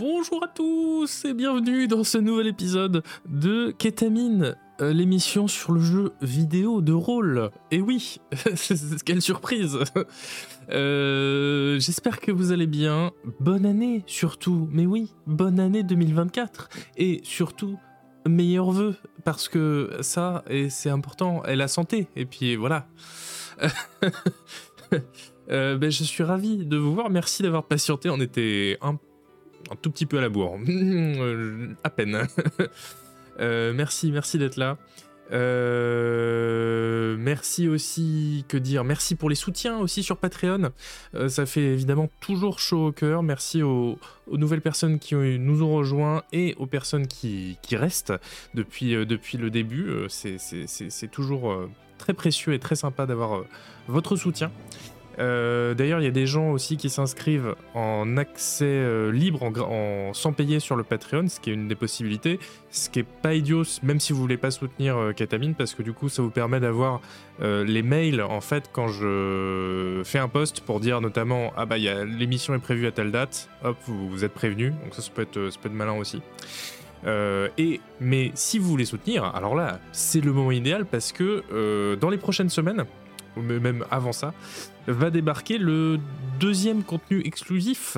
Bonjour à tous et bienvenue dans ce nouvel épisode de Kétamine, euh, l'émission sur le jeu vidéo de rôle. Et oui, quelle surprise Euh, J'espère que vous allez bien. Bonne année surtout, mais oui, bonne année 2024. Et surtout, meilleurs vœux, parce que ça, et c'est important, et la santé, et puis voilà. Euh, ben, je suis ravi de vous voir, merci d'avoir patienté, on était un, un tout petit peu à la bourre, Euh, à peine. Euh, merci, merci d'être là. Euh, merci aussi, que dire Merci pour les soutiens aussi sur Patreon. Ça fait évidemment toujours chaud au cœur. Merci aux, nouvelles personnes qui nous ont rejoints et aux personnes qui, restent depuis, depuis le début. C'est- toujours très précieux et très sympa d'avoir votre soutien. Euh, D'ailleurs, il y a des gens aussi qui s'inscrivent en accès euh, libre, en, sans payer sur le Patreon, ce qui est une des possibilités. Ce qui est pas idiot, même si vous voulez pas soutenir euh, Katamine, parce que du coup, ça vous permet d'avoir euh, les mails en fait quand je fais un post pour dire notamment ah bah l'émission est prévue à telle date, hop vous, vous êtes prévenu, donc ça, ça peut être malin aussi. Et mais si vous voulez soutenir, alors là c'est le moment idéal parce que dans les prochaines semaines, même avant ça, va débarquer le deuxième contenu exclusif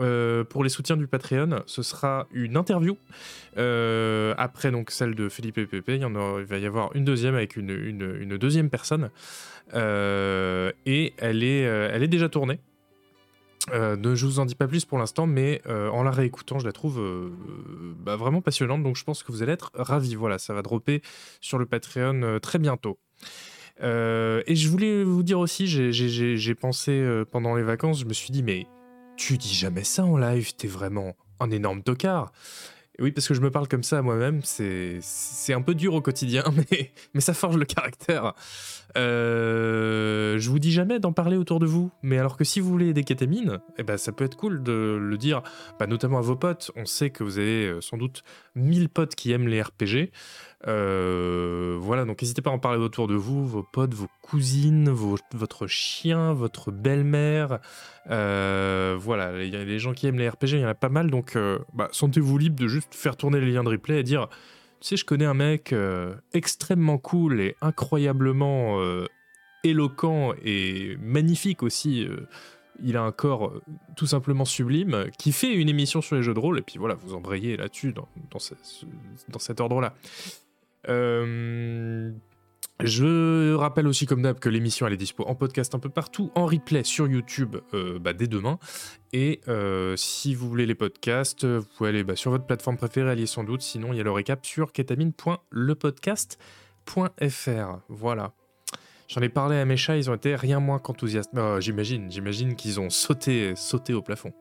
euh, pour les soutiens du Patreon. Ce sera une interview. Euh, après donc celle de Philippe et il, y en il va y avoir une deuxième avec une, une- deuxième personne. Euh, et elle est, elle est déjà tournée. Ne, je vous en dis pas plus pour l'instant, mais en la réécoutant, je la trouve bah, vraiment passionnante. Donc je pense que vous allez être ravis. Voilà, ça va dropper sur le Patreon très bientôt. Euh, et je voulais vous dire aussi, j'ai- pensé euh, pendant les vacances, je me suis dit, mais tu dis jamais ça en live, t'es vraiment un énorme tocard. Oui, parce que je me parle comme ça moi-même, c'est un peu dur au quotidien, mais, ça forge le caractère. Euh, je vous dis jamais d'en parler autour de vous, mais alors que si vous voulez des kétamines, eh ben, ça peut être cool de le dire, bah, notamment à vos potes. On sait que vous avez sans doute 1000 potes qui aiment les RPG. Euh, voilà, donc n'hésitez pas à en parler autour de vous, vos potes, vos cousines, votre chien, votre belle-mère. Euh, voilà, les gens qui aiment les RPG, il y en a pas mal, donc euh, bah, sentez-vous libre de juste faire tourner les liens de replay et dire Tu sais, je connais un mec extrêmement cool et incroyablement éloquent et magnifique aussi. il a un corps tout simplement sublime qui fait une émission sur les jeux de rôle, et puis voilà, vous embrayez là-dessus dans, dans cet ordre-là. Euh, je rappelle aussi comme d'hab que l'émission elle est dispo en podcast un peu partout, en replay sur YouTube euh, bah, dès demain. Et euh, si vous voulez les podcasts, vous pouvez aller bah, sur votre plateforme préférée, est sans doute. Sinon, il y a le récap sur ketamine.lepodcast.fr. Voilà. J'en ai parlé à mes chats, ils ont été rien moins qu'enthousiastes. J'imagine, j'imagine qu'ils ont sauté, sauté au plafond.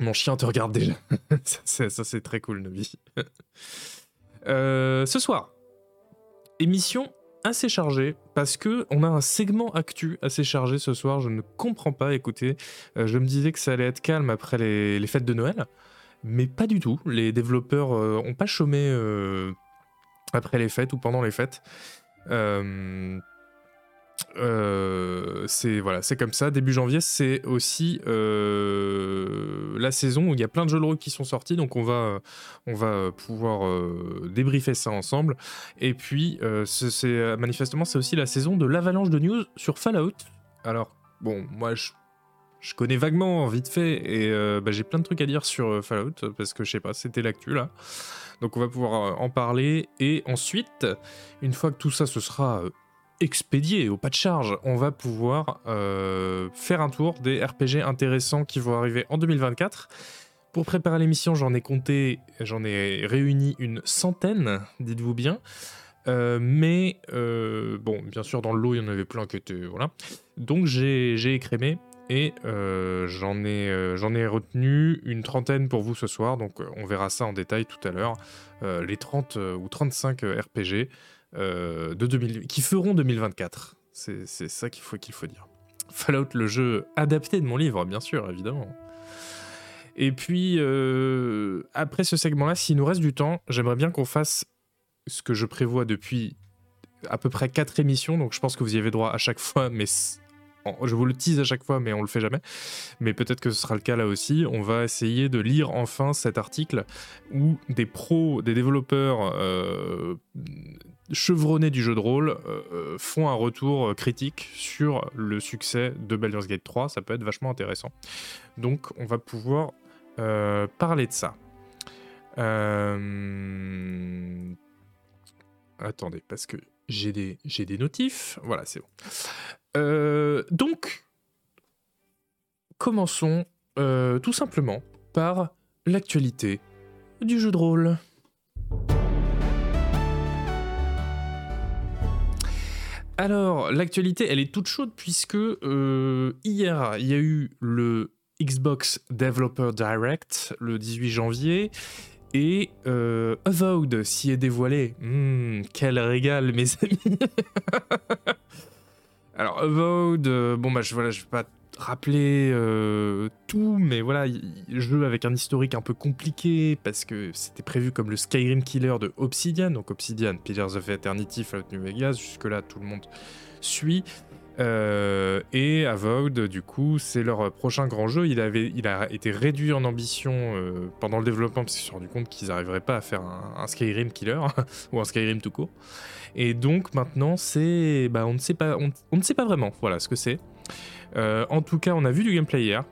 Mon chien te regarde déjà. ça, c'est- très cool, Novi. Euh, ce soir, émission assez chargée parce que on a un segment actu assez chargé ce soir. Je ne comprends pas. Écoutez, euh, je me disais que ça allait être calme après les, fêtes de Noël, mais pas du tout. Les développeurs euh, ont pas chômé après les fêtes ou pendant les fêtes. Euh, c'est voilà, c'est comme ça. Début janvier, c'est aussi euh, la saison où il y a plein de jeux de rôle qui sont sortis, donc on va on va pouvoir euh, débriefer ça ensemble. Et puis, c'est- manifestement c'est aussi la saison de l'avalanche de news sur Fallout. Alors bon, moi je je connais vaguement, vite fait, et bah, j'ai plein de trucs à dire sur Fallout, parce que je sais pas, c'était l'actu là. Donc on va pouvoir en parler, et ensuite, une fois que tout ça se sera expédié au pas de charge, on va pouvoir euh, faire un tour des RPG intéressants qui vont arriver en 2024. Pour préparer l'émission, j'en ai compté, j'en ai réuni une centaine, dites-vous bien. Euh, mais euh, bon, bien sûr, dans le lot, il y en avait plein étaient. Voilà. Donc j'ai écrémé et j'en ai, retenu une trentaine pour vous ce soir. Donc on verra ça en détail tout à l'heure. Les 30 euh, ou 35 euh, RPG de 2000, qui feront 2024. C'est ça qu'il faut, qu'il faut dire. Fallout, le jeu adapté de mon livre, bien sûr, évidemment. Et puis, euh, après ce segment-là, s'il nous reste du temps, j'aimerais bien qu'on fasse ce que je prévois depuis à peu près 4 émissions, donc je pense que vous y avez droit à chaque fois, mais je vous le tease à chaque fois, mais on le fait jamais. Mais peut-être que ce sera le cas là aussi. On va essayer de lire enfin cet article où des pros, des développeurs euh, chevronnés du jeu de rôle euh, font un retour critique sur le succès de Baldur's Gate 3. Ça peut être vachement intéressant. Donc, on va pouvoir parler de ça. Attendez, parce que j'ai des notifs. Voilà, c'est bon. Euh, donc, commençons euh, tout simplement par l'actualité du jeu de rôle. Alors, l'actualité, elle est toute chaude puisque euh, hier, il y a eu le Xbox Developer Direct le 18 janvier et euh, Avowed s'y est dévoilé. Hmm, quel régal, mes amis. Alors, Avowed, euh, bon, bah, je, voilà, je vais pas rappeler euh, tout, mais voilà, jeu avec un historique un peu compliqué parce que c'était prévu comme le Skyrim Killer de Obsidian, donc Obsidian, Pillars of Eternity, Fallout New Vegas, jusque-là tout le monde suit. Euh, et Avowed, du coup, c'est leur prochain grand jeu. Il, avait, il a été réduit en ambition euh, pendant le développement parce qu'ils se sont rendu compte qu'ils n'arriveraient pas à faire un, Skyrim killer ou un Skyrim tout court. Et donc maintenant, c'est, bah, on ne sait pas, on, ne sait pas vraiment, voilà ce que c'est. Euh, en tout cas, on a vu du gameplay hier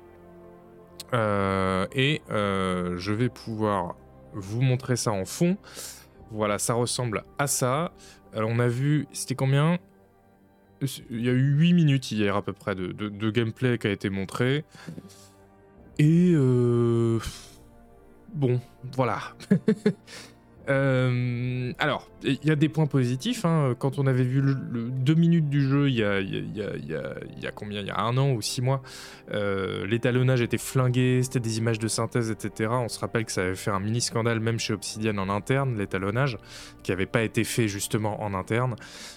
et je vais pouvoir vous montrer ça en fond. Voilà, ça ressemble à ça. Alors, on a vu, c'était combien? Il y a eu 8 minutes hier à peu près de, gameplay qui a été montré. Et euh, bon, voilà. Euh, alors, il y a des points positifs. Hein. Quand on avait vu 2 minutes du jeu il y a, combien? Il y a un an ou six mois, euh, l'étalonnage était flingué, c'était des images de synthèse, etc. On se rappelle que ça avait fait un mini scandale même chez Obsidian en interne, l'étalonnage, qui n'avait pas été fait justement en interne.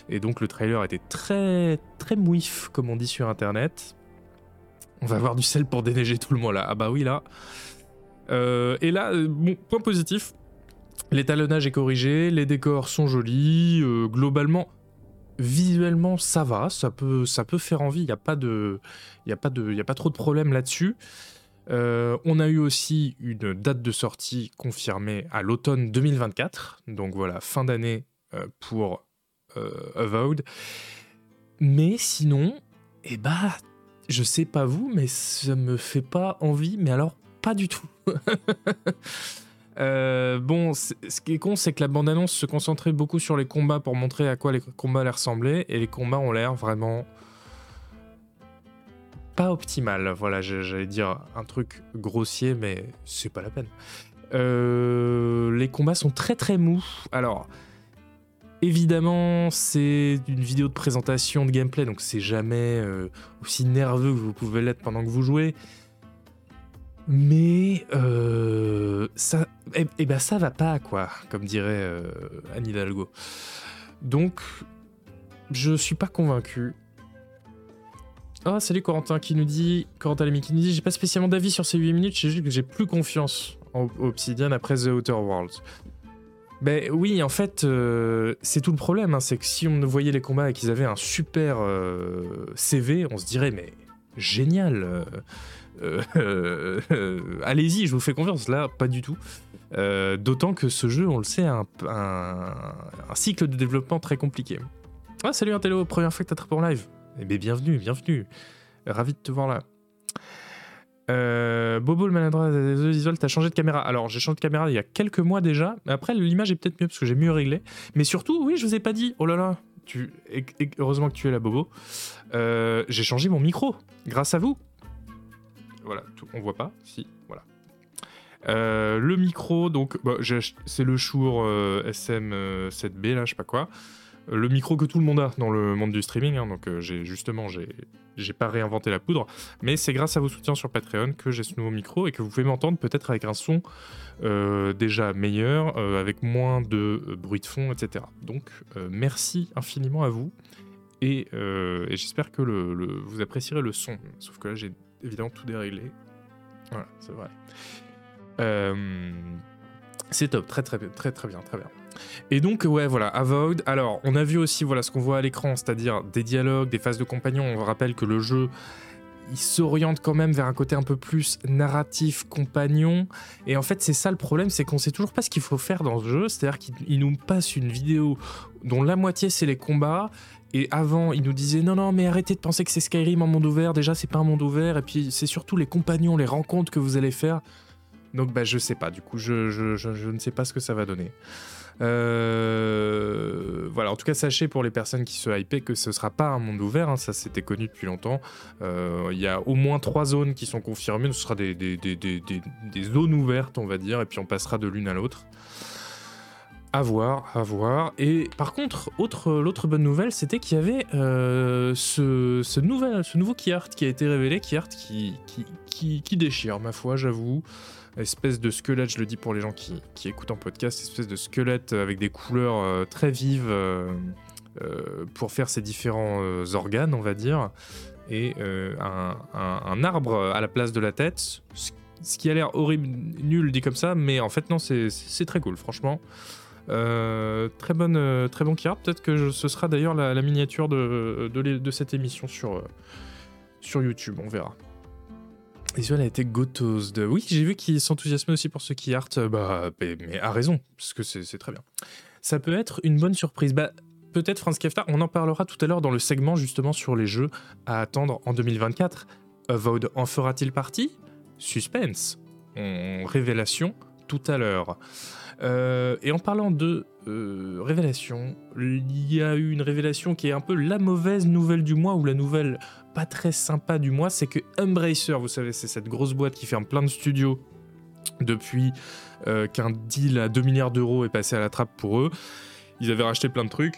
Et donc le trailer était très très mouif, comme on dit sur internet. On va avoir du sel pour déneiger tout le monde là. Ah bah oui là. Euh, et là, bon, point positif, L'étalonnage est corrigé, les décors sont jolis, euh, globalement, visuellement ça va, ça peut, ça peut faire envie, il n'y a, pas de, a, y a pas trop de problèmes là-dessus. Euh, on a eu aussi une date de sortie confirmée à l'automne 2024, donc voilà, fin d'année euh, pour Avowed. Mais sinon, eh bah, je sais pas vous, mais ça me fait pas envie, mais alors pas du tout. Euh, bon, ce qui est con, c'est que la bande-annonce se concentrait beaucoup sur les combats pour montrer à quoi les combats allaient ressembler, et les combats ont l'air vraiment pas optimal. Voilà, j'allais dire un truc grossier, mais c'est pas la peine. Euh, les combats sont très très mous. Alors, évidemment, c'est une vidéo de présentation de gameplay, donc c'est jamais euh, aussi nerveux que vous pouvez l'être pendant que vous jouez. Mais euh, ça, eh, eh, ben ça va pas quoi, comme dirait euh, Anne Hidalgo. Donc, je suis pas convaincu. Oh, salut Corentin qui nous dit, Corentin Lamy qui nous dit, j'ai pas spécialement d'avis sur ces 8 minutes, j'ai juste que j'ai plus confiance en Obsidian après The Outer Worlds. Ben oui, en fait, euh, c'est tout le problème, hein, c'est que si on voyait les combats et qu'ils avaient un super euh, CV, on se dirait, mais génial allez-y, je vous fais confiance. Là, pas du tout. Euh, d'autant que ce jeu, on le sait, a un, cycle de développement très compliqué. Ah, salut Intello, première fois que t'attrapes en live. Eh bien, bienvenue, bienvenue. Ravi de te voir là. Euh, Bobo le maladroit des t'as changé de caméra. Alors j'ai changé de caméra il y a quelques mois déjà. Après l'image est peut-être mieux parce que j'ai mieux réglé. Mais surtout, oui, je vous ai pas dit. Oh là là, heureusement que tu es là, Bobo. j'ai changé mon micro grâce à vous. Voilà, on voit pas Si, voilà. Euh, le micro, donc bah, c'est le Shure euh, SM7B, euh, là, je sais pas quoi. Le micro que tout le monde a dans le monde du streaming, hein, donc j'ai justement, j'ai pas réinventé la poudre, mais c'est grâce à vos soutiens sur Patreon que j'ai ce nouveau micro et que vous pouvez m'entendre peut-être avec un son déjà meilleur, avec moins de bruit de fond, etc. Donc merci infiniment à vous et, j'espère que vous apprécierez le son. Sauf que là j'ai évidemment tout déréglé. Voilà, c'est vrai. Euh, C'est top, très très très très bien, très bien. Et donc ouais voilà, Avowed. Alors on a vu aussi voilà ce qu'on voit à l'écran, c'est-à-dire des dialogues, des phases de compagnon. On rappelle que le jeu il s'oriente quand même vers un côté un peu plus narratif, compagnon. Et en fait, c'est ça le problème, c'est qu'on sait toujours pas ce qu'il faut faire dans ce jeu. C'est-à-dire qu'il nous passe une vidéo dont la moitié c'est les combats. Et avant, il nous disait non, non, mais arrêtez de penser que c'est Skyrim en monde ouvert. Déjà, c'est pas un monde ouvert. Et puis, c'est surtout les compagnons, les rencontres que vous allez faire. Donc bah je sais pas, du coup je, je, je, ne sais pas ce que ça va donner. Euh, voilà, en tout cas sachez pour les personnes qui se hypaient que ce sera pas un monde ouvert, hein, ça c'était connu depuis longtemps. Euh, il y a au moins trois zones qui sont confirmées, ce sera des, des, des, des, zones ouvertes on va dire, et puis on passera de l'une à l'autre. À voir, à voir. Et par contre, autre, l'autre bonne nouvelle, c'était qu'il y avait euh, ce, ce, nouvel, ce nouveau key art qui a été révélé, key art qui, qui, qui, qui déchire, ma foi, j'avoue espèce de squelette, je le dis pour les gens qui, écoutent en podcast, espèce de squelette avec des couleurs euh, très vives euh, pour faire ces différents organes, on va dire, et un, arbre à la place de la tête, ce qui a l'air horrible, nul dit comme ça, mais en fait non, c'est très cool, franchement. Très bonne, très bon Kira. Peut-être que ce sera d'ailleurs la, miniature de, de, cette émission sur, sur YouTube, on verra. Visual a été gotose de. Oui, j'ai vu qu'il s'enthousiasmait aussi pour ce qui art. Euh, bah, mais à raison, parce que c'est très bien. Ça peut être une bonne surprise. Bah, peut-être France Kefta, on en parlera tout à l'heure dans le segment justement sur les jeux à attendre en 2024. Avowed en fera-t-il partie? Suspense. révélation tout à l'heure. Euh, et en parlant de euh, révélation, il y a eu une révélation qui est un peu la mauvaise nouvelle du mois ou la nouvelle pas très sympa du mois, c'est que Embracer, vous savez, c'est cette grosse boîte qui ferme plein de studios depuis euh, qu'un deal à 2 milliards d'euros est passé à la trappe pour eux. Ils avaient racheté plein de trucs.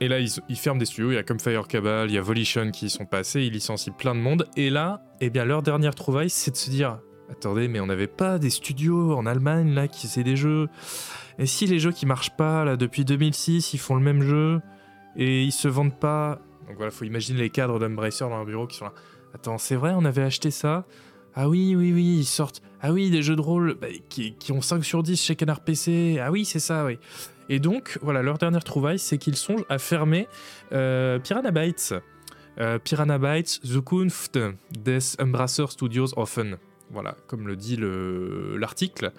Et là, ils, ferment des studios. Il y a comme Fire Cabal, il y a Volition qui sont passés. Ils licencient plein de monde. Et là, eh bien, leur dernière trouvaille, c'est de se dire Attendez, mais on n'avait pas des studios en Allemagne là qui faisaient des jeux. Et si les jeux qui marchent pas là depuis 2006, ils font le même jeu et ils se vendent pas. Donc voilà, faut imaginer les cadres d'Embracer dans leur bureau qui sont là. Attends, c'est vrai, on avait acheté ça? Ah oui, oui, oui, ils sortent. Ah oui, des jeux de rôle bah, qui, ont 5 sur 10 chez Canard PC. Ah oui, c'est ça, oui. Et donc, voilà, leur dernière trouvaille, c'est qu'ils songent à fermer euh, Piranha Bytes. Euh, Piranha Bytes, Zukunft des Embracer Studios Offen. Voilà, comme le dit l'article.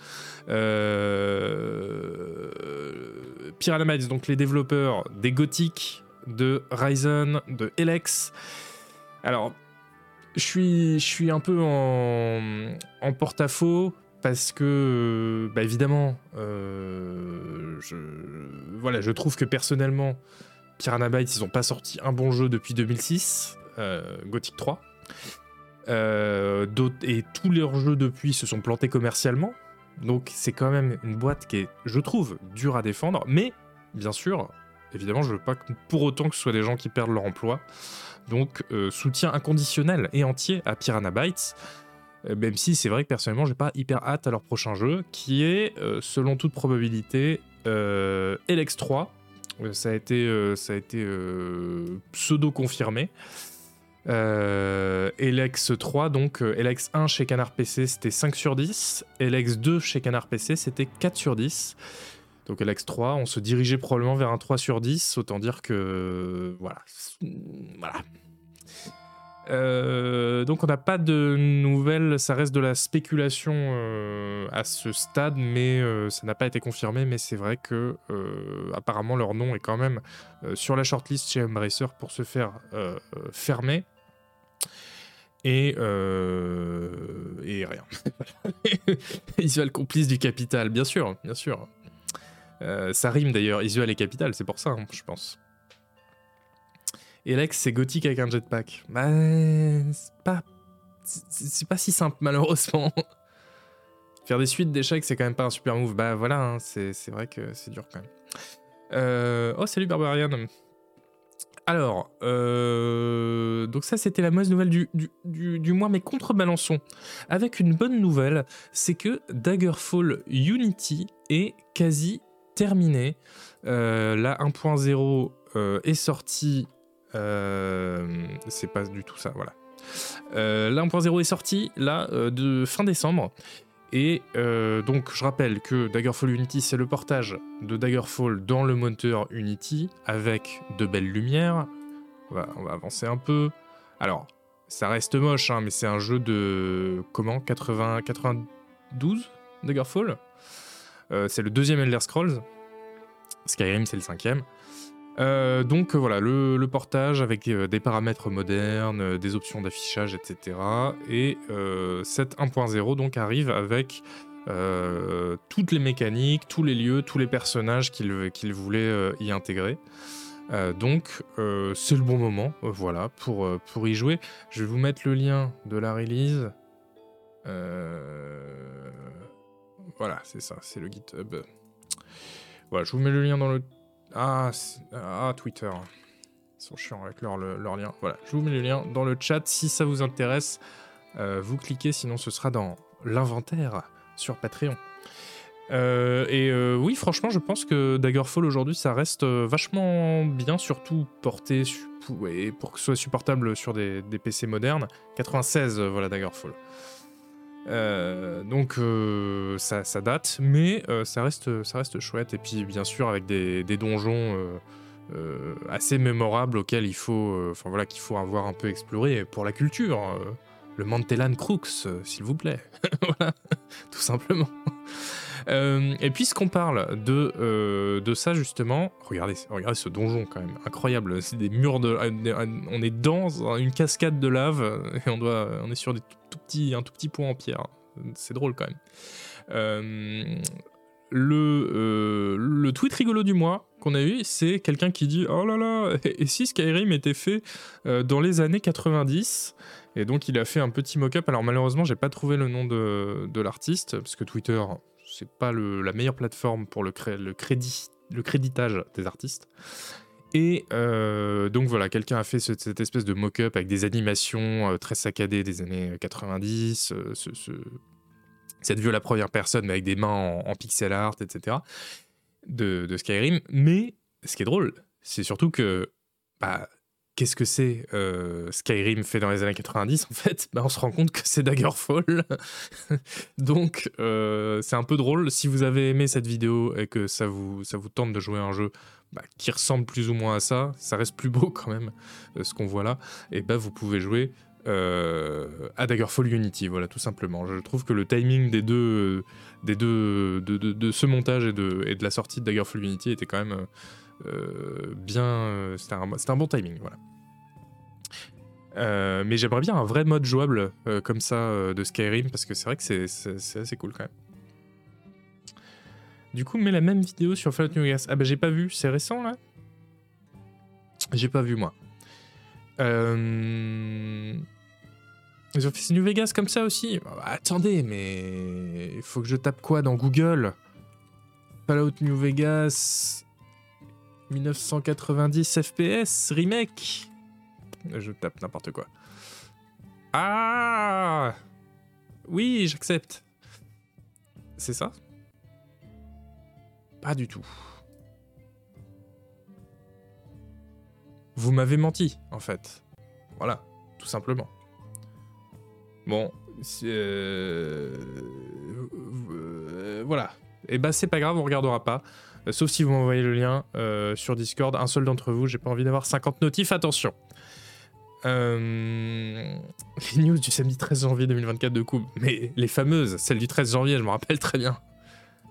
Euh, donc les développeurs des Gothic, de Ryzen, de Elex. Alors, je suis, un peu en, en porte-à-faux parce que, bah évidemment, euh, je, voilà, je trouve que personnellement, Piranha Bytes, ils n'ont pas sorti un bon jeu depuis 2006, euh, Gothic 3. Euh, et tous leurs jeux depuis se sont plantés commercialement. Donc c'est quand même une boîte qui est, je trouve, dure à défendre. Mais, bien sûr, évidemment, je veux pas pour autant que ce soit des gens qui perdent leur emploi. Donc euh, soutien inconditionnel et entier à Piranha Bytes. Euh, même si c'est vrai que personnellement, j'ai pas hyper hâte à leur prochain jeu, qui est, selon toute probabilité, Elex 3. ça a été, ça a été pseudo confirmé. Euh, Elex 3, donc euh, Elex 1 chez Canard PC, c'était 5 sur 10. Elex 2 chez Canard PC, c'était 4 sur 10. Donc Elex 3, on se dirigeait probablement vers un 3 sur 10, autant dire que... Voilà. Voilà. Euh, donc on n'a pas de nouvelles, ça reste de la spéculation à ce stade, mais ça n'a pas été confirmé. Mais c'est vrai que apparemment leur nom est quand même sur la shortlist chez Embracer pour se faire fermer. Et, euh, et rien. Isual complice du capital, bien sûr, bien sûr. Euh, ça rime d'ailleurs, Isual et capital, c'est pour ça, hein, je pense. Et Lex, c'est gothique avec un jetpack. Bah, c'est pas, c'est pas si simple, malheureusement. Faire des suites d'échecs, c'est quand même pas un super move. Bah voilà, hein, c'est vrai que c'est dur quand même. Euh, oh, salut Barbarian. Alors, euh, donc ça c'était la mauvaise nouvelle du, du, mois, mais contrebalançons avec une bonne nouvelle, c'est que Daggerfall Unity est quasi terminé. Euh, la 1.0 euh, est sortie, c'est pas du tout ça, voilà. la 1.0 est sortie là de fin décembre. Et euh, donc, je rappelle que Daggerfall Unity, c'est le portage de Daggerfall dans le moteur Unity avec de belles lumières. On va, avancer un peu. Alors, ça reste moche, hein, mais c'est un jeu de. Comment 80, 92 Daggerfall? Euh, C'est le deuxième Elder Scrolls. Skyrim, c'est le cinquième. Euh, donc voilà, le, portage avec des paramètres modernes, des options d'affichage, etc. Et euh, cette 1.0 donc arrive avec euh, toutes les mécaniques, tous les lieux, tous les personnages qu'il voulait y intégrer. donc c'est le bon moment, voilà, pour, pour y jouer. Je vais vous mettre le lien de la release. Voilà, c'est ça, c'est le GitHub. Voilà, je vous mets le lien dans le ah, ah, Twitter. Ils sont chiants avec leur, leur, lien. Voilà, je vous mets le lien dans le chat si ça vous intéresse. Euh, vous cliquez, sinon ce sera dans l'inventaire sur Patreon. Euh, et euh, oui, franchement, je pense que Daggerfall aujourd'hui, ça reste vachement bien, surtout porté pour, que ce soit supportable sur des, des PC modernes. 96, voilà Daggerfall. Euh, donc euh, ça, date, mais euh, ça, reste, ça reste chouette. Et puis bien sûr avec des, donjons assez mémorables auxquels il faut, enfin voilà, qu'il faut avoir un peu exploré pour la culture. le Mantelan Crux, s'il vous plaît. voilà, tout simplement. Euh, et puisqu'on parle de, euh, de ça justement, regardez, regardez ce donjon quand même, incroyable. C'est des murs de, on est dans une cascade de lave et on doit, on est sur des tout, petits, un tout petit point en pierre. C'est drôle quand même. Euh, le, le tweet rigolo du mois qu'on a eu, c'est quelqu'un qui dit Oh là là, et si Skyrim était fait dans les années 90 Et donc il a fait un petit mock-up. Alors malheureusement, j'ai pas trouvé le nom de, de l'artiste, parce que Twitter, c'est pas la meilleure plateforme pour le, le, crédit, le créditage des artistes. Et euh, donc voilà, quelqu'un a fait cette espèce de mock-up avec des animations euh, très saccadées des années 90, euh, cette vue à la première personne mais avec des mains en, pixel art, etc. De, de, Skyrim. Mais ce qui est drôle, c'est surtout que bah, qu'est-ce que c'est euh, Skyrim fait dans les années 90 en fait bah, On se rend compte que c'est Daggerfall. Donc euh, c'est un peu drôle. Si vous avez aimé cette vidéo et que ça vous, tente de jouer un jeu bah, qui ressemble plus ou moins à ça, ça reste plus beau quand même euh, ce qu'on voit là, et bah vous pouvez jouer à Daggerfall Unity, voilà tout simplement. Je trouve que le timing des deux, de, ce montage et de, la sortie de Daggerfall Unity était quand même bien. Euh, c'était un, un, bon timing, voilà. Euh, mais j'aimerais bien un vrai mode jouable comme ça de Skyrim parce que c'est vrai que c'est assez cool quand même. Du coup, met la même vidéo sur Fallout New Vegas. Ah bah j'ai pas vu, c'est récent là? J'ai pas vu moi. Ils ont fait New Vegas comme ça aussi? Bah, Attendez, mais il faut que je tape quoi dans Google? Fallout New Vegas 1990 FPS remake. Je tape n'importe quoi. Ah Oui, j'accepte. C'est ça? Pas du tout. Vous m'avez menti, en fait. Voilà, tout simplement. Bon, euh, euh, voilà. Et eh bah ben, c'est pas grave, on regardera pas. Euh, sauf si vous m'envoyez le lien euh, sur Discord. Un seul d'entre vous, j'ai pas envie d'avoir 50 notifs, attention. Euh, les news du samedi 13 janvier 2024 de Koub. Mais les fameuses, celles du 13 janvier, je me rappelle très bien.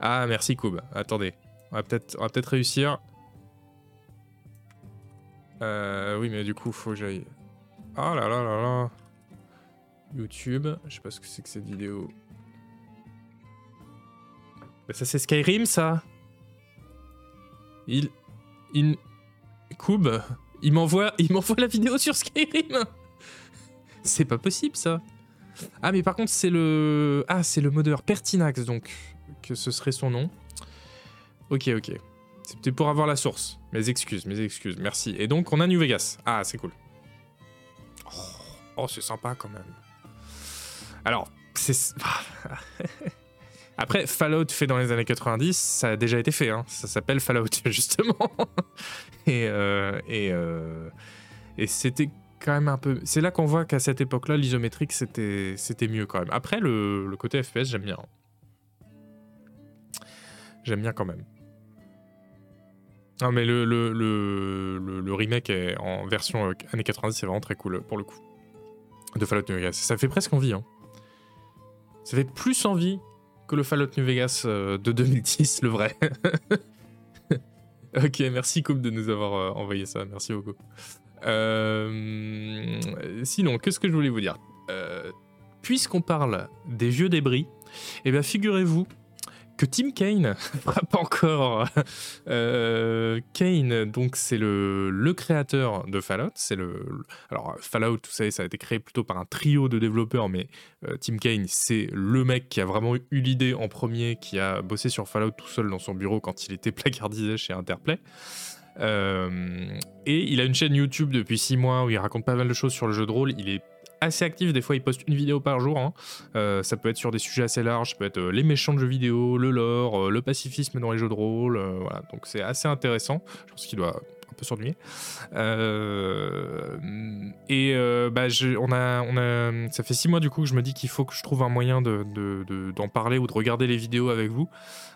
Ah, merci Koub. Attendez, on va peut-être peut réussir. oui, mais du coup, faut que j'aille. Oh là là là là. YouTube, je sais pas ce que c'est que cette vidéo. Ça, c'est Skyrim, ça? Il. Il. Koob, il m'envoie, la vidéo sur Skyrim. C'est pas possible ça. Ah mais par contre c'est le, ah c'est le modeur Pertinax donc que ce serait son nom. Ok ok. Peut-être pour avoir la source. Mes excuses, mes excuses, merci. Et donc on a New Vegas. Ah c'est cool. Oh, oh c'est sympa quand même. Alors c'est. Après, Fallout fait dans les années 90, ça a déjà été fait. Hein. Ça s'appelle Fallout, justement. et euh, euh, et, c'était quand même un peu. C'est là qu'on voit qu'à cette époque-là, l'isométrique, c'était mieux quand même. Après, le, côté FPS, j'aime bien. J'aime bien quand même. Non, mais le, le, le, remake en version années 90, c'est vraiment très cool pour le coup. De Fallout New Vegas. Ça fait presque envie. Hein. Ça fait plus envie le Fallout New Vegas de 2010, le vrai. ok, merci Coupe de nous avoir envoyé ça. Merci beaucoup. Euh, sinon, qu'est-ce que je voulais vous dire? Euh, Puisqu'on parle des vieux débris, eh bien figurez-vous que Tim Kane frappe encore. Euh, Kane, donc c'est le, créateur de Fallout. C'est le, alors Fallout, vous savez, ça a été créé plutôt par un trio de développeurs, mais Tim Kane, c'est le mec qui a vraiment eu l'idée en premier, qui a bossé sur Fallout tout seul dans son bureau quand il était placardisé chez Interplay. Euh, et il a une chaîne YouTube depuis 6 mois où il raconte pas mal de choses sur le jeu de rôle. Il est assez actif, des fois il poste une vidéo par jour. Hein. Euh, ça peut être sur des sujets assez larges, ça peut être euh, les méchants de jeux vidéo, le lore, le pacifisme dans les jeux de rôle. Donc c'est assez intéressant. Je pense qu'il doit un peu s'ennuyer. et bah, on a, on a, ça fait 6 mois du coup que je me dis qu'il faut que je trouve un moyen d'en de, de, parler ou de regarder les vidéos avec vous.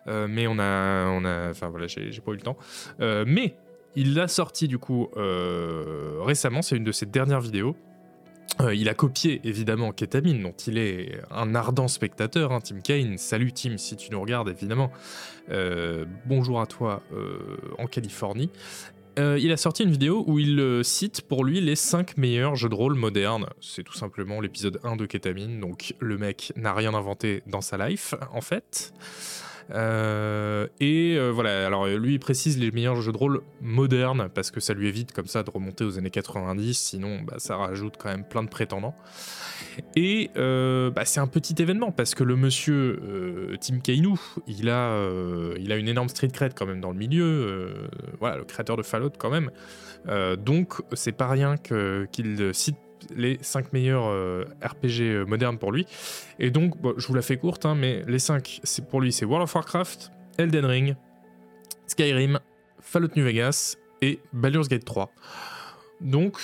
mais on a, on a, enfin voilà, j'ai pas eu le temps. mais il l'a sorti du coup euh, récemment, c'est une de ses dernières vidéos. Euh, il a copié évidemment Ketamine, dont il est un ardent spectateur, hein, Tim Kane. Salut Tim, si tu nous regardes évidemment. Euh, bonjour à toi en Californie. il a sorti une vidéo où il cite pour lui les 5 meilleurs jeux de rôle modernes. C'est tout simplement l'épisode 1 de Ketamine, donc le mec n'a rien inventé dans sa life en fait. Euh, et euh, voilà, alors lui il précise les meilleurs jeux de rôle modernes parce que ça lui évite comme ça de remonter aux années 90, sinon bah, ça rajoute quand même plein de prétendants. Et euh, bah, c'est un petit événement parce que le monsieur Tim a, il a une énorme street cred quand même dans le milieu, voilà, le créateur de Fallout quand même. donc c'est pas rien qu'il cite les 5 meilleurs euh, RPG euh, modernes pour lui. Et donc, je vous la fais courte, hein, mais les 5, c'est pour lui, c'est World of Warcraft, Elden Ring, Skyrim, Fallout New Vegas et Baldur's Gate 3. Donc,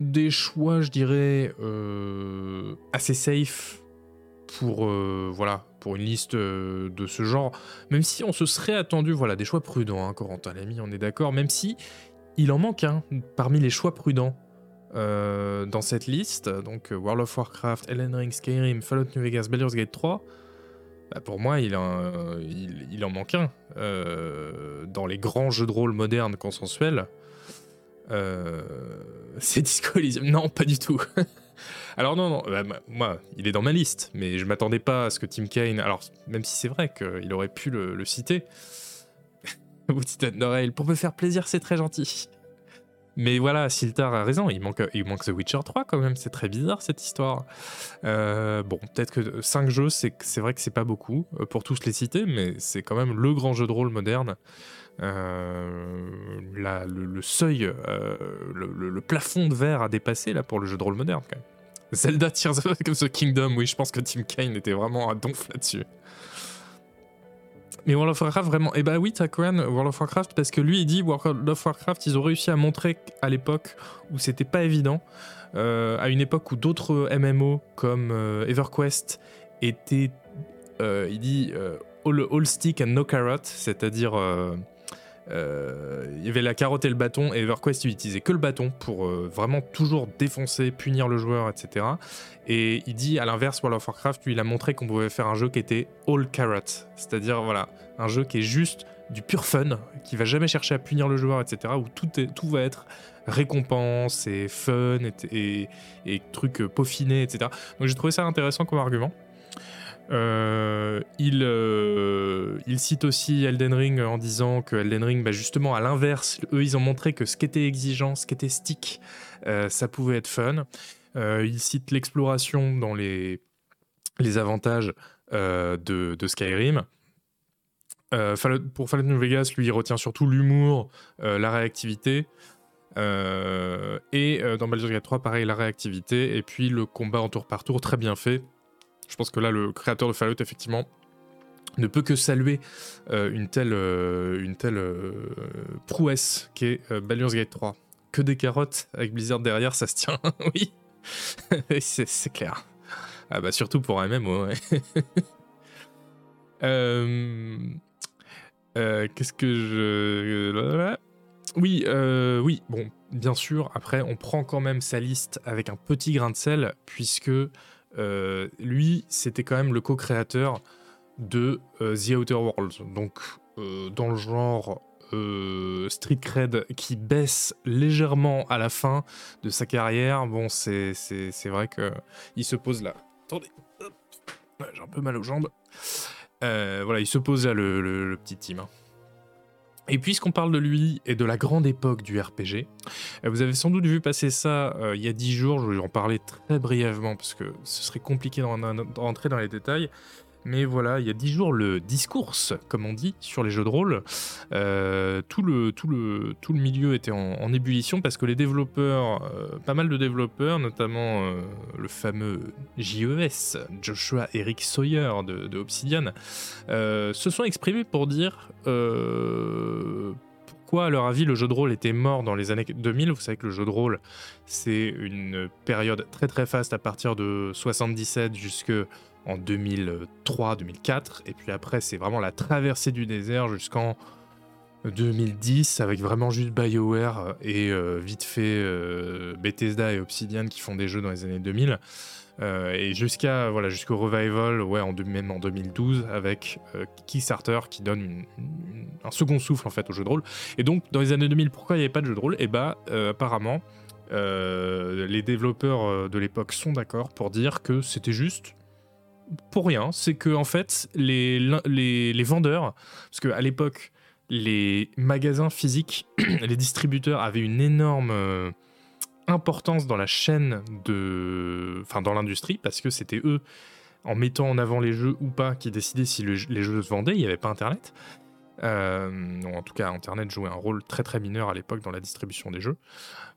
des choix, je dirais, euh, assez safe pour, voilà, pour une liste de ce genre. Même si on se serait attendu, voilà, des choix prudents, hein, Corentin l'ami, on est d'accord, même si il en manque un parmi les choix prudents euh, dans cette liste, donc euh, World of Warcraft, Elden Ring, Skyrim, Fallout New Vegas, Baldur's Gate 3, bah, pour moi, il, en, en manque un. Euh, dans les grands jeux de rôle modernes consensuels, c'est Disco Elysium. Non, pas du tout. alors non, non, bah, moi, il est dans ma liste, mais je m'attendais pas à ce que Tim Kaine, alors même si c'est vrai qu'il aurait pu le, citer, vous dites d'oreille, pour me faire plaisir, c'est très gentil. Mais voilà, Siltar a raison, il manque, il manque The Witcher 3 quand même, c'est très bizarre cette histoire. Euh, bon, peut-être que 5 jeux, c'est vrai que c'est pas beaucoup euh, pour tous les citer, mais c'est quand même le grand jeu de rôle moderne. Euh, le, seuil, le, plafond de verre à dépasser là pour le jeu de rôle moderne quand même. Zelda Tears of the Kingdom, oui, je pense que Tim Kaine était vraiment à donf là-dessus. Mais World of Warcraft, vraiment. Et eh bah oui, Takran, World of Warcraft, parce que lui, il dit World of Warcraft, ils ont réussi à montrer à l'époque où c'était pas évident, euh, à une époque où d'autres MMO comme euh, EverQuest étaient, euh, il dit, all, stick and no carrot, c'est-à-dire il y avait la carotte et le bâton, et EverQuest il utilisait que le bâton pour vraiment toujours défoncer, punir le joueur, etc. Et il dit à l'inverse, World of Warcraft, lui, il a montré qu'on pouvait faire un jeu qui était all carrot, c'est-à-dire voilà, un jeu qui est juste du pur fun, qui va jamais chercher à punir le joueur, etc. Où tout, tout va être récompense et fun et, trucs peaufinés, etc. Donc j'ai trouvé ça intéressant comme argument. Euh, il, euh, il, cite aussi Elden Ring en disant que Elden Ring, bah justement, à l'inverse, eux, ils ont montré que ce qui était exigeant, ce qui était stick, euh, ça pouvait être fun. Il cite l'exploration dans les, les avantages de, de, Skyrim. pour Fallout New Vegas, lui, il retient surtout l'humour, la réactivité. et dans Baldur's Gate 3, pareil, la réactivité, et puis le combat en tour par tour, très bien fait. Je pense que là, le créateur de Fallout, effectivement, ne peut que saluer euh, une telle, euh, une telle euh, prouesse qu'est Baldur's Gate 3. Que des carottes avec Blizzard derrière, ça se tient, oui. c'est clair. Ah bah surtout pour un MMO, ouais. Qu'est-ce que je... Oui, oui, bon, bien sûr, après, on prend quand même sa liste avec un petit grain de sel, puisque lui, c'était quand même le co-créateur de The Outer Worlds. Donc, dans le genre euh, Street Cred qui baisse légèrement à la fin de sa carrière, bon, c'est vrai que il se pose là. Attendez, j'ai un peu mal aux jambes. Euh, voilà, il se pose là, le, petit team. Hein. Et puisqu'on parle de lui et de la grande époque du RPG, euh, vous avez sans doute vu passer ça il y a 10 jours, je vais en parler très brièvement parce que ce serait compliqué d'entrer dans les détails. Mais voilà, il y a dix jours, le discours, comme on dit, sur les jeux de rôle, euh, tout, le, milieu était en, ébullition parce que les développeurs, euh, pas mal de développeurs, notamment euh, le fameux JES, Joshua Eric Sawyer de, Obsidian, se sont exprimés pour dire pourquoi, à leur avis, le jeu de rôle était mort dans les années 2000. Vous savez que le jeu de rôle, c'est une période très très faste à partir de 77 jusque en 2003-2004. Et puis après, c'est vraiment la traversée du désert jusqu'en 2010, avec vraiment juste BioWare et euh, vite fait euh, Bethesda et Obsidian qui font des jeux dans les années 2000. Euh, et jusqu'à voilà jusqu'au revival ouais même en 2012 avec Kickstarter qui donne un second souffle en fait au jeu de rôle et donc dans les années 2000 pourquoi il n'y avait pas de jeu de rôle? Et eh bah apparemment les développeurs de l'époque sont d'accord pour dire que c'était juste pour rien, c'est que en fait les, vendeurs, parce qu'à l'époque les magasins physiques, les distributeurs avaient une énorme euh, importance dans la chaîne de, enfin dans l'industrie, parce que c'était eux en mettant en avant les jeux ou pas qui décidaient si les jeux se vendaient. Il n'y avait pas Internet. Euh, en tout cas, Internet jouait un rôle très très mineur à l'époque dans la distribution des jeux.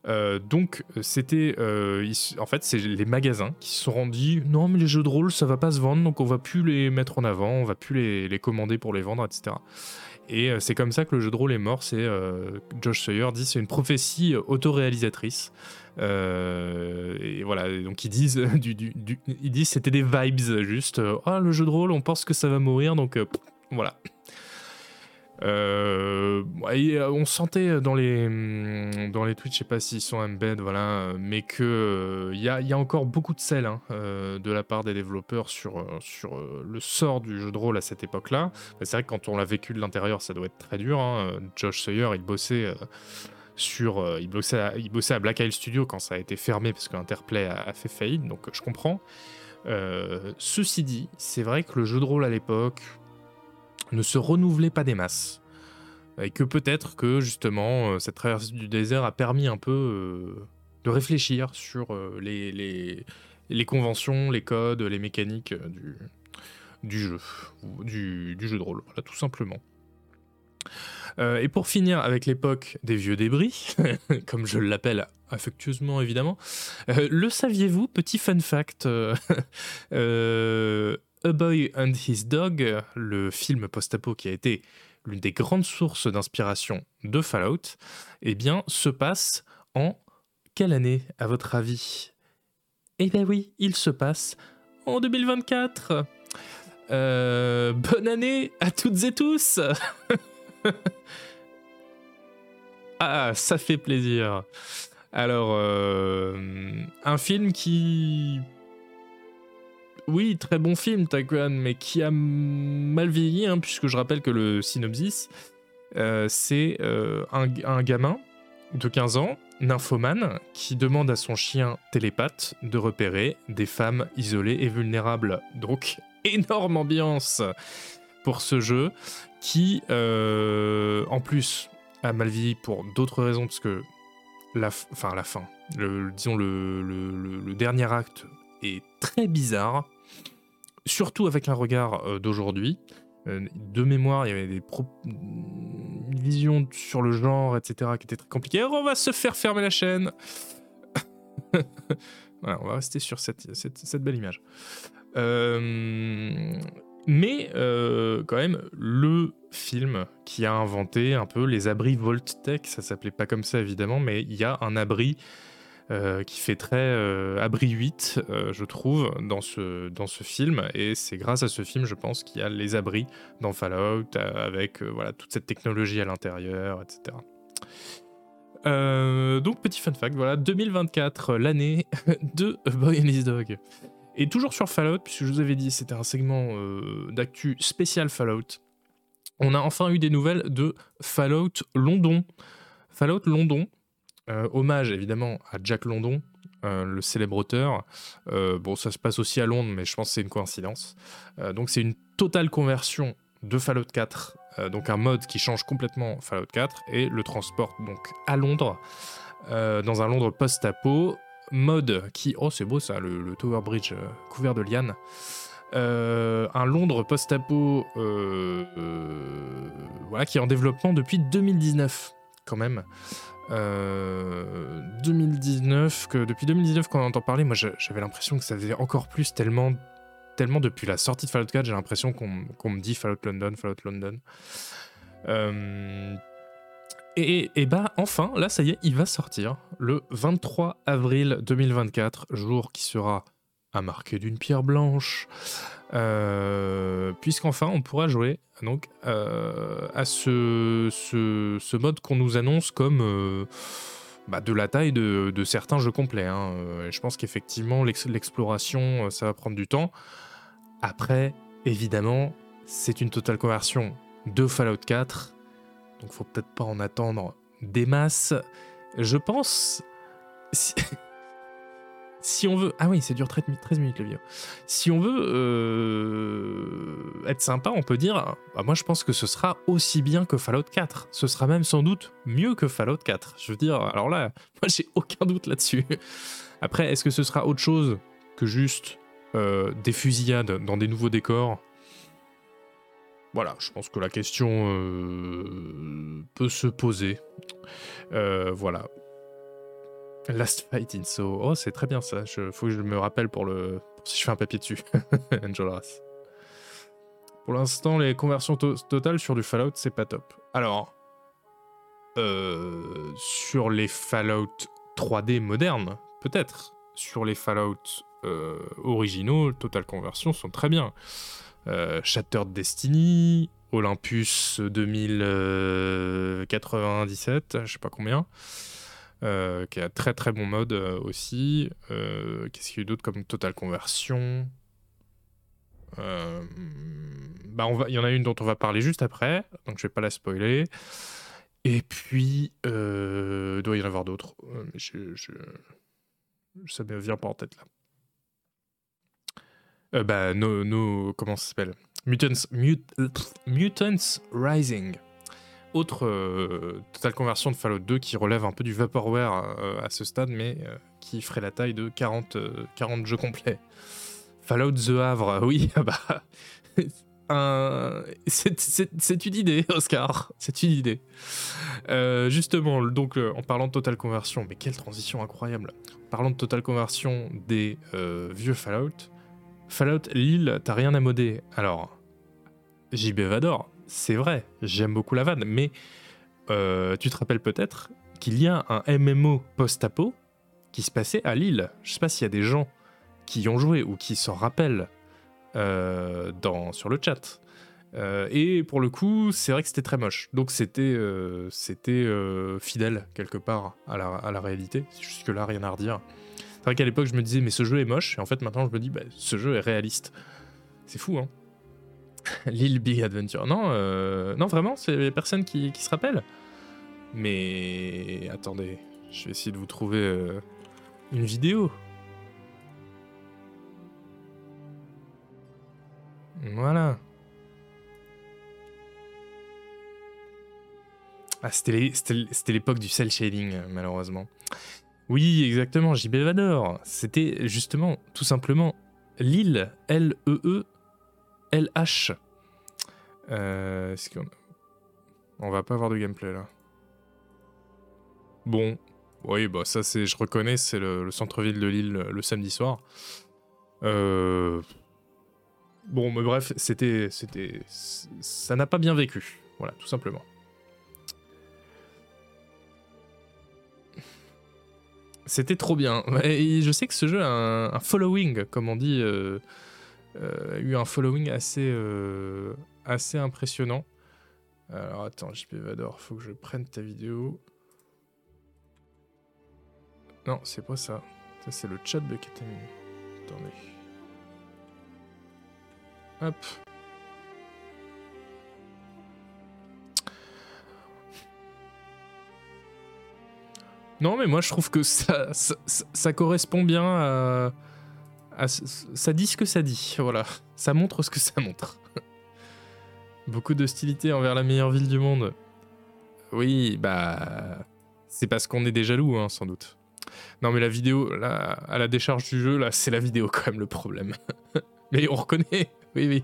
Euh, donc c'était, euh, en fait, c'est les magasins qui se sont rendus non mais les jeux de rôle ça va pas se vendre donc on va plus les mettre en avant, on va plus les, commander pour les vendre, etc. Et c'est comme ça que le jeu de rôle est mort. C'est Josh Sawyer dit c'est une prophétie autoréalisatrice. et voilà, donc ils disent, du, ils disent c'était des vibes juste. Ah le jeu de rôle, on pense que ça va mourir donc voilà. Euh, euh, on sentait dans les, mm, dans les tweets, je sais pas s'ils sont embed, voilà, mais qu'il il y, a, encore beaucoup de sel hein, euh, de la part des développeurs sur, sur le sort du jeu de rôle à cette époque-là. C'est vrai que quand on l'a vécu de l'intérieur, ça doit être très dur. Hein. Josh Sawyer, il bossait sur, il bossait, à, il bossait à Black Isle Studio quand ça a été fermé parce qu'Interplay a, a fait faillite, donc je comprends. ceci dit, c'est vrai que le jeu de rôle à l'époque, ne se renouvelait pas des masses. Et que peut-être que justement euh, cette traversée du désert a permis un peu euh, de réfléchir sur euh, les, conventions, les codes, les mécaniques du, jeu, du, du, jeu de rôle, voilà, tout simplement. et pour finir avec l'époque des vieux débris, comme je l'appelle affectueusement évidemment, le saviez-vous, petit fun fact, A Boy and His Dog, le film post-apo qui a été l'une des grandes sources d'inspiration de Fallout, eh bien, se passe en quelle année, à votre avis? Eh bien oui, il se passe en 2024 euh, Bonne année à toutes et tous. Ah, ça fait plaisir. Alors, euh, un film qui oui, très bon film, Takuan, mais qui a mal vieilli, hein, puisque je rappelle que le synopsis, euh, c'est euh, un, gamin de 15 ans, nymphomane, qui demande à son chien télépathe de repérer des femmes isolées et vulnérables. Donc, énorme ambiance pour ce jeu, qui, euh, en plus, a mal vieilli pour d'autres raisons, parce que la, fin, la fin, disons le dernier acte est très bizarre, surtout avec un regard euh, d'aujourd'hui. Euh, de mémoire, il y avait des visions sur le genre, etc., qui étaient très compliquées. on va se faire fermer la chaîne. voilà, on va rester sur cette, belle image. Euh, mais quand même, le film qui a inventé un peu les abris Tech, ça s'appelait pas comme ça évidemment, mais il y a un abri qui fait très abri 8, je trouve, dans ce, dans ce film. Et c'est grâce à ce film, je pense, qu'il y a les abris dans Fallout, avec voilà, toute cette technologie à l'intérieur, etc. donc petit fun fact, voilà, 2024, l'année de Boy and His Dog. Et toujours sur Fallout, puisque je vous avais dit c'était un segment d'actu spécial Fallout, on a enfin eu des nouvelles de Fallout London. Fallout London, euh, hommage évidemment à Jack London, euh, le célèbre auteur. Euh, bon, ça se passe aussi à Londres, mais je pense que c'est une coïncidence. donc c'est une totale conversion de Fallout 4, donc un mode qui change complètement Fallout 4 et le transporte donc à Londres, dans un Londres post-apo. Mode qui, oh c'est beau ça, le, Tower Bridge couvert de lianes. Un Londres post-apo voilà, qui est en développement depuis 2019 quand même. 2019, que depuis 2019 quand on entend parler, moi j'avais l'impression que ça faisait encore plus tellement, tellement depuis la sortie de Fallout 4, j'ai l'impression qu'on me dit Fallout London, Fallout London. Et, et, bah enfin, là ça y est, il va sortir le 23 avril 2024, jour qui sera à marquer d'une pierre blanche, euh, puisqu'enfin on pourra jouer donc euh, à ce, ce, mode qu'on nous annonce comme euh, bah, de la taille de, certains jeux complets. Hein. je pense qu'effectivement l'exploration ça va prendre du temps. Après, évidemment, c'est une totale conversion de Fallout 4, donc faut peut-être pas en attendre des masses. Je pense. si on veut. Ah oui, c'est dur 13 minutes le. Si on veut euh, être sympa, on peut dire. Bah, moi, je pense que ce sera aussi bien que Fallout 4. Ce sera même sans doute mieux que Fallout 4. Je veux dire, alors là, moi, j'ai aucun doute là-dessus. Après, est-ce que ce sera autre chose que juste euh, des fusillades dans des nouveaux décors? Voilà, je pense que la question euh, peut se poser. voilà. Last Fight in So. Oh, c'est très bien ça. Je, faut que je me rappelle pour le. si je fais un papier dessus. Angelas. Pour l'instant, les conversions totales sur du Fallout, c'est pas top. Alors. Euh, sur les Fallout 3D modernes, peut-être. Sur les Fallout euh, originaux, Total Conversion sont très bien. Euh, Shattered Destiny, Olympus 2097, je sais pas combien. Euh, qui a très très bon mode euh, aussi. Euh, qu'est-ce qu'il y a d'autre comme Total Conversion? Bah on va, il y en a une dont on va parler juste après, donc je vais pas la spoiler. Et puis, il doit y en avoir d'autres, mais je, ça me vient pas en tête là. bah, no, no, comment ça s'appelle? Mutants, Mutants Rising autre euh, totale conversion de Fallout 2 qui relève un peu du vaporware euh, à ce stade, mais euh, qui ferait la taille de 40, 40 jeux complets. Fallout The Havre, oui, ah bah. c'est une idée, Oscar. C'est une idée. justement, donc, en parlant de totale conversion, mais quelle transition incroyable. Parlant de totale conversion des vieux Fallout, Fallout Lille, t'as rien à moder. Alors, JB Vador, c'est vrai, j'aime beaucoup la vanne, mais euh, tu te rappelles peut-être qu'il y a un MMO post-apo qui se passait à Lille. Je sais pas s'il y a des gens qui y ont joué ou qui s'en rappellent euh, dans, sur le chat. Euh, et pour le coup, c'est vrai que c'était très moche. Donc c'était fidèle quelque part à la, à la réalité. Jusque-là, rien à redire. C'est vrai qu'à l'époque, je me disais, mais ce jeu est moche. Et en fait, maintenant, je me dis, bah, ce jeu est réaliste. C'est fou, hein. L'île Big Adventure. Non, euh, non vraiment, c'est les personnes qui, se rappellent. Mais attendez, je vais essayer de vous trouver euh, une vidéo. Voilà. Ah, c'était l'époque du cel shading, malheureusement. Oui, exactement, JB Vador. C'était justement, tout simplement, l'île, L-E-E, LH. Euh. On va pas avoir de gameplay là. Bon, oui, bah ça c'est, je reconnais, c'est le, centre-ville de Lille le, samedi soir. Euh... Bon, mais bref, c'était, c'était, ça n'a pas bien vécu, voilà, tout simplement. C'était trop bien. Et je sais que ce jeu a un, following, comme on dit, euh, euh, eu un following assez, euh, assez impressionnant. Alors attends, JP Vador, faut que je prenne ta vidéo. Non, c'est pas ça. Ça, c'est le chat de Ketamine. Attendez. Hop. Non, mais moi je trouve que ça, ça, correspond bien à, Ça dit ce que ça dit, voilà. Ça montre ce que ça montre. Beaucoup d'hostilité envers la meilleure ville du monde. Oui, bah. C'est parce qu'on est des jaloux, hein, sans doute. Non, mais la vidéo, là, à la décharge du jeu, là, c'est la vidéo quand même le problème. mais on reconnaît, oui, oui.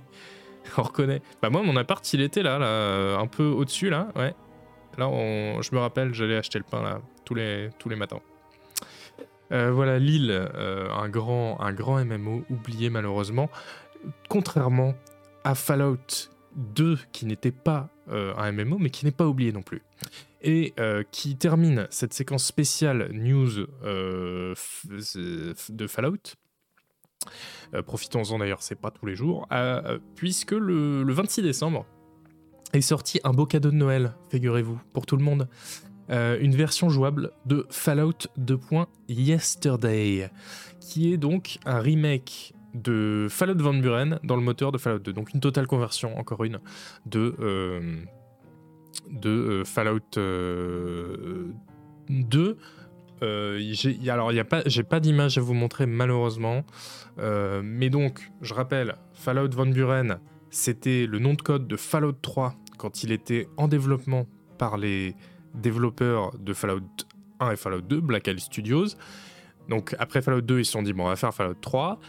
On reconnaît. Bah, moi, mon appart, il était là, là, un peu au-dessus, là, ouais. Là, je me rappelle, j'allais acheter le pain, là, tous les matins. Euh, voilà, Lille, euh, un, grand, un grand MMO, oublié malheureusement. Contrairement à Fallout 2, qui n'était pas euh, un MMO, mais qui n'est pas oublié non plus. Et qui termine cette séquence spéciale news de Fallout. Profitons-en d'ailleurs, c'est pas tous les jours, puisque le, le 26 décembre est sorti un beau cadeau de Noël, figurez-vous, pour tout le monde. Euh, une version jouable de Fallout 2. Yesterday, qui est donc un remake de Fallout Van Buren dans le moteur de Fallout 2. Donc une totale conversion, encore une, de, euh, de euh, Fallout 2. alors, pas, j'ai pas d'image à vous montrer malheureusement, mais donc, je rappelle, Fallout Van Buren, c'était le nom de code de Fallout 3 quand il était en développement par les développeurs de Fallout 1 et Fallout 2, Black Isle Studios. Donc après Fallout 2, ils se sont dit, bon, on va faire Fallout 3.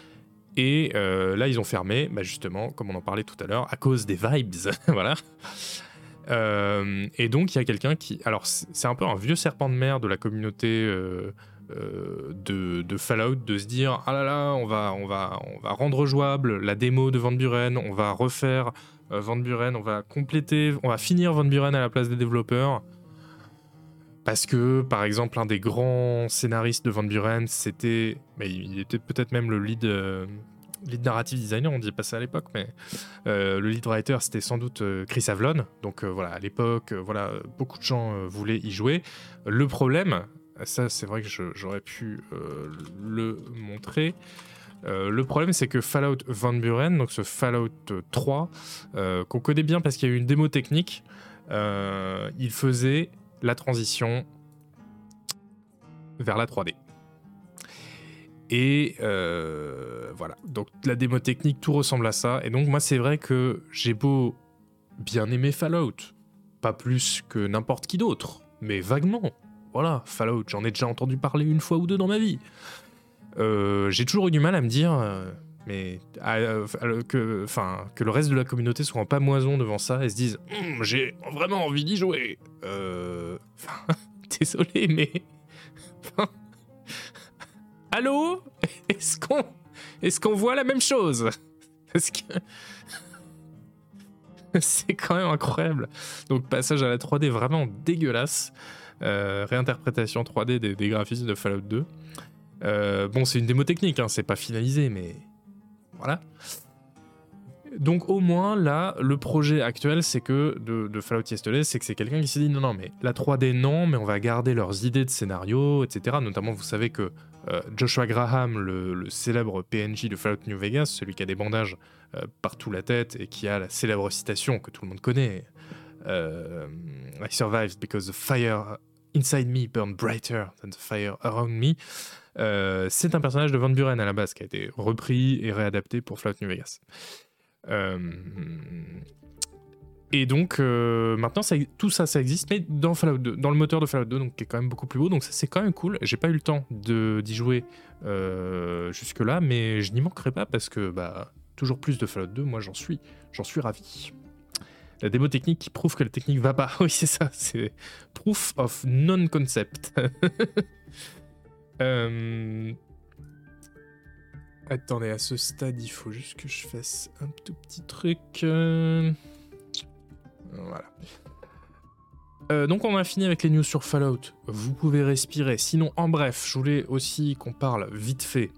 Et euh, là, ils ont fermé, bah, justement, comme on en parlait tout à l'heure, à cause des vibes. voilà. Euh, et donc, il y a quelqu'un qui. Alors, c'est un peu un vieux serpent de mer de la communauté euh, de, Fallout de se dire Ah là là, on va, on, va, on va rendre jouable la démo de Van Buren, on va refaire Van Buren, on va compléter, on va finir Van Buren à la place des développeurs. Parce que, par exemple, un des grands scénaristes de Van Buren, c'était. Mais il était peut-être même le lead, euh, lead narrative designer, on disait pas ça à l'époque, mais euh, le lead writer, c'était sans doute euh, Chris Avlon. Donc voilà, à l'époque, voilà, beaucoup de gens voulaient y jouer. Le problème, ça c'est vrai que j'aurais pu le montrer. le problème, c'est que Fallout Van Buren, donc ce Fallout 3, qu'on connaît bien parce qu'il y a eu une démo technique, il faisait la transition vers la 3D. Et euh, voilà, donc la démo technique, tout ressemble à ça. Et donc moi, c'est vrai que j'ai beau bien aimer Fallout, pas plus que n'importe qui d'autre, mais vaguement. Voilà, Fallout, j'en ai déjà entendu parler une fois ou deux dans ma vie. Euh, j'ai toujours eu du mal à me dire, euh, mais que, enfin, que le reste de la communauté soit en pamoison devant ça et se dise hum, j'ai vraiment envie d'y jouer. Euh, désolé, mais allô, est-ce qu'on est-ce qu'on voit la même chose? Parce que c'est quand même incroyable. Donc passage à la 3D vraiment dégueulasse. Euh, réinterprétation 3D des, graphismes de Fallout 2. Euh, bon, c'est une démo technique, hein, c'est pas finalisé, mais voilà. Donc au moins là, le projet actuel, c'est que de, Fallout Yesterday, c'est que c'est quelqu'un qui s'est dit non non mais la 3D non, mais on va garder leurs idées de scénario, etc. Notamment vous savez que euh, Joshua Graham, le, célèbre PNJ de Fallout New Vegas, celui qui a des bandages euh, partout la tête et qui a la célèbre citation que tout le monde connaît, euh, I survived because the fire inside me burned brighter than the fire around me. Euh, c'est un personnage de Van Buren à la base qui a été repris et réadapté pour Fallout New Vegas. Euh, et donc euh, maintenant tout ça ça existe mais dans Fallout 2, dans le moteur de Fallout 2 donc qui est quand même beaucoup plus beau donc ça c'est quand même cool. J'ai pas eu le temps d'y jouer jusque là mais je n'y manquerai pas parce que bah toujours plus de Fallout 2 moi j'en suis j'en suis ravi. La démo technique qui prouve que la technique va pas. Oui, c'est ça, c'est proof of non-concept. Euh, attendez, à ce stade, il faut juste que je fasse un tout petit truc. Euh, voilà. Euh, donc on a fini avec les news sur Fallout. Vous pouvez respirer. Sinon, en bref, je voulais aussi qu'on parle vite fait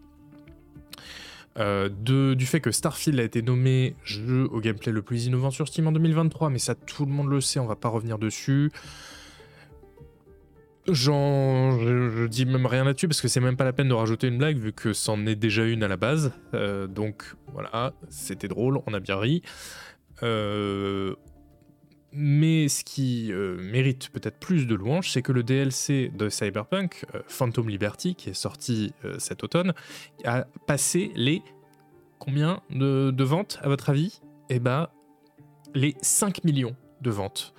de, du fait que Starfield a été nommé jeu au gameplay le plus innovant sur Steam en 2023, mais ça tout le monde le sait, on va pas revenir dessus. Je, dis même rien là-dessus parce que c'est même pas la peine de rajouter une blague vu que c'en est déjà une à la base. Euh, donc voilà, c'était drôle, on a bien ri. Euh, mais ce qui euh, mérite peut-être plus de louanges, c'est que le DLC de Cyberpunk, Phantom Liberty, qui est sorti cet automne, a passé les combien de, de ventes à votre avis? Eh bah, les 5 millions de ventes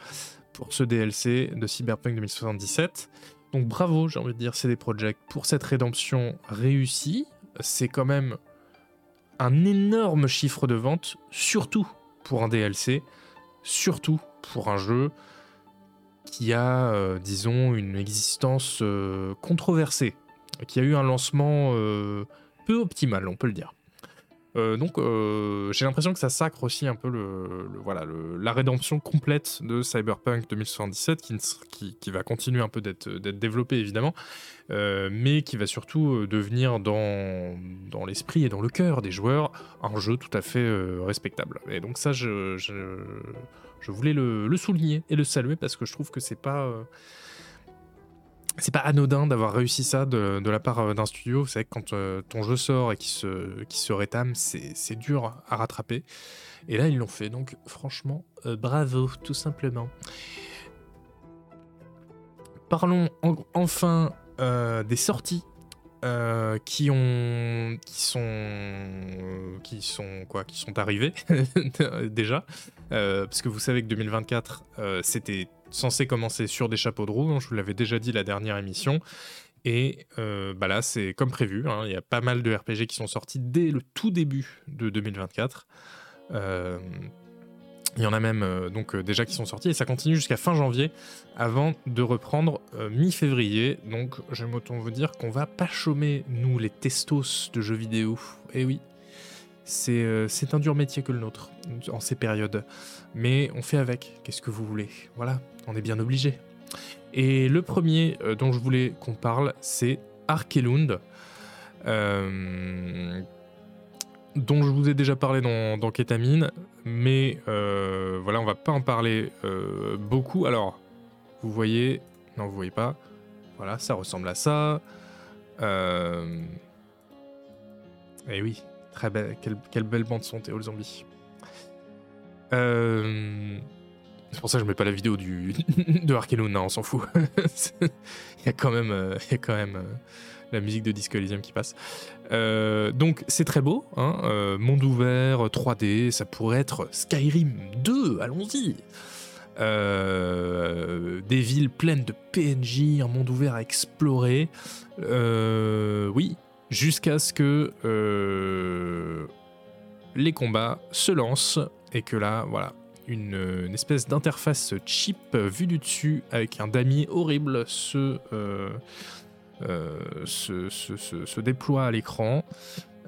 pour ce DLC de Cyberpunk 2077. Donc bravo, j'ai envie de dire CD Projekt pour cette rédemption réussie. C'est quand même un énorme chiffre de vente, surtout pour un DLC, surtout pour un jeu qui a, euh, disons, une existence euh, controversée, qui a eu un lancement euh, peu optimal, on peut le dire. Euh, donc euh, j'ai l'impression que ça sacre aussi un peu le, voilà, la rédemption complète de Cyberpunk 2077 qui, va continuer un peu d'être développé évidemment, euh, mais qui va surtout devenir dans, l'esprit et dans le cœur des joueurs un jeu tout à fait respectable. Et donc ça je, voulais le, souligner et le saluer parce que je trouve que c'est pas c'est pas anodin d'avoir réussi ça de, la part euh, d'un studio. Vous savez que quand euh, ton jeu sort et qu'il se, rétame, c'est dur à rattraper. Et là, ils l'ont fait. Donc, franchement, euh, bravo, tout simplement. Parlons enfin des sorties qui ont qui sont qui sont quoi qui sont arrivées déjà parce que vous savez que 2024 c'était censé commencer sur des chapeaux de roue, hein, je vous l'avais déjà dit la dernière émission. Et euh, bah là, c'est comme prévu, hein, il y a pas mal de RPG qui sont sortis dès le tout début de 2024. Euh, il y en a même euh, donc déjà qui sont sortis et ça continue jusqu'à fin janvier avant de reprendre mi-février. Donc j'aime autant vous dire qu'on va pas chômer, nous les testos de jeux vidéo. Et eh oui, c'est un dur métier que le nôtre en ces périodes. Mais on fait avec, qu'est-ce que vous voulez? Voilà, on est bien obligé. Et le premier euh, dont je voulais qu'on parle, c'est Arkelund, euh, dont je vous ai déjà parlé dans, Ketamine, mais euh, voilà, on va pas en parler beaucoup. Alors, vous voyez, non, vous voyez pas, voilà, ça ressemble à ça. Et oui, très belle, quelle, belle bande son Théo le zombie. Euh, c'est pour ça que je mets pas la vidéo de Arkelon, on s'en fout. il y a quand même, euh, y a quand même euh, la musique de Disco Elysium qui passe. Donc c'est très beau, hein, monde ouvert, 3D, ça pourrait être Skyrim 2, allons-y. des villes pleines de PNJ, un monde ouvert à explorer. oui, jusqu'à ce que les combats se lancent et que là, voilà, une, espèce d'interface cheap vue du dessus avec un damier horrible se, euh, euh, se, déploie à l'écran.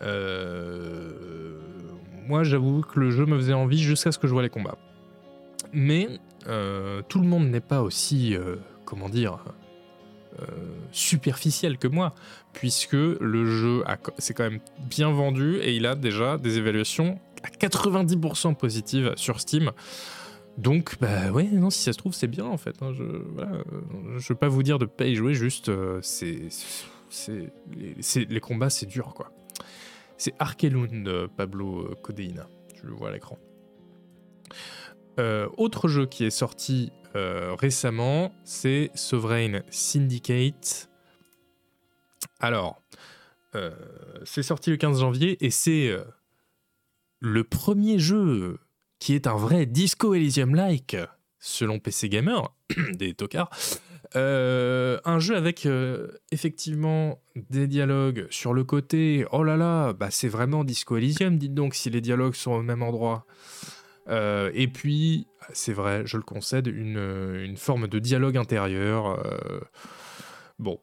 Euh, moi, j'avoue que le jeu me faisait envie jusqu'à ce que je vois les combats. Mais tout le monde n'est pas aussi, comment dire, superficiel que moi, puisque le jeu c'est quand même bien vendu et il a déjà des évaluations à 90% positive sur Steam. Donc, bah ouais, non, si ça se trouve, c'est bien en fait. Hein. Je, voilà, je veux pas vous dire de pas y jouer, juste, euh, les, combats, c'est dur quoi. C'est Arkelund, euh, Pablo euh, Codeina, tu le vois à l'écran. Autre jeu qui est sorti récemment, c'est Sovereign Syndicate. Alors, c'est sorti le 15 janvier et c'est le premier jeu qui est un vrai Disco Elysium-like, selon PC Gamer, des tocards, euh, un jeu avec euh, effectivement des dialogues sur le côté. Oh là là, bah c'est vraiment Disco Elysium, dites donc, si les dialogues sont au même endroit. Euh, et puis, c'est vrai, je le concède, une, une forme de dialogue intérieur. bon,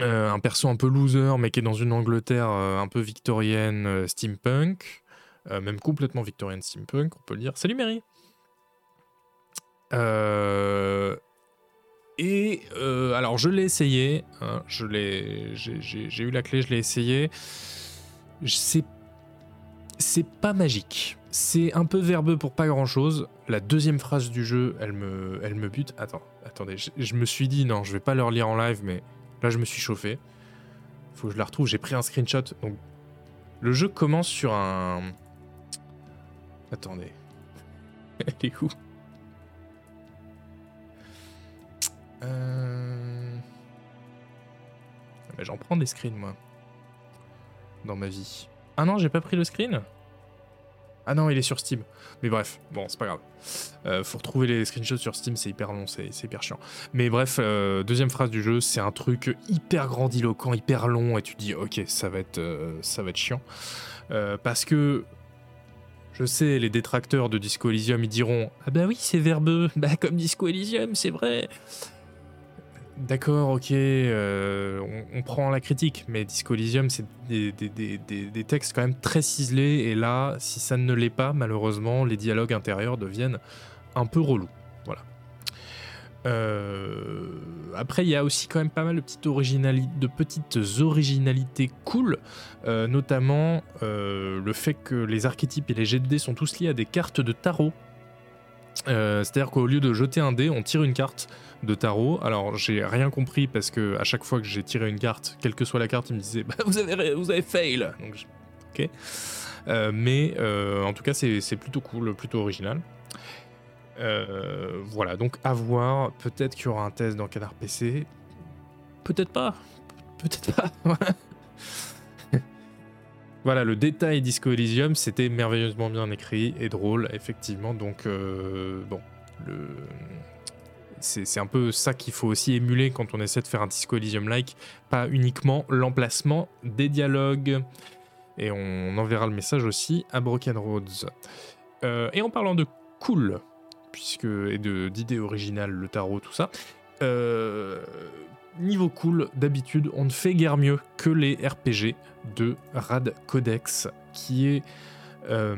un perso un peu loser, mais qui est dans une Angleterre un peu victorienne, steampunk. Euh, même complètement victorienne steampunk, on peut le dire. Salut Mary et alors je l'ai essayé, hein, je l'ai, j'ai eu la clé, je l'ai essayé. C'est c'est pas magique. C'est un peu verbeux pour pas grand chose. La deuxième phrase du jeu, elle me, elle me bute. Attends, attendez, je, me suis dit non, je vais pas leur lire en live, mais là je me suis chauffé. Faut que je la retrouve. J'ai pris un screenshot. Le jeu commence sur un. Attendez. Elle est où? Euh... J'en prends des screens, moi. Dans ma vie. Ah non, j'ai pas pris le screen Ah non, il est sur Steam. Mais bref, bon, c'est pas grave. Euh, faut retrouver les screenshots sur Steam, c'est hyper long, c'est hyper chiant. Mais bref, euh, deuxième phrase du jeu, c'est un truc hyper grandiloquent, hyper long, et tu dis, ok, ça va être, euh, ça va être chiant. parce que je sais, les détracteurs de Disco Elysium, ils diront Ah bah oui, c'est verbeux, bah comme Disco Elysium, c'est vrai. D'accord, ok, euh, on, prend la critique, mais Disco Elysium, c'est des, textes quand même très ciselés, et là, si ça ne l'est pas, malheureusement, les dialogues intérieurs deviennent un peu relous. Voilà. Euh, après, il y a aussi quand même pas mal de petites, originalités cool, euh, notamment le fait que les archétypes et les jets de dés sont tous liés à des cartes de tarot. C'est-à-dire qu'au lieu de jeter un dé, on tire une carte de tarot. Alors j'ai rien compris parce que à chaque fois que j'ai tiré une carte, quelle que soit la carte, il me disait bah, vous avez vous avez fail. Donc ok. Euh, mais euh, en tout cas c'est plutôt cool, plutôt original. Euh, voilà, donc à voir. Peut-être qu'il y aura un test dans Canard PC. Peut-être pas. Peut-être pas. voilà, le détail Disco Elysium, c'était merveilleusement bien écrit et drôle, effectivement. Donc, bon, le, c'est un peu ça qu'il faut aussi émuler quand on essaie de faire un Disco Elysium-like, pas uniquement l'emplacement des dialogues. Et on enverra le message aussi à Broken Roads. Euh, et en parlant de cool, puisque et d'idées originales, le tarot, tout ça, euh, niveau cool, d'habitude, on ne fait guère mieux que les RPG de Rad Codex, qui est euh,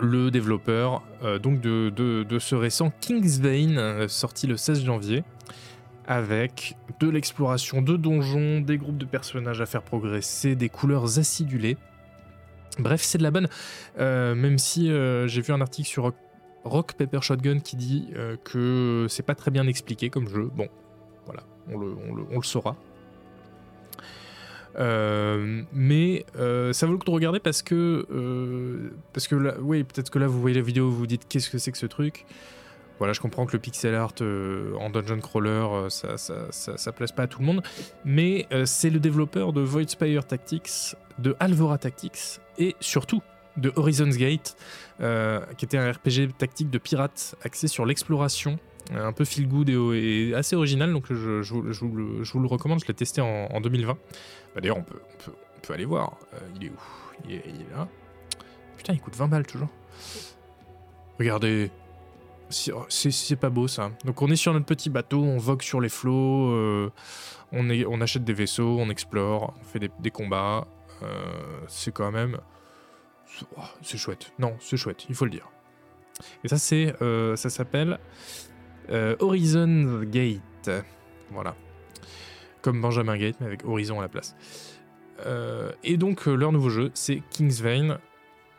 le développeur euh, donc de, ce récent King's Vein, sorti le 16 janvier, avec de l'exploration de donjons, des groupes de personnages à faire progresser, des couleurs acidulées. Bref, c'est de la bonne. Euh, même si j'ai vu un article sur Rock, Paper Shotgun qui dit que c'est pas très bien expliqué comme jeu. Bon, voilà, on le saura. Euh, mais euh, ça vaut le coup de regarder parce que, euh, parce que oui, peut-être que là vous voyez la vidéo, vous dites qu'est-ce que c'est que ce truc? Voilà, je comprends que le pixel art en dungeon crawler, ça, ça, ça, pas à tout le monde, mais c'est le développeur de Void Spire Tactics, de Alvora Tactics et surtout de Horizon's Gate, qui était un RPG tactique de pirates axé sur l'exploration un peu feel good et, assez original, donc je, vous, le recommande, je l'ai testé en, 2020. Bah, d'ailleurs, on peut, aller voir. Euh, il est où il est, là. Putain, il coûte 20 balles toujours. Regardez. C'est pas beau ça. Donc on est sur notre petit bateau, on vogue sur les flots, euh, on achète des vaisseaux, on explore, on fait des, combats. Euh, c'est quand même... Oh, c'est chouette. Non, c'est chouette, il faut le dire. Et ça, c'est, ça s'appelle euh, Horizon Gate. Voilà. Comme Benjamin Gate, mais avec Horizon à la place. Euh, et donc, euh, leur nouveau jeu, c'est King's Vein,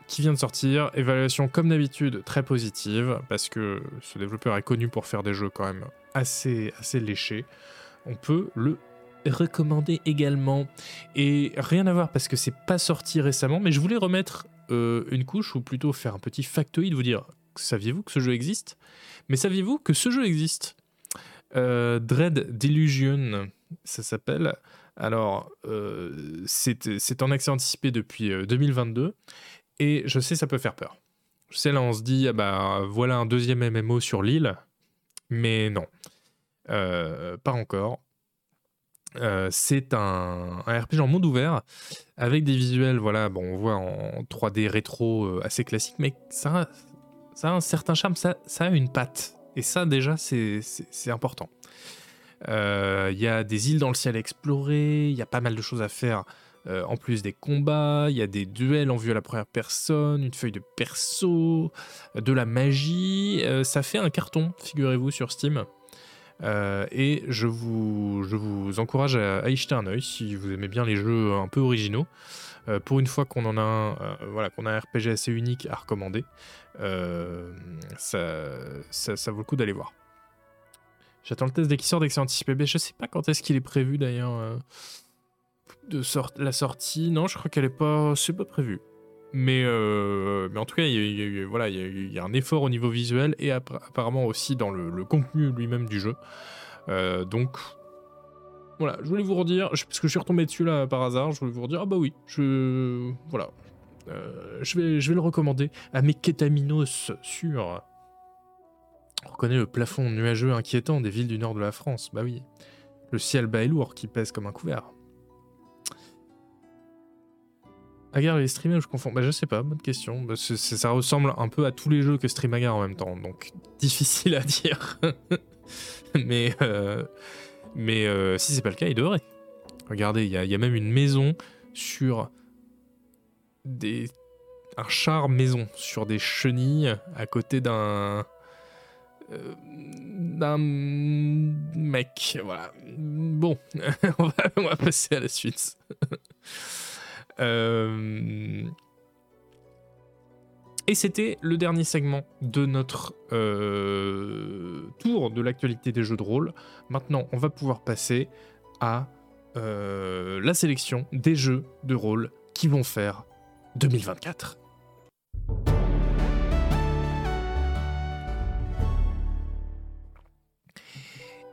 qui vient de sortir. Évaluation, comme d'habitude, très positive, parce que ce développeur est connu pour faire des jeux quand même assez, assez léchés. On peut le recommander également. Et rien à voir parce que c'est pas sorti récemment, mais je voulais remettre une couche, ou plutôt faire un petit factoïde, vous dire saviez-vous que ce jeu existe? Mais saviez-vous que ce jeu existe? Euh, Dread Delusion, ça s'appelle. Alors, euh, c'est en accès anticipé depuis 2022. Euh, et je sais, ça peut faire peur. Je sais, là, on se dit, ah bah, voilà un deuxième MMO sur l'île. Mais non. pas encore. c'est un, RPG en monde ouvert avec des visuels, voilà, bon, on voit en 3D rétro assez classique, mais ça, ça a un certain charme, ça, a une patte. Et ça, déjà, c'est important. Il euh, y a des îles dans le ciel à explorer, il y a pas mal de choses à faire euh, en plus des combats, il y a des duels en vue à la première personne, une feuille de perso, de la magie. ça fait un carton, figurez-vous, sur Steam. et je vous, je vous encourage à, à, y jeter un oeil si vous aimez bien les jeux un peu originaux. Pour une fois qu'on en a un, voilà, qu'on a un RPG assez unique à recommander, ça, ça, ça vaut le coup d'aller voir. J'attends le test dès qu'il sort, dès que c'est anticipé. Mais je sais pas quand est-ce qu'il est prévu d'ailleurs. Euh, de la sortie. Non, je crois qu'elle est pas. C'est pas prévu. Mais, euh, mais en tout cas, il y, a, voilà, il y, a un effort au niveau visuel et apparemment aussi dans le, contenu lui-même du jeu. Euh, donc, voilà, je voulais vous redire, parce que je suis retombé dessus là par hasard, je voulais vous redire, ah bah oui, je. Voilà. je, vais, je vais le recommander à mes kétaminos sur on reconnaît le plafond nuageux inquiétant des villes du nord de la France, bah oui. Le ciel bas et lourd qui pèse comme un couvert. Agar et les streamers, je confonds Bah je sais pas, bonne question. Bah, ça ressemble un peu à tous les jeux que stream Agar en même temps, donc difficile à dire. mais euh, mais euh, si c'est pas le cas, il devrait. Regardez, il y, a même une maison sur des un char maison sur des chenilles à côté d'un euh, d'un mec. Voilà. Bon, on, va, passer à la suite. Euh, et c'était le dernier segment de notre euh, tour de l'actualité des jeux de rôle. Maintenant, on va pouvoir passer à la sélection des jeux de rôle qui vont faire 2024.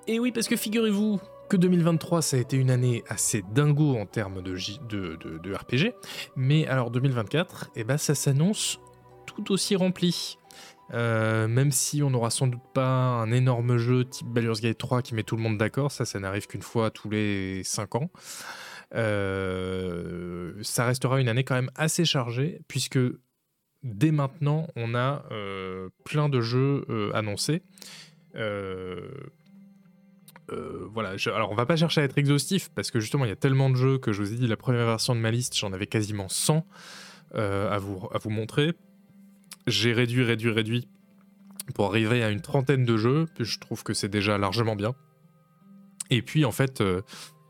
Et oui, parce que figurez-vous que 2023, ça a été une année assez dingo en termes de, de, RPG, mais alors 2024, eh ben, ça s'annonce aussi rempli. Euh, même si on n'aura sans doute pas un énorme jeu type Baldur's Gate 3 qui met tout le monde d'accord, ça, ça n'arrive qu'une fois tous les 5 ans. Euh, ça restera une année quand même assez chargée, puisque dès maintenant, on a euh, plein de jeux annoncés. Voilà, alors on va pas chercher à être exhaustif parce que justement il y a tellement de jeux que je vous ai dit la première version de ma liste j'en avais quasiment 100 euh, à, vous, à vous montrer. J'ai réduit, réduit, réduit pour arriver à une trentaine de jeux, je trouve que c'est déjà largement bien. Et puis en fait, euh,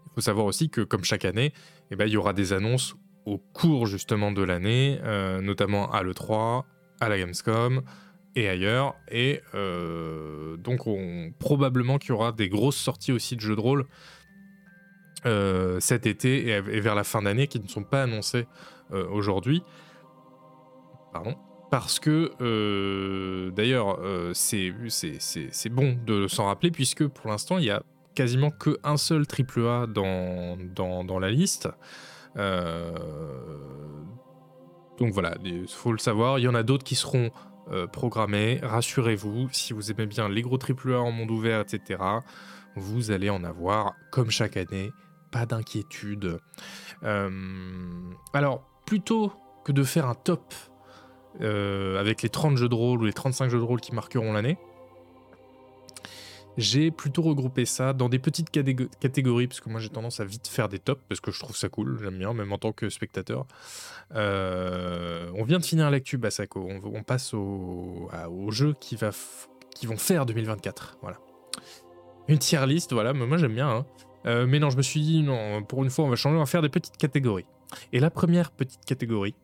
il faut savoir aussi que comme chaque année, eh ben, il y aura des annonces au cours justement de l'année, notamment à l'E3, à la Gamescom, et ailleurs. Et euh, donc, on, probablement qu'il y aura des grosses sorties aussi de jeux de rôle euh, cet été et, vers la fin d'année qui ne sont pas annoncées euh, aujourd'hui. Pardon. Parce que, d'ailleurs, c'est bon de s'en rappeler, puisque pour l'instant, il y a quasiment qu'un seul triple A dans, la liste. donc voilà, il faut le savoir. Il y en a d'autres qui seront euh, programmé, Rassurez-vous, si vous aimez bien les gros AAA en monde ouvert, etc., vous allez en avoir comme chaque année. Pas d'inquiétude. Euh, alors, plutôt que de faire un top euh, avec les 30 jeux de rôle ou les 35 jeux de rôle qui marqueront l'année, j'ai plutôt regroupé ça dans des petites catégories, parce que moi j'ai tendance à vite faire des tops, parce que je trouve ça cool, j'aime bien, même en tant que spectateur. Euh, on vient de finir l'actu Basako, on, on passe aux jeux qui, va qui vont faire 2024. Voilà. Une tier list, voilà, moi j'aime bien. Hein. Euh, mais non, je me suis dit, non, pour une fois, on va changer, on va faire des petites catégories. Et la première petite catégorie,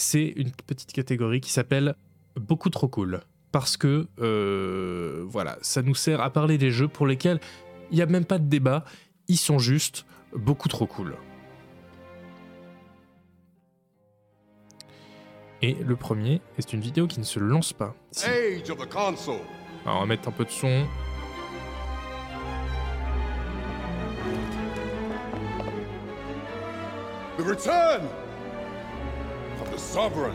c'est une petite catégorie qui s'appelle Beaucoup trop cool parce que euh, voilà, ça nous sert à parler des jeux pour lesquels il n'y a même pas de débat, ils sont juste beaucoup trop cool. Et le premier est une vidéo qui ne se lance pas. Alors on va mettre un peu de son. The return sovereign.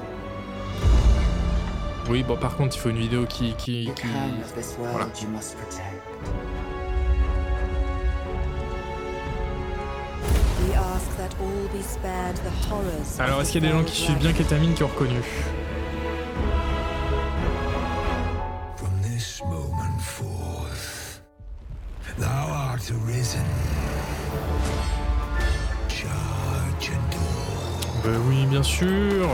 Oui, bon, par contre, il faut une vidéo qui. qui, qui... Voilà. Alors, est-ce qu'il y a des gens qui suivent bien Ketamine qui ont reconnu From this moment forth, thou art arisen. Charge Ben oui, bien sûr.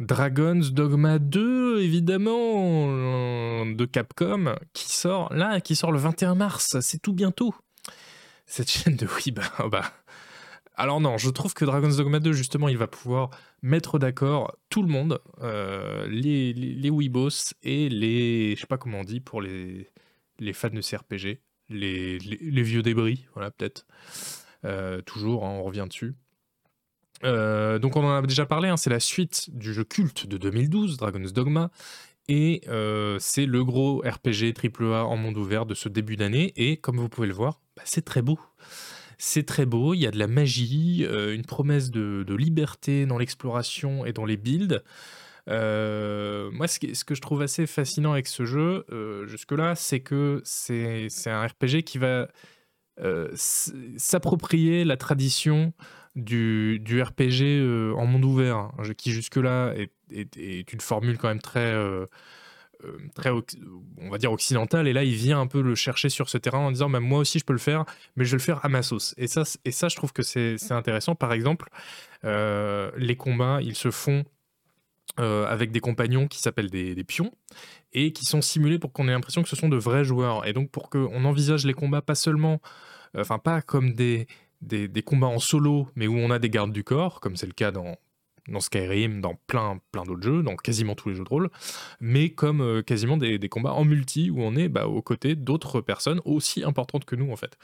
Dragon's Dogma 2, évidemment, de Capcom, qui sort là, qui sort le 21 mars, c'est tout bientôt. Cette chaîne de Wii, bah, bah. Alors non, je trouve que Dragon's Dogma 2, justement, il va pouvoir mettre d'accord tout le monde, euh, les, les, et les, je sais pas comment on dit pour les, fans de CRPG, les, les, vieux débris, voilà, peut-être. Euh, toujours, hein, on revient dessus. Euh, donc on en a déjà parlé, hein, c'est la suite du jeu culte de 2012, Dragon's Dogma, et euh, c'est le gros RPG AAA en monde ouvert de ce début d'année, et comme vous pouvez le voir, bah, c'est très beau. C'est très beau, il y a de la magie, euh, une promesse de, liberté dans l'exploration et dans les builds. moi, ce, ce, que je trouve assez fascinant avec ce jeu, jusque-là, c'est que c'est un RPG qui va s'approprier la tradition du, RPG euh, en monde ouvert, hein, qui jusque-là est, une formule quand même très, euh, euh, très, on va dire, occidentale. Et là, il vient un peu le chercher sur ce terrain en disant, bah, moi aussi, je peux le faire, mais je vais le faire à ma sauce. Et ça, et ça je trouve que c'est intéressant. Par exemple, les combats, ils se font avec des compagnons qui s'appellent des, des, pions et qui sont simulés pour qu'on ait l'impression que ce sont de vrais joueurs. Et donc, pour qu'on envisage les combats pas seulement, enfin, pas comme des des, combats en solo, mais où on a des gardes du corps, comme c'est le cas dans, dans Skyrim, dans plein, plein d'autres jeux, dans quasiment tous les jeux de rôle, mais comme euh, quasiment des, combats en multi où on est bah, aux côtés d'autres personnes aussi importantes que nous en fait.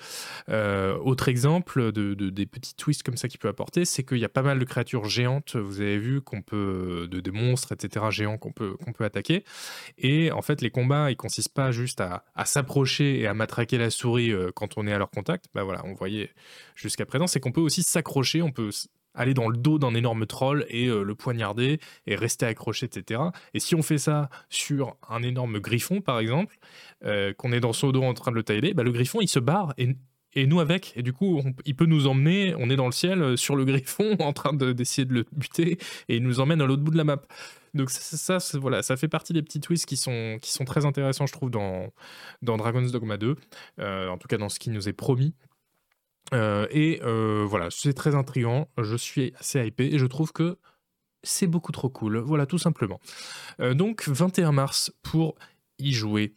Euh, autre exemple de, des petits twists comme ça qu'il peut apporter, c'est qu'il y a pas mal de créatures géantes, vous avez vu, qu'on peut, de, monstres, etc., géants qu'on peut, qu'on peut attaquer. Et en fait, les combats, ils consistent pas juste à, s'approcher et à matraquer la souris euh, quand on est à leur contact. Bah voilà, on voyait jusqu'à présent, c'est qu'on peut aussi s'accrocher, on peut aller dans le dos d'un énorme troll et euh, le poignarder et rester accroché, etc. Et si on fait ça sur un énorme griffon, par exemple, euh, qu'on est dans son dos en train de le tailler, bah, le griffon, il se barre et, et nous avec. Et du coup, il peut nous emmener, on est dans le ciel, euh, sur le griffon, en train d'essayer de, le buter, et il nous emmène à l'autre bout de la map. Donc ça, ça voilà, ça fait partie des petits twists qui sont, qui sont très intéressants, je trouve, dans, dans Dragon's Dogma 2, en tout cas dans ce qui nous est promis. Euh, et euh, voilà, c'est très intriguant. Je suis assez hypé et je trouve que c'est beaucoup trop cool. Voilà, tout simplement. Euh, donc, 21 mars pour y jouer.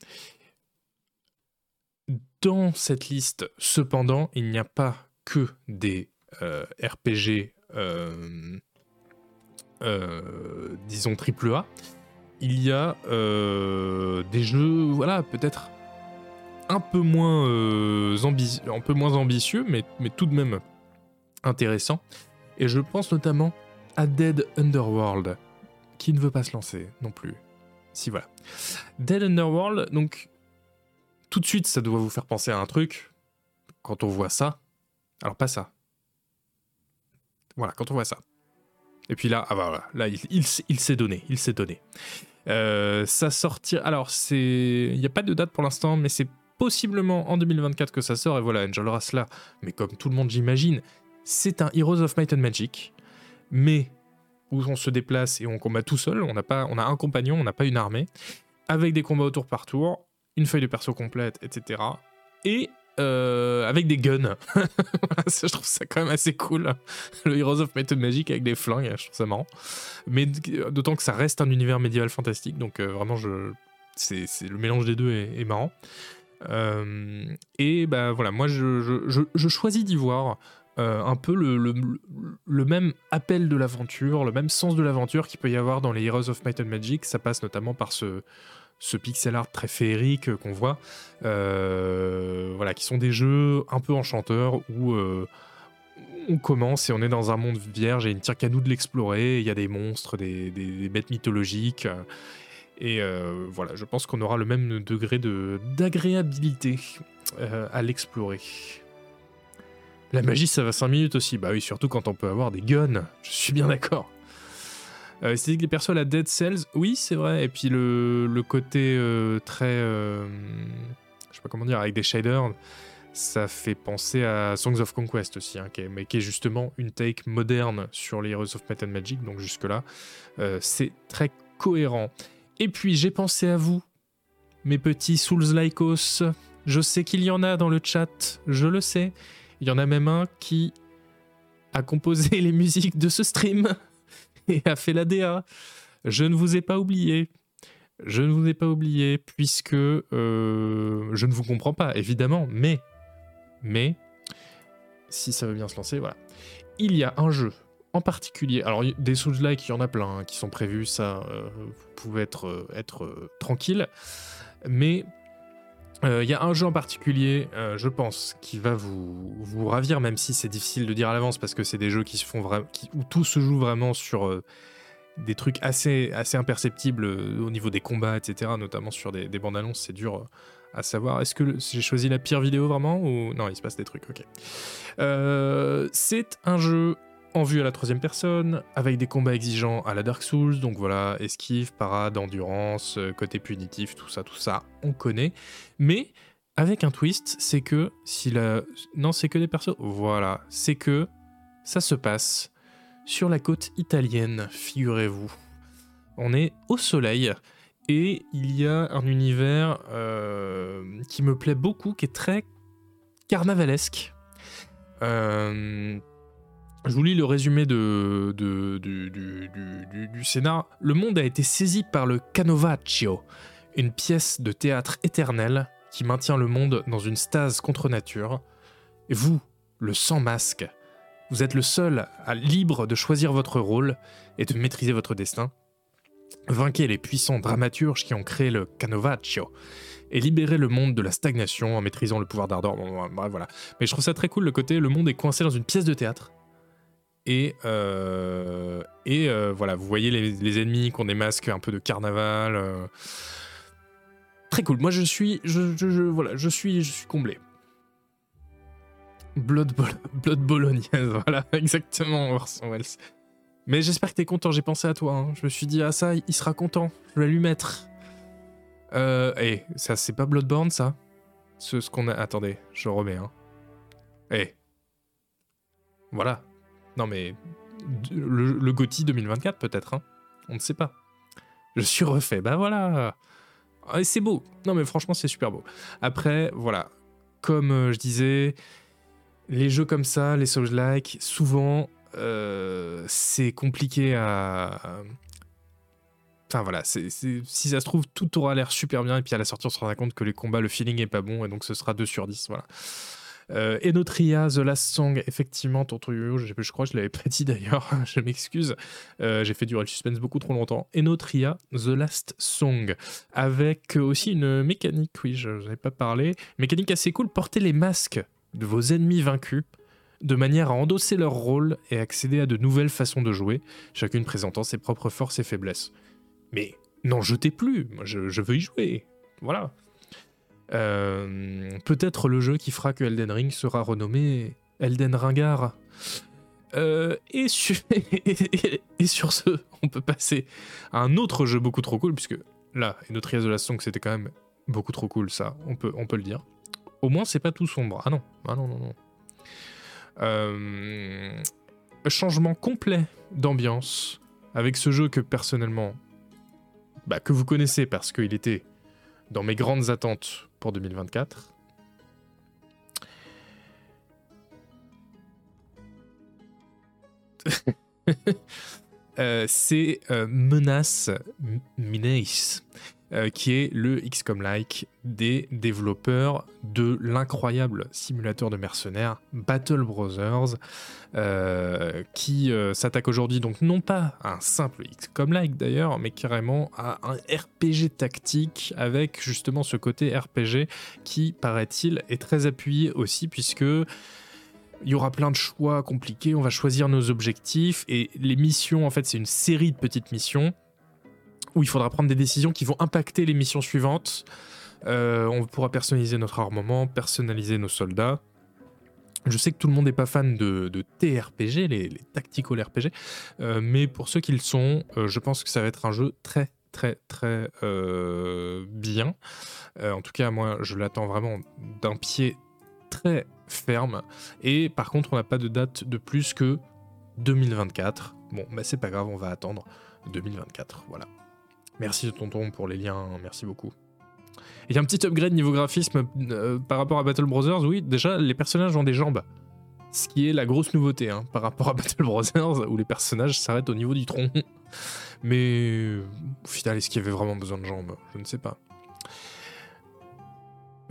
Dans cette liste, cependant, il n'y a pas que des RPG, disons AAA. Il y a des jeux, voilà, peut-être un peu moins, euh, un peu moins ambitieux, mais, mais tout de même intéressant. Et je pense notamment à Dead Underworld, qui ne veut pas se lancer non plus. Si voilà. Dead Underworld, donc tout de suite, ça doit vous faire penser à un truc. Quand on voit ça, alors pas ça. Voilà, quand on voit ça. Et puis là, ah bah voilà, là, il, il, s'est donné, il s'est donné. Euh, ça sortir. Alors, c'est, il n'y a pas de date pour l'instant, mais c'est possiblement en 2024 que ça sort, et voilà, Angel là, mais comme tout le monde j'imagine, c'est un Heroes of Might and Magic, mais où on se déplace et on combat tout seul, on a, pas, on a un compagnon, on n'a pas une armée, avec des combats au tour par tour, une feuille de perso complète, etc. Et euh, avec des guns. je trouve ça quand même assez cool. Le Heroes of Might and Magic avec des flingues, je trouve ça marrant. Mais d'autant que ça reste un univers médiéval fantastique, donc euh, vraiment, c'est, le mélange des deux est marrant. Euh, et bah voilà, moi je, choisis d'y voir euh, un peu le, le, même appel de l'aventure, le même sens de l'aventure qu'il peut y avoir dans les Heroes of Might and Magic. Ça passe notamment par ce, ce pixel art très féerique qu'on voit, euh, voilà, qui sont des jeux un peu enchanteurs où on commence et on est dans un monde vierge et il ne tient qu'à nous de l'explorer. Il y a des monstres, des, des bêtes mythologiques. Et euh, voilà, je pense qu'on aura le même degré d'agréabilité euh, à l'explorer. La magie, ça va 5 minutes aussi. Bah oui, surtout quand on peut avoir des guns. Je suis bien d'accord. Euh, C'est que les persos à la Dead Cells, oui, c'est vrai. Et puis le, côté euh, très. je sais pas comment dire, avec des shaders, ça fait penser à Songs of Conquest aussi, hein, mais qui est justement une take moderne sur les Heroes of and Magic. Donc jusque-là, c'est très cohérent. Et puis j'ai pensé à vous, mes petits Souls-Lycos. Je sais qu'il y en a dans le chat, je le sais. Il y en a même un qui a composé les musiques de ce stream et a fait la DA. Je ne vous ai pas oublié. Je ne vous ai pas oublié puisque euh, je ne vous comprends pas, évidemment, mais, mais, si ça veut bien se lancer, voilà. Il y a un jeu en particulier, alors des Souls-like, il y en a plein hein, qui sont prévus, ça, euh, vous pouvez être, euh, être tranquille, mais il y a un jeu en particulier, je pense, qui va vous, vous ravir, même si c'est difficile de dire à l'avance parce que c'est des jeux qui se font vraiment, où tout se joue vraiment sur des trucs assez, assez imperceptibles euh, au niveau des combats, etc., notamment sur des, bandes annonces, c'est dur euh, à savoir. Est-ce que j'ai choisi la pire vidéo vraiment ou non Il se passe des trucs, ok. Euh, c'est un jeu en vue à la troisième personne, avec des combats exigeants à la Dark Souls, donc voilà, esquive, parade, endurance, côté punitif, tout ça, tout ça, on connaît. Mais avec un twist, c'est que si la... Non, c'est que des persos. Voilà, c'est que ça se passe sur la côte italienne, figurez-vous. On est au soleil et il y a un univers euh, qui me plaît beaucoup, qui est très carnavalesque. Euh, je vous lis le résumé du, scénar. Le monde a été saisi par le Canovaccio, une pièce de théâtre éternel qui maintient le monde dans une stase contre nature. Et vous, le sans masque, vous êtes le seul à libre de choisir votre rôle et de maîtriser votre destin. Vainquez les puissants dramaturges qui ont créé le Canovaccio et libérez le monde de la stagnation en maîtrisant le pouvoir d'Ardor. voilà. Mais je trouve ça très cool le côté le monde est coincé dans une pièce de théâtre. Et, euh, euh, voilà, vous voyez les, ennemis qui ont des masques un peu de carnaval. Euh. Très cool. Moi, je suis, je, voilà, je suis, je suis comblé. Blood, Blood Bolognaise, voilà, exactement, Orson Welles. Mais j'espère que t'es content, j'ai pensé à toi. Hein. Je me suis dit, ah ça, il sera content, je vais lui mettre. Euh, eh, ça, c'est pas Bloodborne, ça? Ce, ce qu'on a... Attendez, je remets, hein. Eh. Voilà. Non mais... Le, le 2024, peut-être, hein. On ne sait pas. Je suis refait, bah voilà ah, C'est beau. Non mais franchement, c'est super beau. Après, voilà. Comme euh, je disais, les jeux comme ça, les Souls-like, souvent, euh, c'est compliqué à. Enfin voilà, si ça se trouve, tout aura l'air super bien, et puis à la sortie, on se rendra compte que les combats, le feeling est pas bon, et donc ce sera 2 sur 10. Voilà. Euh, Enotria, The Last Song, effectivement, Tonton je, je crois que je l'avais pas dit d'ailleurs, je m'excuse, euh, j'ai fait durer le suspense beaucoup trop longtemps. Enotria, The Last Song, avec aussi une mécanique, oui, je n'en ai pas parlé, mécanique assez cool, porter les masques de vos ennemis vaincus, de manière à endosser leur rôle et accéder à de nouvelles façons de jouer, chacune présentant ses propres forces et faiblesses. Mais n'en jetez plus, je, veux y jouer. Voilà. Euh, peut-être le jeu qui fera que Elden Ring sera renommé Elden Ringard. Euh, et, sur... et, sur ce, on peut passer à un autre jeu beaucoup trop cool, puisque là, et notre de la Song, c'était quand même beaucoup trop cool, ça, on peut, on peut le dire. Au moins, c'est pas tout sombre. Ah non, ah non, non, non. Euh, changement complet d'ambiance avec ce jeu que personnellement, bah, que vous connaissez parce qu'il était dans mes grandes attentes pour 2024. Euh, c'est euh, Menace. Euh, qui est le XCOM-like des développeurs de l'incroyable simulateur de mercenaires Battle Brothers, euh, qui euh, s'attaque aujourd'hui donc non pas à un simple XCOM-like d'ailleurs, mais carrément à un RPG tactique avec justement ce côté RPG qui, paraît-il, est très appuyé aussi puisque il y aura plein de choix compliqués, on va choisir nos objectifs et les missions, en fait, c'est une série de petites missions où il faudra prendre des décisions qui vont impacter les missions suivantes. Euh, on pourra personnaliser notre armement, personnaliser nos soldats. Je sais que tout le monde n'est pas fan de, TRPG, les, tactical RPG, euh, mais pour ceux qui le sont, euh, je pense que ça va être un jeu très très très bien. en tout cas, moi, je l'attends vraiment d'un pied très ferme. Et par contre, on n'a pas de date de plus que 2024. Bon, bah c'est pas grave, on va attendre 2024. Voilà. Merci tonton pour les liens, merci beaucoup. Il y a un petit upgrade niveau graphisme euh, par rapport à Battle Brothers, oui, déjà les personnages ont des jambes. Ce qui est la grosse nouveauté hein, par rapport à Battle Brothers où les personnages s'arrêtent au niveau du tronc. Mais au final, est-ce qu'il y avait vraiment besoin de jambes? Je ne sais pas.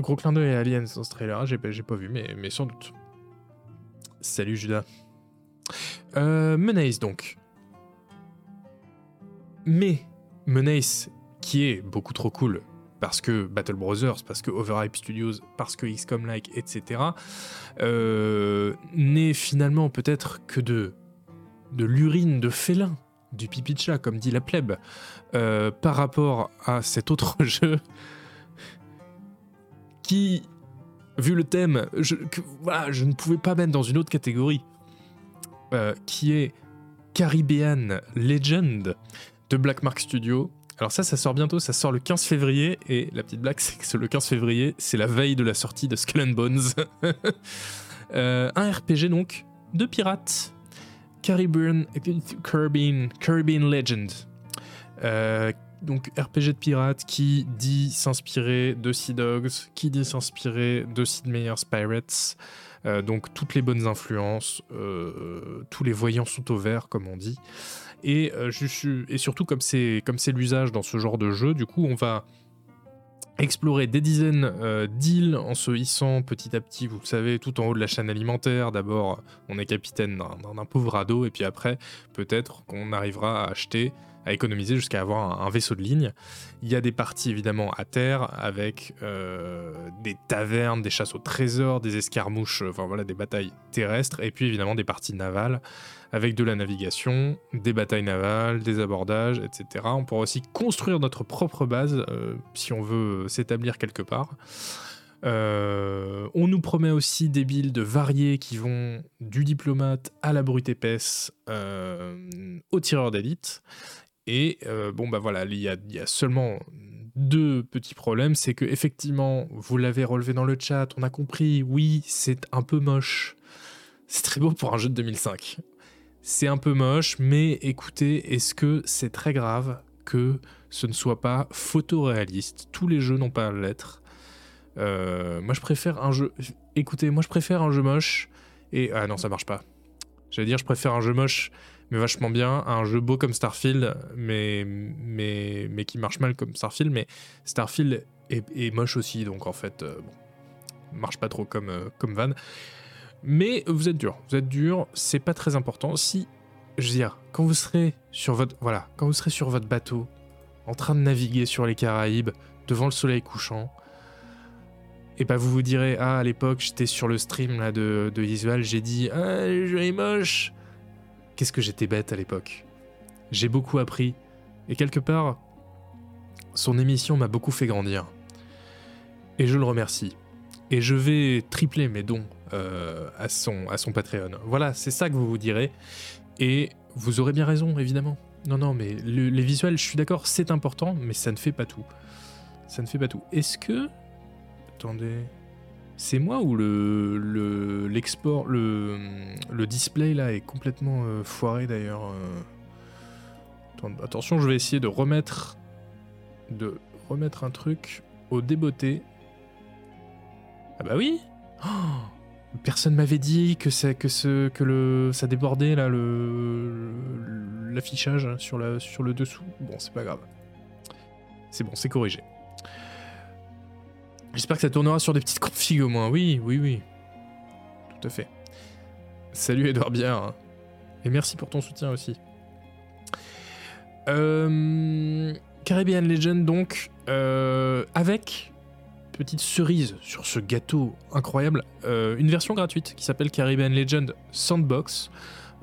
Gros clin d'œil à Aliens dans ce trailer, j'ai pas, vu, mais, mais sans doute. Salut Judas. Euh, Menace donc. Mais Menace, qui est beaucoup trop cool parce que Battle Brothers, parce que Overhype Studios, parce que XCOM Like, etc., euh, n'est finalement peut-être que de, de l'urine de félin, du pipi de comme dit la plèbe, euh, par rapport à cet autre jeu qui, vu le thème, je ne pouvais pas mettre dans une autre catégorie, euh, qui est Caribbean Legend de Blackmark Studio. Alors ça, ça sort bientôt, ça sort le 15 février, et la petite blague, c'est que le 15 février, c'est la veille de la sortie de Skull and Bones. Euh, un RPG donc, de pirates, Caribbean, Caribbean, Legend. Euh, donc RPG de pirates qui dit s'inspirer de Sea Dogs, qui dit s'inspirer de Sid Meier's Pirates. Euh, donc toutes les bonnes influences, tous les voyants sont au vert comme on dit. Et, euh, et surtout comme c'est l'usage dans ce genre de jeu, du coup on va explorer des dizaines d'îles en se hissant petit à petit, vous savez, tout en haut de la chaîne alimentaire. D'abord on est capitaine d'un pauvre radeau et puis après peut-être qu'on arrivera à acheter à économiser jusqu'à avoir un, vaisseau de ligne. Il y a des parties évidemment à terre avec euh, des tavernes, des chasses au trésor, des escarmouches, enfin voilà, des batailles terrestres, et puis évidemment des parties navales avec de la navigation, des batailles navales, des abordages, etc. On pourra aussi construire notre propre base euh, si on veut s'établir quelque part. Euh, on nous promet aussi des builds variés qui vont du diplomate à la brute épaisse au tireur d'élite. Et euh, bon, bah voilà, il y a, seulement deux petits problèmes. C'est que, effectivement, vous l'avez relevé dans le chat, on a compris, oui, c'est un peu moche. C'est très beau pour un jeu de 2005. C'est un peu moche, mais écoutez, est-ce que c'est très grave que ce ne soit pas photoréaliste? Tous les jeux n'ont pas à l'être. Euh, moi, je préfère un jeu. Écoutez, moi, je préfère un jeu moche. Et. Ah non, ça marche pas. J'allais dire, je préfère un jeu moche mais vachement bien. Un jeu beau comme Starfield, mais, mais, mais qui marche mal comme Starfield. Mais Starfield est, moche aussi, donc en fait, euh, bon, marche pas trop comme, euh, comme Van. Mais vous êtes dur, vous êtes dur, c'est pas très important. Si, je veux dire, quand vous serez sur votre, bateau, en train de naviguer sur les Caraïbes, devant le soleil couchant, et bah vous vous direz, ah à l'époque j'étais sur le stream là de, de j'ai dit, ah le jeu est moche, Qu'est-ce que j'étais bête à l'époque. J'ai beaucoup appris, et quelque part, son émission m'a beaucoup fait grandir. Et je le remercie. Et je vais tripler mes dons euh, à, son, à son Patreon. Voilà, c'est ça que vous vous direz. Et vous aurez bien raison, évidemment. Non, non, mais les visuels, je suis d'accord, c'est important, mais ça ne fait pas tout. Ça ne fait pas tout. Est-ce que... Attendez... C'est moi ou le l'export le, le, display là est complètement euh, foiré d'ailleurs. Euh. attention, je vais essayer de remettre de remettre un truc au débeauté. Ah bah oui. Oh Personne m'avait dit que ça débordait là l'affichage sur le dessous. Bon, c'est pas grave. C'est bon, c'est corrigé. J'espère que ça tournera sur des petites configs au moins. Oui, oui, oui. Tout à fait. Salut Edouard Bière. Et merci pour ton soutien aussi. Euh, Caribbean Legend donc, euh, avec petite cerise sur ce gâteau incroyable, euh, une version gratuite qui s'appelle Caribbean Legend Sandbox.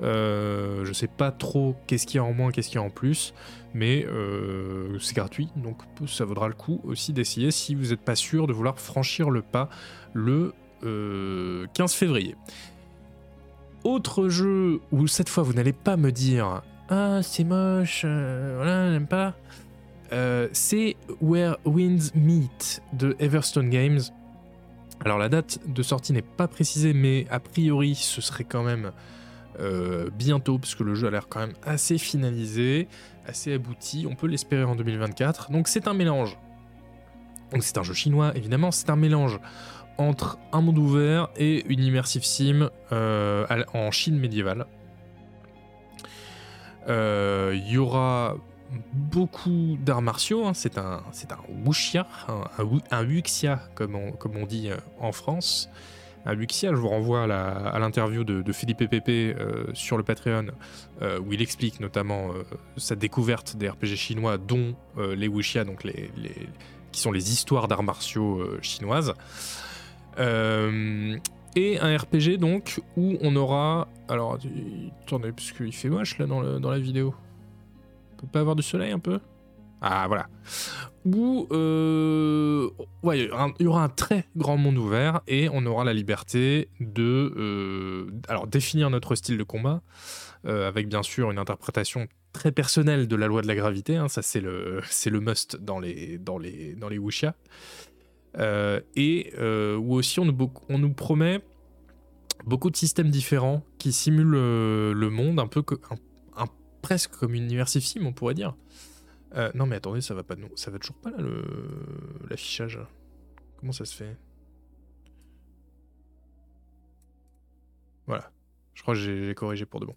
Euh, je sais pas trop qu'est-ce qu'il y a en moins, qu'est-ce qu'il y a en plus, mais euh, c'est gratuit, donc ça vaudra le coup aussi d'essayer si vous n'êtes pas sûr de vouloir franchir le pas le 15 euh, février. Autre jeu où cette fois vous n'allez pas me dire Ah, c'est moche, voilà, j'aime pas. C'est Where Winds Meet de Everstone Games. Alors la date de sortie n'est pas précisée, mais a priori ce serait quand même euh, bientôt, parce que le jeu a l'air quand même assez finalisé, assez abouti. On peut l'espérer en 2024. Donc c'est un mélange. Donc c'est un jeu chinois, évidemment. C'est un mélange entre un monde ouvert et une immersive sim euh, en Chine médiévale. Euh, Il y aura beaucoup d'arts martiaux. hein. C'est un, c'est un wuxia, un, un, un wuxia comme on, comme on dit euh, en France. Un wuxia, je vous renvoie à l'interview de, Philippe Pépé euh, sur le Patreon, euh, où il explique notamment sa découverte des RPG chinois, dont les wuxia, donc les, les- qui sont les histoires d'arts martiaux chinoises. Et un RPG donc où on aura. Alors attendez, parce qu'il fait moche là dans la vidéo. Peut pas avoir du soleil un peu? Ah voilà. Où euh, il y aura un- très grand monde ouvert et on aura la liberté de euh, alors définir notre style de combat euh, avec bien sûr une interprétation très personnelle de la loi de la gravité. hein, ça c'est le c'est le must dans les dans les dans les wuxia. Et où aussi on nous, on nous promet beaucoup de systèmes différents qui simulent le monde un peu un- presque comme une immersive sim on pourrait dire. Euh, non mais attendez ça va pas ça va toujours pas là le l'affichage. Comment ça se fait? Voilà. Je crois que j'ai corrigé pour de bon.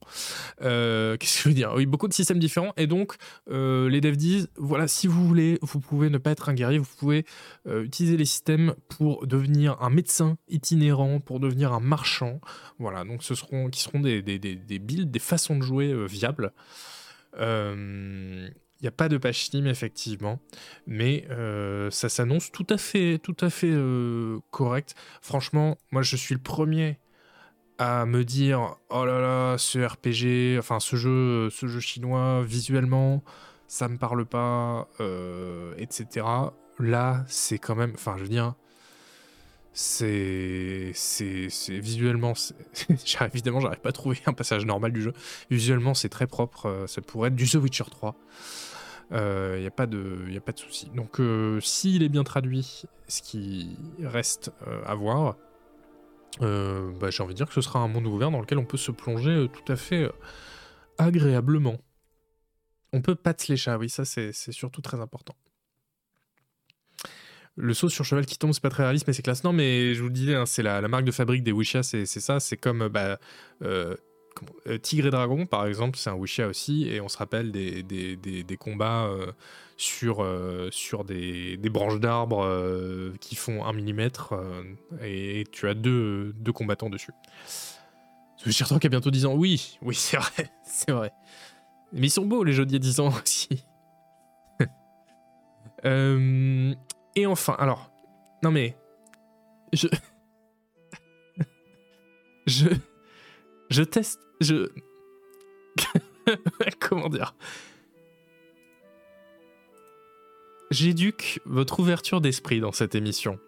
Euh, Qu'est-ce que je veux dire? Oui, beaucoup de systèmes différents. Et donc, euh, les devs disent, voilà, si vous voulez, vous pouvez ne pas être un guerrier, vous pouvez euh, utiliser les systèmes pour devenir un médecin itinérant, pour devenir un marchand. Voilà, donc ce seront, qui seront des, des, des, des builds, des façons de jouer viables. Il n'y a pas de page Steam, effectivement, mais ça s'annonce tout à fait, tout à fait correct. Franchement, moi, je suis le premier à me dire oh là là ce RPG enfin ce jeu ce jeu chinois visuellement ça me parle pas euh, etc là c'est quand même enfin je veux dire c'est c'est visuellement évidemment j'arrive pas à trouver un passage normal du jeu. Visuellement c'est très propre euh, ça pourrait être du The Witcher 3 il n'y a pas de y a pas de souci. Donc euh, s'il est bien traduit ce qui reste euh, à voir euh, bah, j'ai envie de dire que ce sera un monde ouvert dans lequel on peut se plonger euh, tout à fait euh, agréablement. On peut patte les chats, oui, ça c'est surtout très important. Le saut sur cheval qui tombe, c'est pas très réaliste, mais c'est classe. Non, mais je vous le disais, hein, c'est la, marque de fabrique des Wisha, c'est ça. C'est comme bah, euh, Tigre et Dragon, par exemple, c'est un Wisha aussi, et on se rappelle des, des, des- combats euh, sur, euh, sur des, branches d'arbres qui font un millimètre, euh, et tu as deux, deux combattants dessus. Ce Witcher 3 qui a bientôt 10 ans, oui, oui, c'est vrai, c'est vrai. Mais ils sont beaux, les y a 10 ans aussi. Et enfin, alors, non mais, je, je, je teste, je, comment dire, j'éduque votre ouverture d'esprit dans cette émission.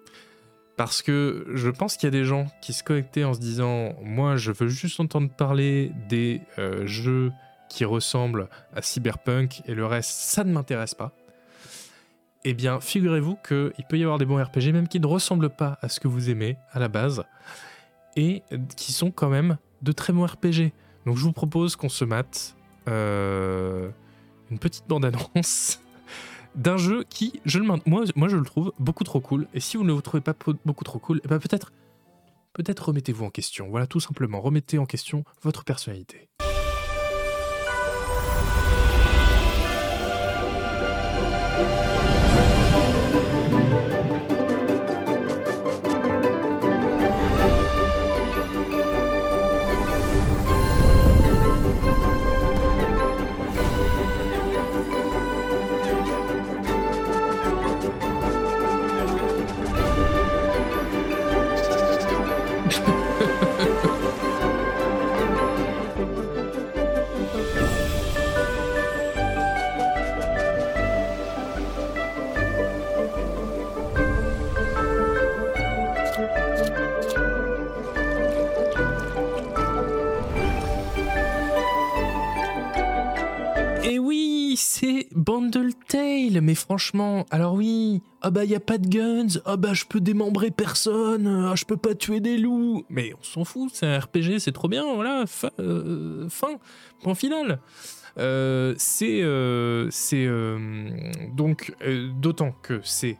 Parce que je pense qu'il y a des gens qui se connectaient en se disant Moi, je veux juste entendre parler des euh, jeux qui ressemblent à Cyberpunk et le reste, ça ne m'intéresse pas. Eh bien, figurez-vous qu'il peut y avoir des bons RPG, même qui ne ressemblent pas à ce que vous aimez à la base, et qui sont quand même de très bons RPG. Donc, je vous propose qu'on se mate euh, une petite bande-annonce d'un jeu qui, je le moi, moi, je le trouve beaucoup trop cool. Et si vous ne le trouvez pas beaucoup trop cool, eh ben peut-être, peut-être remettez-vous en question. Voilà, tout simplement, remettez en question votre personnalité. Bundle Tale, mais franchement, alors oui, ah bah y a pas de guns, ah bah je peux démembrer personne, ah je peux pas tuer des loups, mais on s'en fout, c'est un RPG, c'est trop bien, voilà, fin, euh, point final. Euh, c'est euh, donc d'autant que c'est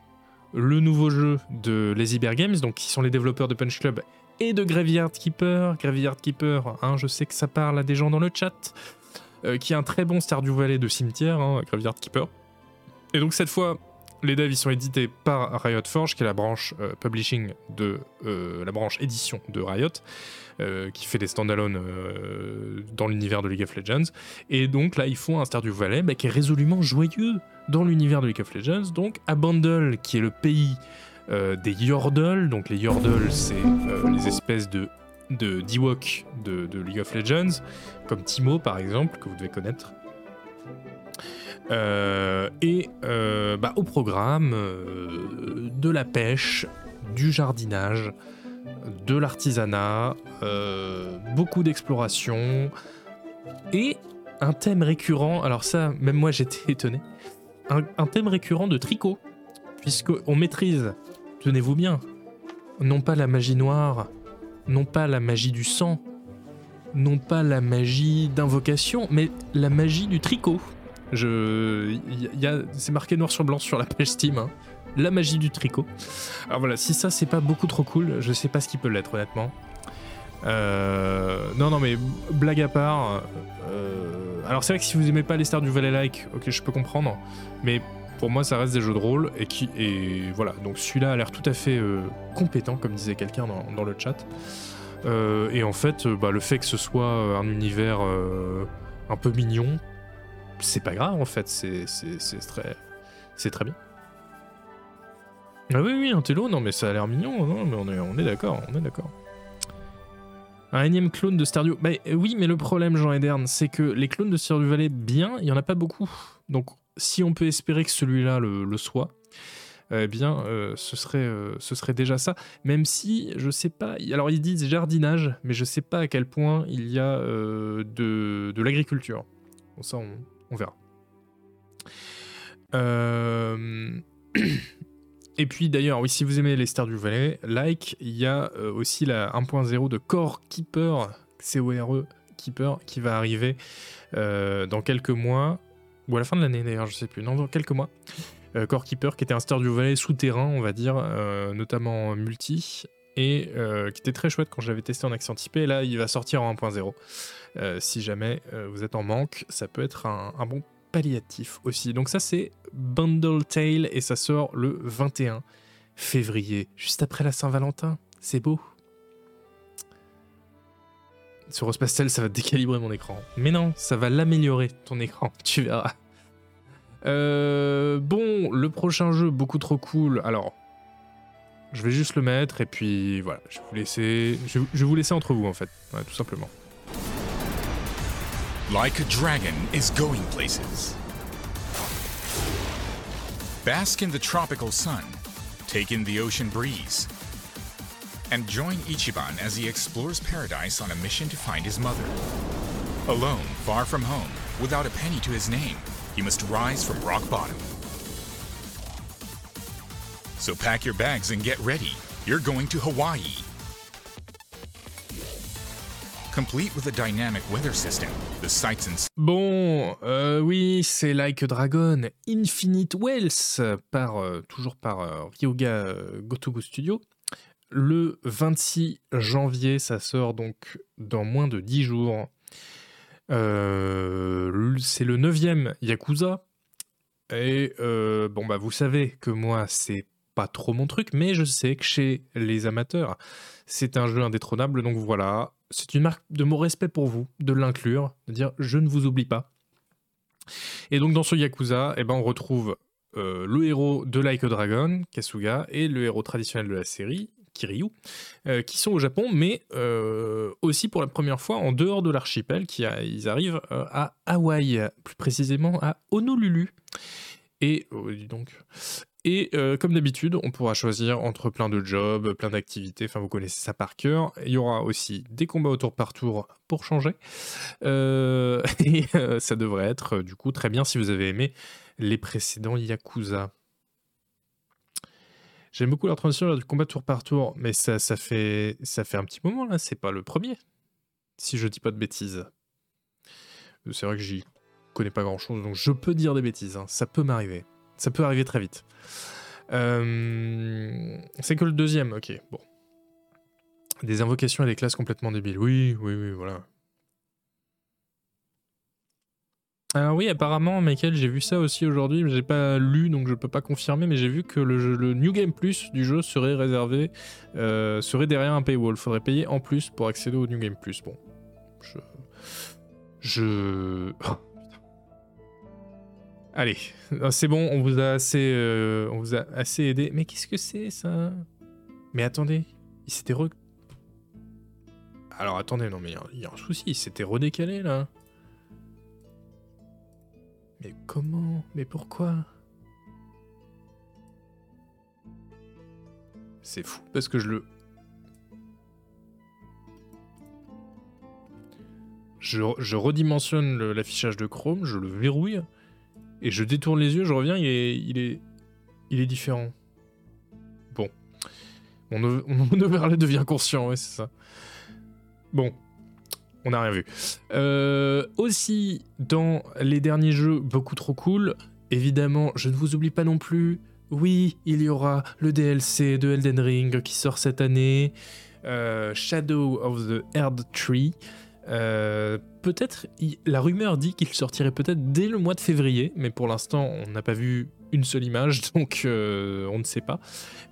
le nouveau jeu de Lazy Bear donc qui sont les développeurs de Punch Club et de Graveyard Keeper. Graveyard Keeper, hein, je sais que ça parle à des gens dans le chat, qui est un très bon Stardew Valley de cimetière, hein, Graveyard Keeper. Et donc cette fois, les devs ils sont édités par Riot Forge, qui est la branche euh, publishing de euh, la branche édition de Riot, qui fait des standalone dans l'univers de League of Legends. Et donc là, ils font un Stardew Valley bah, qui est résolument joyeux dans l'univers de League of Legends. Donc à Bundle, qui est le pays des Yordles. Donc les Yordles, c'est les espèces de de d'Ewok de, de, League of Legends, comme Timo par exemple, que vous devez connaître. Euh, et euh, bah, au programme euh, de la pêche, du jardinage, de l'artisanat, beaucoup d'exploration et un thème récurrent. Alors ça, même moi j'étais étonné. Un, un, thème récurrent de tricot, puisque on maîtrise, tenez-vous bien, non pas la magie noire, non pas la magie du sang, non pas la magie d'invocation, mais la magie du tricot. Je, y a, c'est marqué noir sur blanc sur la page Steam. Hein. La magie du tricot. Alors voilà, si ça c'est pas beaucoup trop cool, je sais pas ce qui peut l'être honnêtement. Euh, non, non, mais blague à part. Euh, alors c'est vrai que si vous aimez pas les stars du Valley Like, ok, je peux comprendre. Mais pour moi, ça reste des jeux de rôle et qui et voilà. Donc celui-là a l'air tout à fait euh, compétent, comme disait quelqu'un dans, le chat. et en fait, bah, le fait que ce soit un univers un peu mignon, c'est pas grave en fait, c'est très, c'est très bien. Ah oui, oui, un télo, non mais ça a l'air mignon, non mais on est, on est d'accord, on est d'accord. Un énième clone de Stardew. Bah oui, mais le problème, Jean Edern, c'est que les clones de Stardew Valley, bien, il y en a pas beaucoup. Donc, si on peut espérer que celui-là le, soit, eh bien, euh, ce, serait, euh, ce serait déjà ça. Même si, je sais pas. Alors, ils disent jardinage, mais je sais pas à quel point il y a euh, de, l'agriculture. Bon, ça, on, on verra. Et puis d'ailleurs, oui, si vous aimez les stars du Valais, like, il y a aussi la 1.0 de Core Keeper, C-O-R-E Keeper, qui va arriver dans quelques mois, ou à la fin de l'année d'ailleurs, je sais plus, non, dans quelques mois. Core Keeper, qui était un Star du Valais souterrain, on va dire, notamment multi, et qui était très chouette quand je l'avais testé en accent typé. Là, il va sortir en 1.0. Euh, si jamais euh, vous êtes en manque, ça peut être un, bon palliatif aussi. Donc ça c'est Bundle Tale et ça sort le 21 février, juste après la Saint-Valentin. C'est beau. Sur Rose Pastel, ça va décalibrer mon écran. Mais non, ça va l'améliorer, ton écran, tu verras. Euh, bon, le prochain jeu, beaucoup trop cool. Alors, je vais juste le mettre et puis voilà, je vais vous laisser, je vais vous laisser entre vous en fait, tout simplement. Like a dragon is going places. Bask in the tropical sun, take in the ocean breeze, and join Ichiban as he explores paradise on a mission to find his mother. Alone, far from home, without a penny to his name, he must rise from rock bottom. So pack your bags and get ready. You're going to Hawaii. Complete with a dynamic weather system, the sights and... Bon, euh, oui, c'est Like Dragon Infinite Wells, par, euh, toujours par euh, Ryoga euh, Gotoku Studio. Le 26 janvier, ça sort donc dans moins de 10 jours. c'est le 9 Yakuza. Et bon, bah, vous savez que moi, c'est pas trop mon truc, mais je sais que chez les amateurs, c'est un jeu indétrônable. Donc voilà, c'est une marque de mon respect pour vous de l'inclure, de dire je ne vous oublie pas. Et donc dans ce Yakuza, eh ben, on retrouve euh, le héros de Like a Dragon, Kasuga, et le héros traditionnel de la série, Kiryu, euh, qui sont au Japon, mais euh, aussi pour la première fois en dehors de l'archipel, qui ils arrivent à Hawaï, plus précisément à Honolulu. Et oh, euh, comme d'habitude, on pourra choisir entre plein de jobs, plein d'activités, enfin vous connaissez ça par cœur. Il y aura aussi des combats au tour par tour pour changer. Euh, et euh, ça devrait être du coup très bien si vous avez aimé les précédents Yakuza. J'aime beaucoup la transition du combat tour par tour, mais ça, fait, ça fait un petit moment là, c'est pas le premier. Si je dis pas de bêtises. C'est vrai que j'y connais pas grand chose, donc je peux dire des bêtises, hein. ça peut m'arriver. Ça peut arriver très vite. Euh, c'est que le deuxième, ok, bon. Des invocations et des classes complètement débiles. Oui, oui, oui, voilà. Alors oui, apparemment, Michael, j'ai vu ça aussi aujourd'hui. J'ai pas lu, donc je peux pas confirmer, mais j'ai vu que le, New Game Plus du jeu serait réservé, euh, serait derrière un paywall. Faudrait payer en plus pour accéder au New Game Plus. Bon, je, je. Oh, Allez, c'est bon, on vous a assez, euh, on vous a assez aidé. Mais qu'est-ce que c'est ça? Mais attendez, il s'était re... Alors attendez, non mais il y, a un souci, il s'était redécalé là. Mais comment? Mais pourquoi? C'est fou parce que je le... Je, redimensionne l'affichage de Chrome, je le verrouille, et je détourne les yeux, je reviens, il est, il est, il est différent. Bon. Mon, mon overlay devient conscient, ouais, c'est ça. Bon, on n'a rien vu. Euh, aussi, dans les derniers jeux beaucoup trop cool, évidemment, je ne vous oublie pas non plus. Oui, il y aura le DLC de Elden Ring qui sort cette année, euh, Shadow of the Erd Tree. Euh, peut-être, la rumeur dit qu'il sortirait peut-être dès le mois de février, mais pour l'instant, on n'a pas vu une seule image, donc euh, on ne sait pas.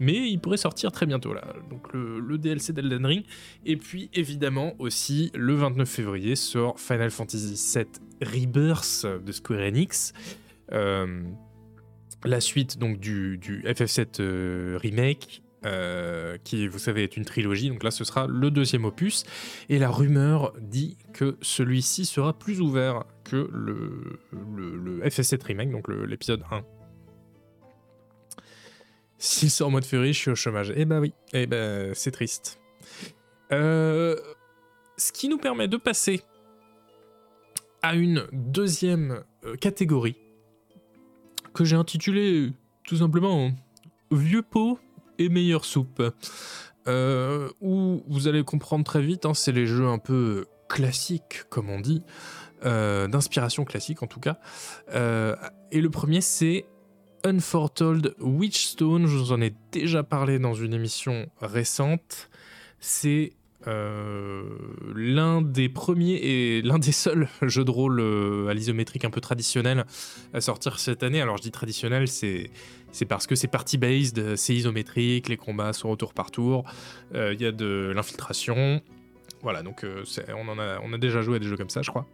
Mais il pourrait sortir très bientôt là. Donc le, DLC d'Elden Ring. Et puis évidemment aussi le 29 février sort Final Fantasy VII Rebirth de Square Enix. Euh, la suite donc du, du FF7 remake euh, qui, vous savez, est une trilogie. Donc là, ce sera le deuxième opus. Et la rumeur dit que celui-ci sera plus ouvert que le, le, FF7 Remake, donc l'épisode 1. S'il sort en mode février, je suis au chômage. Eh ben oui, eh ben c'est triste. Euh, ce qui nous permet de passer à une deuxième euh, catégorie que j'ai intitulée tout simplement Vieux pot et meilleure soupe. Euh, où vous allez comprendre très vite, hein, c'est les jeux un peu classiques, comme on dit, d'inspiration classique en tout cas. Et le premier, c'est Unforetold Witchstone. Je vous en ai déjà parlé dans une émission récente. C'est l'un des premiers et l'un des seuls jeux de rôle à l'isométrique un peu traditionnel à sortir cette année. Alors je dis traditionnel, c'est parce que c'est party-based, c'est isométrique, les combats sont au tour par tour, euh, il y a de l'infiltration. Voilà, donc euh, on, en a, on a déjà joué à des jeux comme ça, je crois.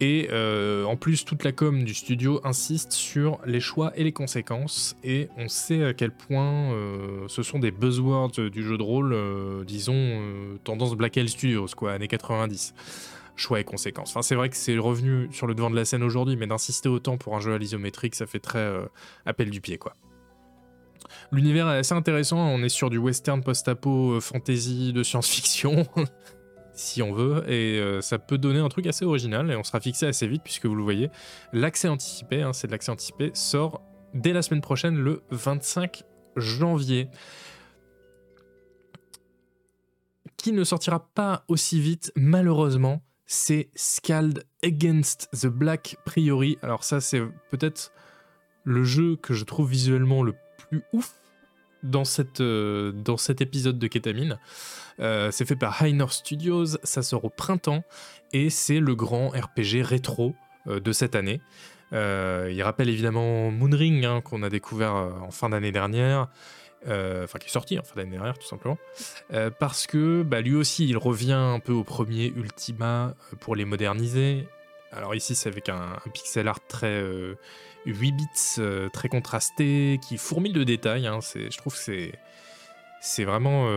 Et euh, en plus, toute la com du studio insiste sur les choix et les conséquences. Et on sait à quel point ce sont des buzzwords du jeu de rôle, disons, tendance Black Hell Studios, quoi, années 90 choix et conséquences. Enfin, c'est vrai que c'est revenu sur le devant de la scène aujourd'hui, mais d'insister autant pour un jeu à l'isométrique, ça fait très euh, appel du pied, quoi. L'univers est assez intéressant, on est sur du western post-apo euh, fantasy de science-fiction, si on veut, et euh, ça peut donner un truc assez original, et on sera fixé assez vite, puisque vous le voyez, l'accès anticipé, hein, c'est l'accès anticipé, sort dès la semaine prochaine, le 25 janvier qui ne sortira pas aussi vite, malheureusement, c'est Scald Against the Black Priori. Alors ça, c'est peut-être le jeu que je trouve visuellement le plus ouf dans, cette, euh, dans cet épisode de Ketamine. Euh, c'est fait par High Studios, ça sort au printemps, et c'est le grand RPG rétro euh, de cette année. il rappelle évidemment Moonring, hein, qu'on a découvert en fin d'année dernière, enfin qui est sorti en fin d'année dernière tout simplement, parce que bah, lui aussi il revient un peu au premier Ultima pour les moderniser. Alors ici c'est avec un, pixel art très 8 bits, très contrasté, qui fourmille de détails. Hein. je trouve que c'est c'est vraiment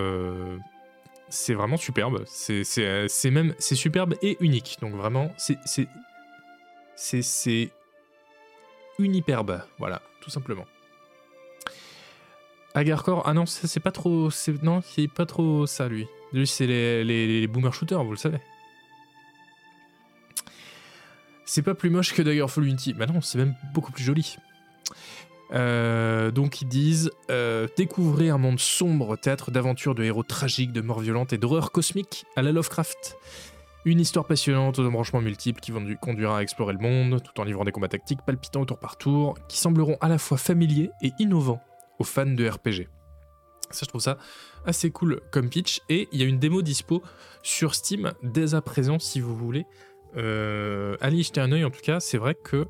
c'est vraiment superbe. C'est même c'est superbe et unique. Donc vraiment c'est c'est c'est uniperbe. Voilà tout simplement. Agarcore, ah non, c'est pas trop. Non, c'est pas trop ça, lui. Lui, c'est les, les, boomer shooters, vous le savez. C'est pas plus moche que Daggerfall Unity. Bah non, c'est même beaucoup plus joli. Euh, donc ils disent euh, découvrez un monde sombre, théâtre d'aventures, de héros tragiques, de morts violentes et d'horreurs cosmiques à la Lovecraft. Une histoire passionnante aux embranchements multiples qui conduira à explorer le monde, tout en livrant des combats tactiques palpitants au tour par tour, qui sembleront à la fois familiers et innovants aux fans de RPG. Ça, je trouve ça assez cool comme pitch. Et il y a une démo dispo sur Steam dès à présent, si vous voulez. Euh, allez jeter un oeil, en tout cas. C'est vrai que.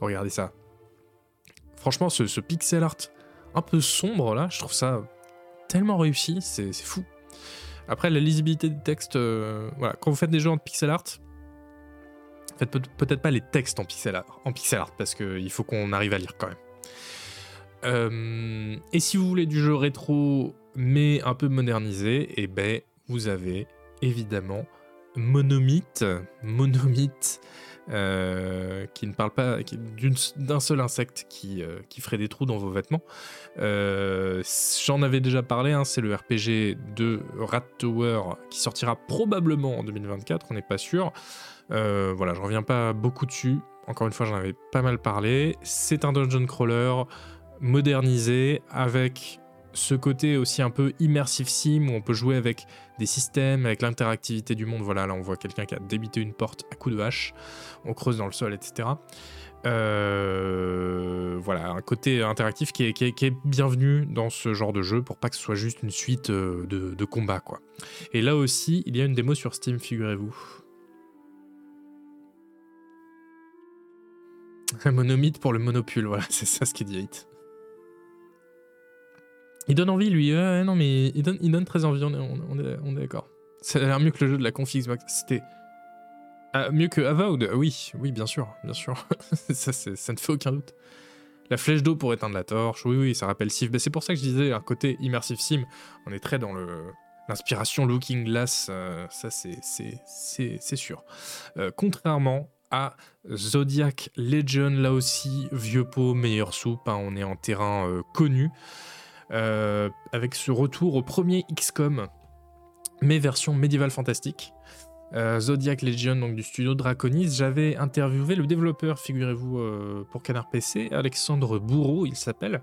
Regardez ça. Franchement, ce, pixel art un peu sombre, là, je trouve ça tellement réussi. C'est fou. Après, la lisibilité des textes. Euh, voilà, quand vous faites des jeux en pixel art, faites peut-être pas les textes en pixel art, en pixel art parce qu'il faut qu'on arrive à lire quand même. Euh, et si vous voulez du jeu rétro mais un peu modernisé, et eh ben vous avez évidemment Monomythe, Monomythe euh, qui ne parle pas d'un seul insecte qui, euh, qui, ferait des trous dans vos vêtements. J'en avais déjà parlé, hein, c'est le RPG de Rat Tower qui sortira probablement en 2024, on n'est pas sûr. voilà, je reviens pas beaucoup dessus. Encore une fois, j'en avais pas mal parlé. C'est un dungeon crawler modernisé avec ce côté aussi un peu immersive sim où on peut jouer avec des systèmes, avec l'interactivité du monde. Voilà, là on voit quelqu'un qui a débité une porte à coups de hache, on creuse dans le sol, etc. Euh, voilà, un côté interactif qui est, bienvenu dans ce genre de jeu pour pas que ce soit juste une suite euh, de, combats. Et là aussi, il y a une démo sur Steam, figurez-vous. Un monomythe pour le monopule, voilà, c'est ça ce qui dit il donne envie, lui. non, mais il donne, il donne très envie, on est, on, est, d'accord. Ça a l'air mieux que le jeu de la config. C'était. Ah, mieux que Avowed Oui, oui, bien sûr, bien sûr. ça, ça ne fait aucun doute. La flèche d'eau pour éteindre la torche, oui, oui, ça rappelle Civ. c'est pour ça que je disais un côté immersive sim. On est très dans le l'inspiration Looking Glass, euh, ça c'est sûr. Euh, contrairement à Zodiac Legend, là aussi, vieux pot, meilleure soupe, hein, on est en terrain euh, connu. Euh, avec ce retour au premier XCOM, mais version médiévale fantastique. Euh, Zodiac Legion, donc du studio Draconis. J'avais interviewé le développeur, figurez-vous, euh, pour Canard PC, Alexandre Bourreau, il s'appelle.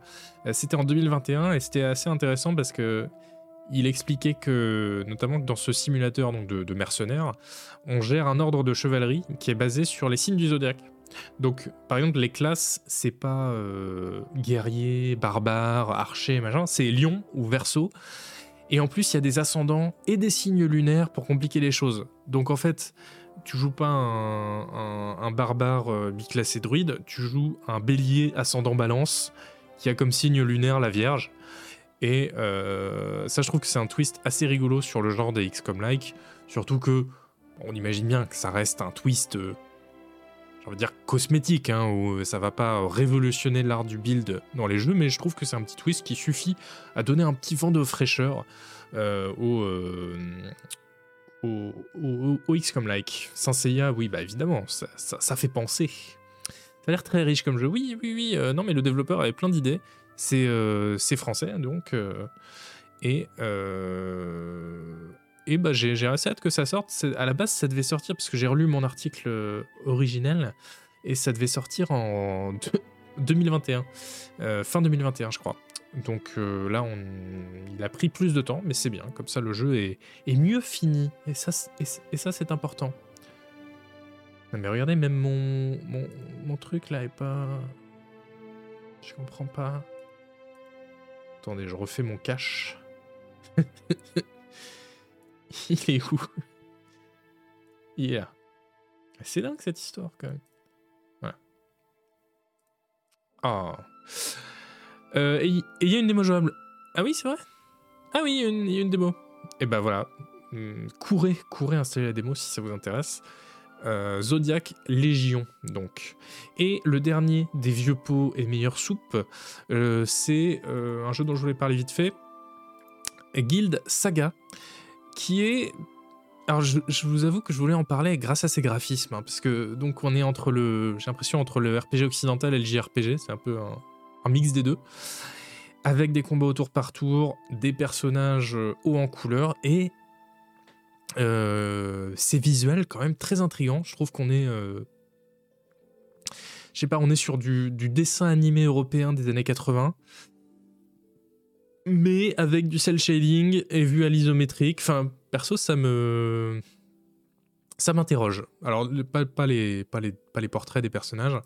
c'était en 2021 et c'était assez intéressant parce que il expliquait que, notamment dans ce simulateur de, mercenaires, on gère un ordre de chevalerie qui est basé sur les signes du zodiaque. Donc, par exemple, les classes, c'est pas euh, guerrier, barbare, archer, machin, c'est lion ou verso. Et en plus, il y a des ascendants et des signes lunaires pour compliquer les choses. Donc, en fait, tu joues pas un, barbare euh, biclassé druide, tu joues un bélier ascendant balance qui a comme signe lunaire la Vierge. Et euh, ça, je trouve que c'est un twist assez rigolo sur le genre des XCOM-like. Surtout que, on imagine bien que ça reste un twist on va dire cosmétique, hein, où ça va pas révolutionner l'art du build dans les jeux, mais je trouve que c'est un petit twist qui suffit à donner un petit vent de fraîcheur euh, au, euh, au, au, au, XCOM like. Saint Seiya, oui, bah évidemment, ça, fait penser. Ça a l'air très riche comme jeu. Oui, oui, oui. Euh, non, mais le développeur avait plein d'idées. C'est français, donc. et et bah, j'ai assez hâte que ça sorte. À la base, ça devait sortir parce que j'ai relu mon article euh, originel et ça devait sortir en 2021, euh, fin 2021, je crois. Donc euh, là, on, il a pris plus de temps, mais c'est bien. Comme ça, le jeu est, mieux fini. Et ça, et, ça c'est important. mais regardez, même mon, mon, mon truc là est pas. Je comprends pas. Attendez, je refais mon cache. Il est où? Yeah. C'est dingue cette histoire quand même. Voilà. Euh, et il y a une démo jouable. Ah oui, c'est vrai? Ah oui, il y, a une démo. Et eh ben voilà. Hmm, courez, courez installer la démo si ça vous intéresse. Euh, Zodiac Légion, donc. Et le dernier des vieux pots et meilleures soupes, euh, c'est un jeu dont je voulais parler vite fait. Guild Saga qui est alors je, vous avoue que je voulais en parler grâce à ses graphismes, hein, parce que donc on est entre le, j'ai l'impression entre le RPG occidental et le JRPG, c'est un peu un, mix des deux, avec des combats au tour par tour, des personnages euh, hauts en couleur et euh, c'est visuel quand même très intrigant. Je trouve qu'on est, euh, je sais pas, on est sur du dessin animé européen des années 80 mais avec du cel shading et vu à l'isométrique. Enfin, perso, ça me. Ça m'interroge. Alors, pas, les, pas, les, pas les portraits des personnages,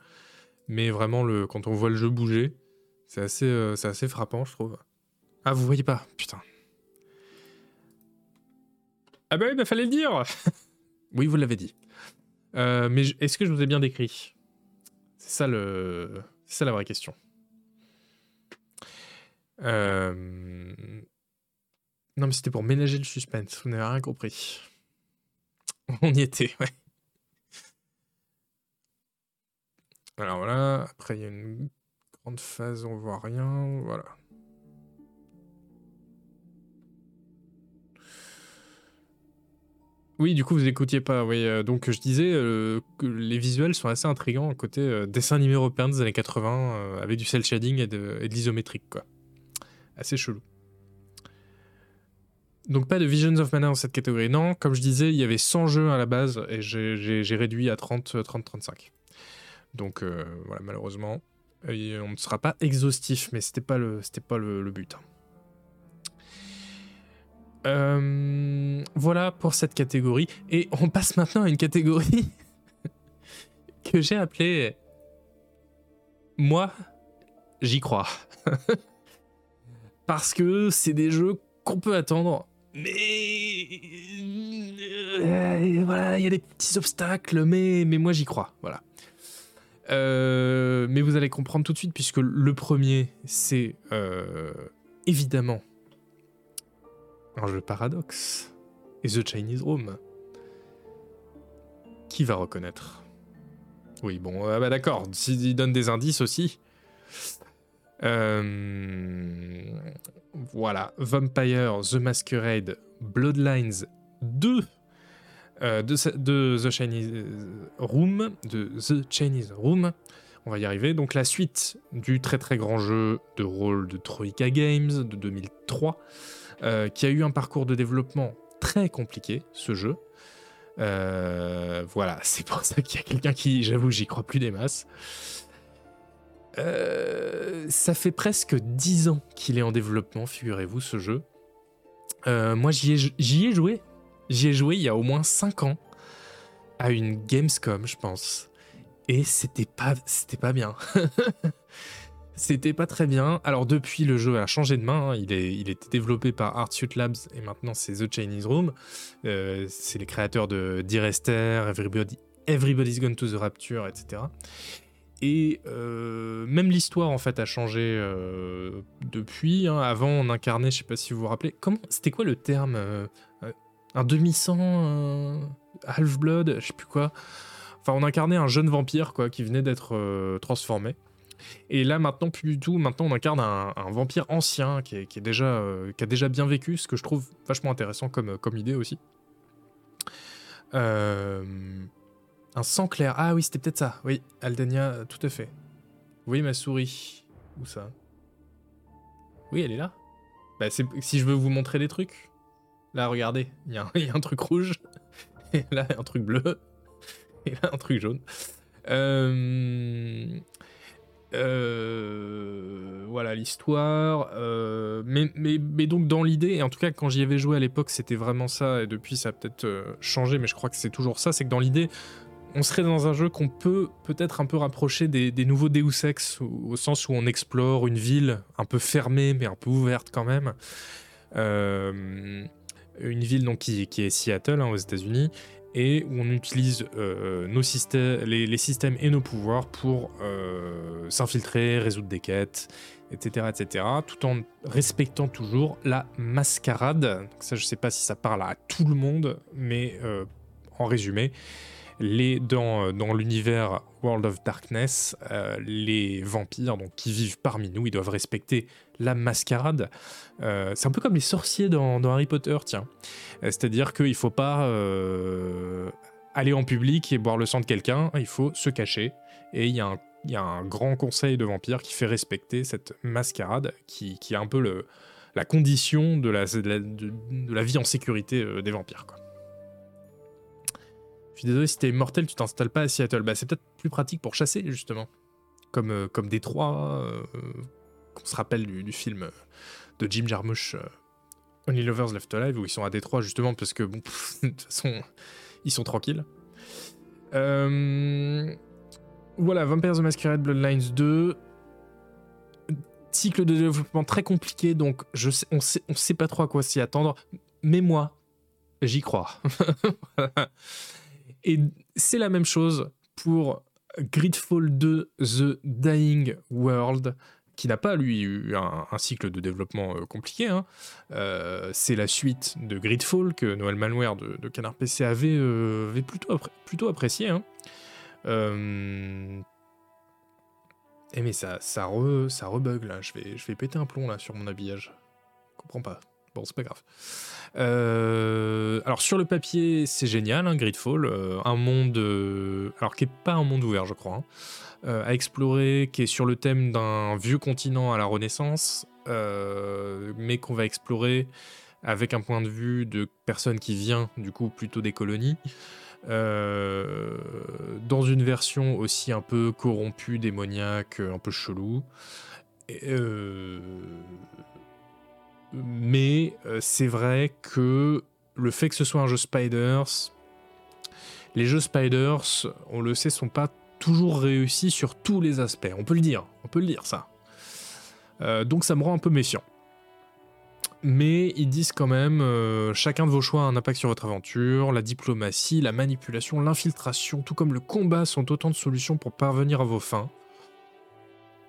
mais vraiment le, quand on voit le jeu bouger, C'est assez, euh, assez frappant, je trouve. Ah, vous voyez pas Putain. Ah bah oui, bah fallait le dire Oui, vous l'avez dit. Euh, mais est-ce que je vous ai bien décrit? C'est ça, le... ça la vraie question. Euh, non, mais c'était pour ménager le suspense. Vous n'avez rien compris. On y était, ouais. Alors voilà, après il y a une grande phase, on voit rien, voilà. Oui, du coup, vous écoutiez pas. Oui, euh, donc je disais euh, que les visuels sont assez intrigants côté dessin animé européen des années 80 avec du cel shading et de, et de l'isométrique, quoi. Assez chelou. Donc pas de Visions of Mana dans cette catégorie. Non, comme je disais, il y avait 100 jeux à la base et j'ai réduit à 30-35. Donc voilà, malheureusement, on ne sera pas exhaustif, mais c'était pas le, pas le, but. Euh, voilà pour cette catégorie. Et on passe maintenant à une catégorie que j'ai appelée Moi, j'y crois. Parce que c'est des jeux qu'on peut attendre. Mais euh, voilà, il y a des petits obstacles, mais, mais moi j'y crois. Voilà. Euh, mais vous allez comprendre tout de suite, puisque le premier, c'est évidemment un jeu paradoxe. Et The Chinese Room. Qui va reconnaître Oui, bon, ah bah d'accord, s'il donne des indices aussi. Euh, voilà, Vampire, The Masquerade, Bloodlines 2 euh, de, The Chinese Room. On va y arriver. Donc la suite du très très grand jeu de rôle de Troika Games de 2003. Euh, qui a eu un parcours de développement très compliqué, ce jeu. Voilà, c'est pour ça qu'il y a quelqu'un qui, j'avoue, j'y crois plus des masses. Euh, ça fait presque 10 ans qu'il est en développement, figurez-vous, ce jeu. moi, j'y ai, joué. J'y ai joué il y a au moins 5 ans à une Gamescom, je pense. Et c'était pas, pas bien. C'était pas très bien. Alors depuis, le jeu a changé de main. Hein. Il, est, il était développé par Artsuit Labs et maintenant c'est The Chinese Room. Euh, c'est les créateurs de Dear Esther, Everybody, Everybody's Gone to the Rapture, etc. Et euh, même l'histoire en fait a changé euh, depuis. Hein. Avant, on incarnait, je sais pas si vous vous rappelez, comment c'était quoi le terme Un demi-sang, half-blood, je sais plus quoi. Enfin, on incarnait un jeune vampire quoi qui venait d'être transformé. Et là, maintenant, plus du tout. Maintenant, on incarne un, vampire ancien qui, est, déjà, euh, qui a déjà bien vécu, ce que je trouve vachement intéressant comme, comme idée aussi. Euh, un sang clair. Ah oui, c'était peut-être ça. Oui, Aldania, tout à fait. Voyez ma souris Où ça? Oui, elle est là. Bah, si je veux vous montrer des trucs. Là, regardez, il y, a un truc rouge. Et là, un truc bleu. Et là, un truc jaune. Euh, euh, voilà l'histoire. Euh, mais, donc dans l'idée, et en tout cas quand j'y avais joué à l'époque, c'était vraiment ça, et depuis ça a peut-être changé, mais je crois que c'est toujours ça, c'est que dans l'idée, on serait dans un jeu qu'on peut peut-être un peu rapprocher des, nouveaux Deus Ex, au, sens où on explore une ville un peu fermée, mais un peu ouverte quand même. une ville donc, qui, est Seattle, hein, aux États-Unis, et où on utilise euh, nos systèmes, les, systèmes et nos pouvoirs pour euh, s'infiltrer, résoudre des quêtes, etc., etc., tout en respectant toujours la mascarade. Ça, je sais pas si ça parle à tout le monde, mais euh, en résumé, les, dans, dans l'univers World of Darkness, les vampires donc, qui vivent parmi nous, ils doivent respecter la mascarade. c'est un peu comme les sorciers dans, Harry Potter, tiens. Euh, c'est-à-dire qu'il ne faut pas euh, aller en public et boire le sang de quelqu'un, il faut se cacher. Et il y, a un grand conseil de vampires qui fait respecter cette mascarade, qui, est un peu le, la condition de la, de, la, vie en sécurité euh, des vampires. Quoi. Suis désolé, si t'es mortel, tu t'installes pas à Seattle. Bah, c'est peut-être plus pratique pour chasser, justement. Comme, comme Détroit, qu'on se rappelle du, film de Jim Jarmusch, Only Lovers Left Alive, où ils sont à Détroit justement parce que, bon, de toute façon, ils sont tranquilles. Euh, voilà, Vampires the Masquerade Bloodlines 2. cycle de développement très compliqué, donc je on sait, on sait pas trop à quoi s'y attendre. Mais moi, j'y crois. Et c'est la même chose pour Gridfall 2 The Dying World, qui n'a pas, lui, eu un, cycle de développement euh, compliqué. Hein. Euh, c'est la suite de Gridfall que Noël Malware de, Canard PC avait, euh, plutôt, apprécié. Hein. Mais ça, ça rebug là, je vais, je vais péter un plomb là sur mon habillage. Je comprends pas. C'est pas grave. alors sur le papier, c'est génial, hein, Gridfall, un monde, alors qui est pas un monde ouvert, je crois. Hein. Euh, à explorer, qui est sur le thème d'un vieux continent à la Renaissance, euh, mais qu'on va explorer avec un point de vue de personne qui vient du coup plutôt des colonies. Euh, dans une version aussi un peu corrompue, démoniaque, un peu chelou. Mais c'est vrai que le fait que ce soit un jeu Spiders, les jeux Spiders, on le sait, sont pas toujours réussi sur tous les aspects. On peut le dire, on peut le dire ça. Euh, donc ça me rend un peu méfiant. Mais ils disent quand même, euh, chacun de vos choix a un impact sur votre aventure, la diplomatie, la manipulation, l'infiltration, tout comme le combat sont autant de solutions pour parvenir à vos fins.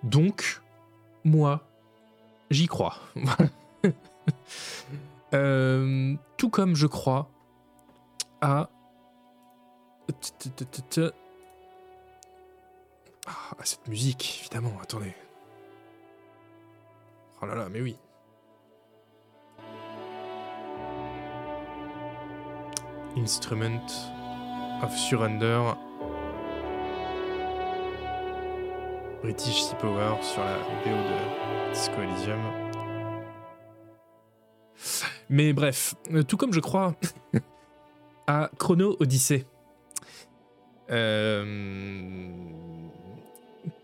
Donc, moi, j'y crois. Euh, tout comme je crois à ah, cette musique, évidemment, attendez. Oh là là, mais oui. Instrument of Surrender. British Sea Power sur la BO de Disco Elysium. Mais bref, euh, tout comme je crois à Chrono Odyssey. Euh,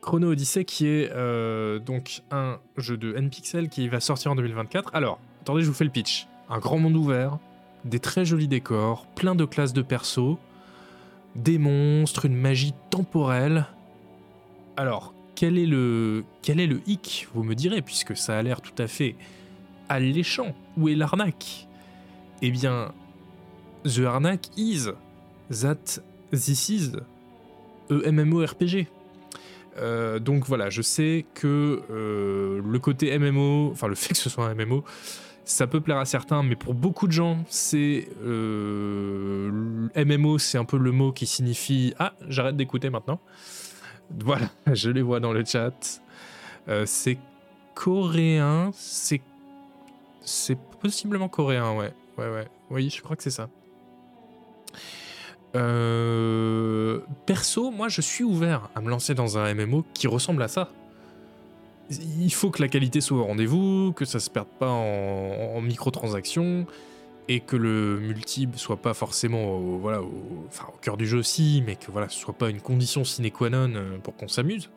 Chrono Odyssey qui est euh, donc un jeu de N-Pixel qui va sortir en 2024. Alors, attendez, je vous fais le pitch. Un grand monde ouvert, des très jolis décors, plein de classes de persos, des monstres, une magie temporelle. Alors, quel est le quel est le hic, vous me direz, puisque ça a l'air tout à fait alléchant. Où est l'arnaque? Eh bien, the arnaque is that this is a MMORPG. Euh, donc voilà, je sais que euh, le côté MMO, enfin le fait que ce soit un MMO, ça peut plaire à certains, mais pour beaucoup de gens, c'est euh, MMO, c'est un peu le mot qui signifie ah j'arrête d'écouter maintenant. Voilà, je les vois dans le chat. c'est coréen, c'est c'est possiblement coréen, ouais, ouais, ouais, oui, je crois que c'est ça. Euh, perso, moi je suis ouvert à me lancer dans un MMO qui ressemble à ça. Il faut que la qualité soit au rendez-vous, que ça se perde pas en, microtransactions et que le multi soit pas forcément au, voilà, au, cœur du jeu aussi, mais que voilà, ce soit pas une condition sine qua non euh, pour qu'on s'amuse.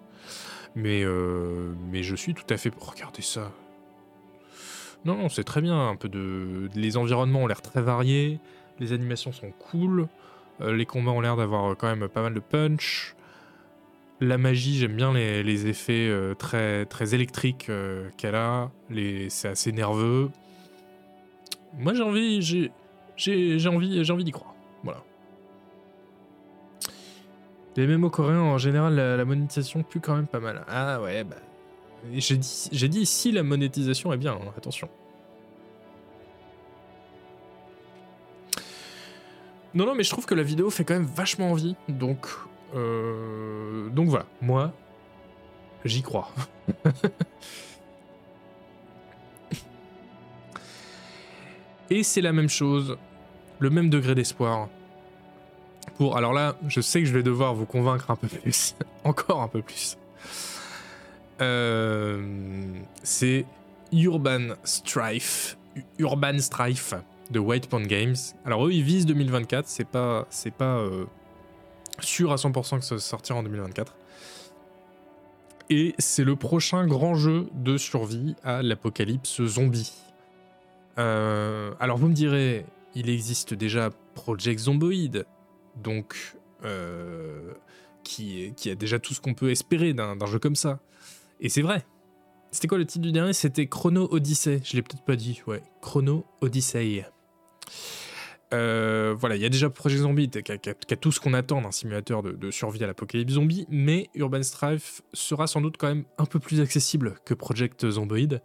Mais, euh, mais je suis tout à fait pour regarder ça. Non, non, c'est très bien. Un peu de, les environnements ont l'air très variés, les animations sont cool. Euh, les combats ont l'air d'avoir euh, quand même pas mal de punch. La magie, j'aime bien les, effets euh, très, très électriques qu'elle a. C'est assez nerveux. Moi, j'ai envie, j'ai, j'ai, envie, j'ai envie d'y croire. Voilà. Les MMO coréens, en général, la, monétisation pue quand même pas mal. Ah ouais, bah. J'ai dit, j'ai dit si la monétisation est bien, hein, attention. Non, non, mais je trouve que la vidéo fait quand même vachement envie. Donc, euh, donc voilà, moi, j'y crois. Et c'est la même chose, le même degré d'espoir. Pour, alors là, je sais que je vais devoir vous convaincre un peu plus, encore un peu plus. Euh, c'est Urban Strife, Urban Strife de White Point Games. Alors eux, ils visent 2024, c'est pas, c'est pas euh, sûr à 100% que ça sortira en 2024. Et c'est le prochain grand jeu de survie à l'apocalypse zombie. Euh, alors vous me direz, il existe déjà Project Zomboid, donc qui a déjà tout ce qu'on peut espérer d'un jeu comme ça. Et c'est vrai, C'était quoi le titre du dernier? C'était Chrono Odyssey. Je l'ai peut-être pas dit, ouais. Chrono Odyssey. Euh, voilà, il y a déjà Project Zombie qui a, tout ce qu'on attend d'un simulateur de, survie à l'apocalypse zombie, mais Urban Strife sera sans doute quand même un peu plus accessible que Project Zomboid,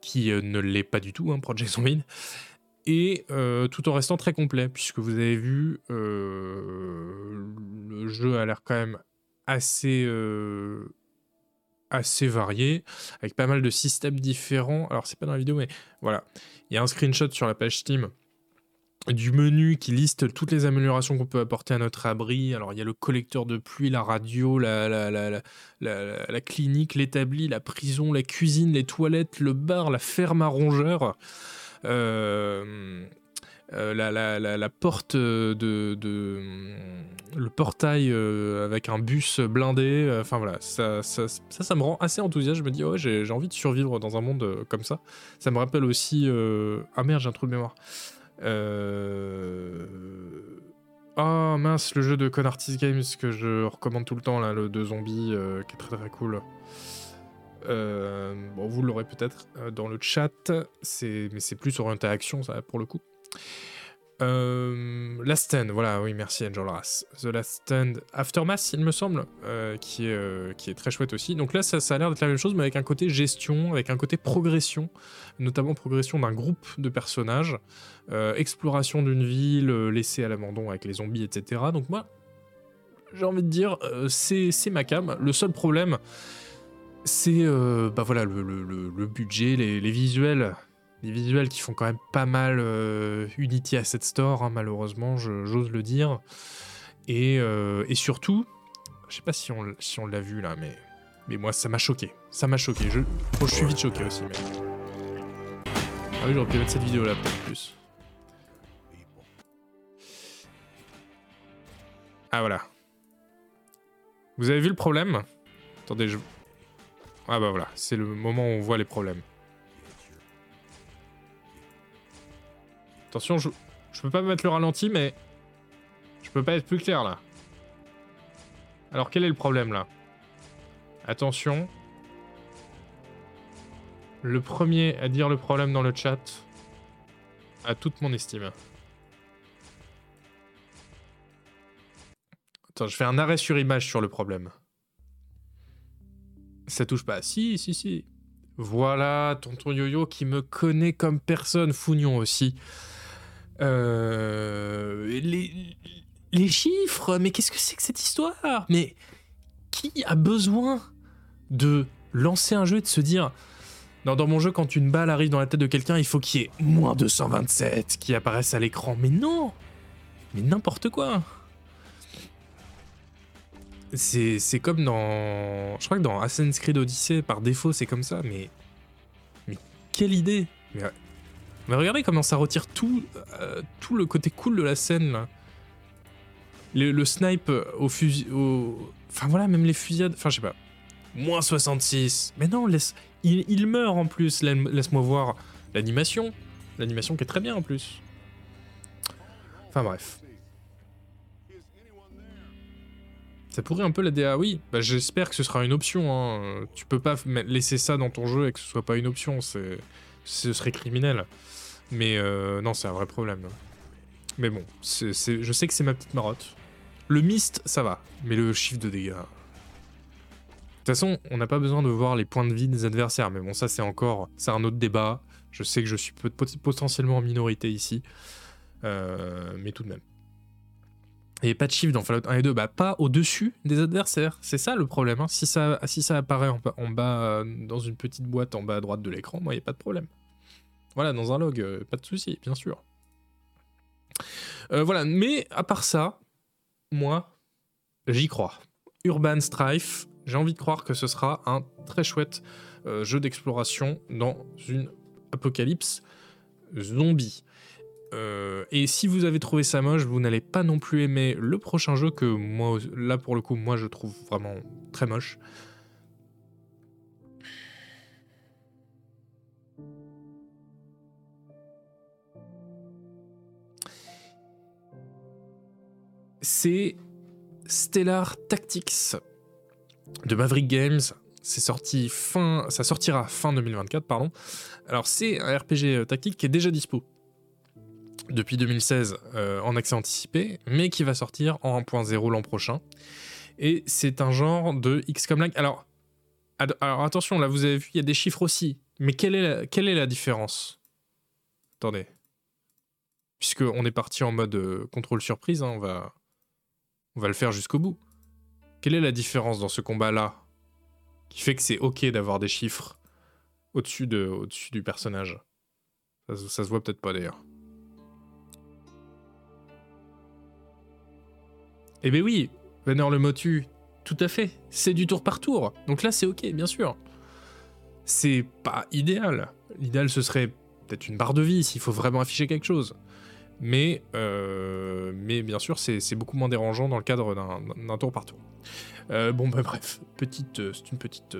qui euh, ne l'est pas du tout, hein, Project Zomboid, et euh, tout en restant très complet, puisque vous avez vu, le jeu a l'air quand même assez assez varié, avec pas mal de systèmes différents. Alors, c'est pas dans la vidéo, mais voilà. Il y a un screenshot sur la page Steam du menu qui liste toutes les améliorations qu'on peut apporter à notre abri. Alors, il y a le collecteur de pluie, la radio, la, la, clinique, l'établi, la prison, la cuisine, les toilettes, le bar, la ferme à rongeurs. Euh, euh, la, porte de, de, le portail euh, avec un bus blindé enfin voilà ça ça, me rend assez enthousiaste je me dis ouais j'ai envie de survivre dans un monde comme ça ça me rappelle aussi ah merde j'ai un trou de mémoire euh... Ah mince, le jeu de Con Artist Games que je recommande tout le temps, le de zombies, euh, qui est très très cool. Euh, bon, vous l'aurez peut-être euh, dans le chat, mais c'est plus orienté action, ça, pour le coup. Euh, Last Stand, voilà, oui, merci Angel Rass. The Last Stand Aftermath, il me semble, euh, qui, est, euh, qui est très chouette aussi. Donc là, ça, a l'air d'être la même chose, mais avec un côté gestion, avec un côté progression, notamment progression d'un groupe de personnages, exploration d'une ville laissée à l'abandon avec les zombies, etc. Donc moi, j'ai envie de dire, c'est ma cam. Le seul problème, c'est bah voilà, le, budget, les visuels des visuels qui font quand même pas mal euh, Unity Asset Store, hein, malheureusement, j'ose le dire. Et, euh, et, surtout, je sais pas si on, si on l'a vu là, mais, mais moi ça m'a choqué. Ça m'a choqué. Je, je suis vite choqué aussi, mais. Ah oui, j'aurais pu mettre cette vidéo là peut-être plus. Ah voilà. Vous avez vu le problème? Attendez, je. Ah bah voilà, c'est le moment où on voit les problèmes. Attention, je, je peux pas mettre le ralenti, mais je peux pas être plus clair là. Alors quel est le problème là? Attention. Le premier à dire le problème dans le chat a toute mon estime. Attends, je fais un arrêt sur image sur le problème. Ça touche pas. Si, si, si. Voilà, tonton Yo-Yo qui me connaît comme personne, Fougnon aussi. Euh, les, chiffres, mais qu'est-ce que c'est que cette histoire? Mais qui a besoin de lancer un jeu et de se dire non, dans mon jeu, quand une balle arrive dans la tête de quelqu'un, il faut qu'il y ait moins 227 qui apparaissent à l'écran. Mais non Mais n'importe quoi c'est, comme dans. Je crois que dans Assassin's Creed Odyssey, par défaut, c'est comme ça, mais. Mais quelle idée mais regardez comment ça retire tout, euh, tout le côté cool de la scène. Le, snipe au fusil. Au... Enfin voilà, même les fusillades. Enfin, je sais pas. Moins 66. Mais non, laisse. Il, meurt en plus. Laisse-moi voir l'animation. L'animation qui est très bien en plus. Enfin bref. Ça pourrait un peu la DA, oui. Bah, J'espère que ce sera une option. Hein. Tu peux pas laisser ça dans ton jeu et que ce soit pas une option. Ce serait criminel. Mais euh, non, c'est un vrai problème. Mais bon, je sais que c'est ma petite marotte. Le mist, ça va, mais le chiffre de dégâts. De toute façon, on n'a pas besoin de voir les points de vie des adversaires, mais bon, ça c'est encore, c'est un autre débat. Je sais que je suis potentiellement en minorité ici, euh, mais tout de même. Et pas de chiffre dans Fallout 1 et 2, bah pas au-dessus des adversaires. C'est ça le problème. Hein. Si, ça, apparaît en, bas, dans une petite boîte en bas à droite de l'écran, moi, il n'y a pas de problème. Voilà, dans un log, euh, pas de souci, bien sûr. Euh, voilà, mais à part ça, moi, j'y crois. Urban Strife, j'ai envie de croire que ce sera un très chouette euh, jeu d'exploration dans une apocalypse zombie. Et si vous avez trouvé ça moche, vous n'allez pas non plus aimer le prochain jeu que moi, là pour le coup, moi je trouve vraiment très moche. c'est Stellar Tactics de Maverick Games, c'est sorti fin, ça sortira fin 2024, pardon. Alors c'est un RPG euh, tactique qui est déjà dispo depuis 2016 euh, en accès anticipé, mais qui va sortir en 1.0 l'an prochain. Et c'est un genre de XCOM-like. Alors, alors attention, là vous avez vu, il y a des chiffres aussi. Mais quelle est la, quelle est la différence? Attendez. Puisqu'on est parti en mode euh, contrôle surprise, hein, on, va, on va le faire jusqu'au bout. Quelle est la différence dans ce combat-là? Qui fait que c'est ok d'avoir des chiffres au-dessus de, au du personnage? Ça, ça se voit peut-être pas d'ailleurs. Eh ben oui, Veneur le Motu, tout à fait, c'est du tour par tour. Donc là, c'est ok, bien sûr. C'est pas idéal. L'idéal, ce serait peut-être une barre de vie s'il faut vraiment afficher quelque chose. Mais, euh, bien sûr, c'est beaucoup moins dérangeant dans le cadre d'un tour par tour. Euh, bon, bah, bref, petite, euh, c'est une petite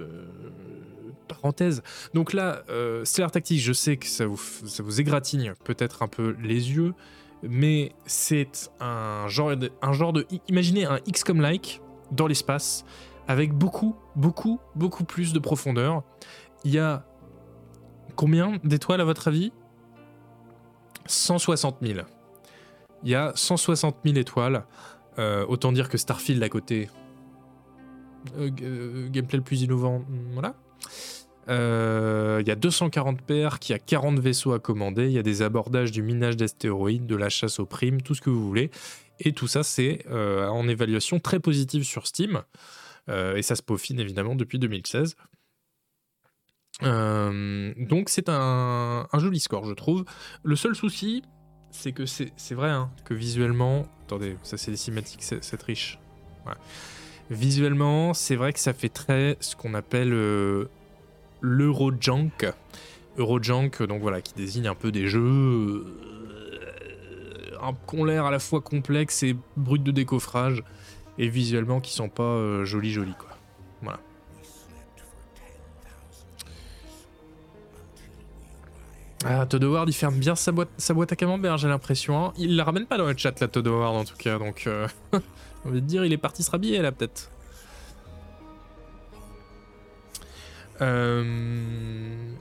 parenthèse. Donc là, Stellar Tactics, je sais que ça vous égratigne peut-être un peu les yeux, mais c'est un genre, de, un genre de. Imaginez un XCOM-like dans l'espace, avec beaucoup, beaucoup, beaucoup plus de profondeur. Il y a combien d'étoiles à votre avis? 160 000. Il y a 160 000 étoiles. Euh, autant dire que Starfield à côté. Euh, euh, gameplay le plus innovant. Voilà. Euh, il y a 240 paires, qui a 40 vaisseaux à commander, il y a des abordages du minage d'astéroïdes, de la chasse aux primes, tout ce que vous voulez. Et tout ça, c'est euh, en évaluation très positive sur Steam. Euh, et ça se peaufine évidemment depuis 2016. donc c'est un, joli score, je trouve. Le seul souci, c'est que c'est vrai hein, que visuellement... Attendez, ça c'est des cinématiques, c'est riche. Visuellement, c'est vrai que ça fait très ce qu'on appelle l'Eurojunk. Eurojunk, donc voilà, qui désigne un peu des jeux euh, qui ont l'air à la fois complexes et bruts de décoffrage, et visuellement qui sont pas euh, jolis jolis quoi. Voilà. Ah, Todd Howard, il ferme bien sa boîte, sa boîte à camembert, j'ai l'impression. Hein. Il la ramène pas dans le chat, la Todd Howard, en tout cas. Donc, euh, on va dire, il est parti se rhabiller, là, peut-être. Euh...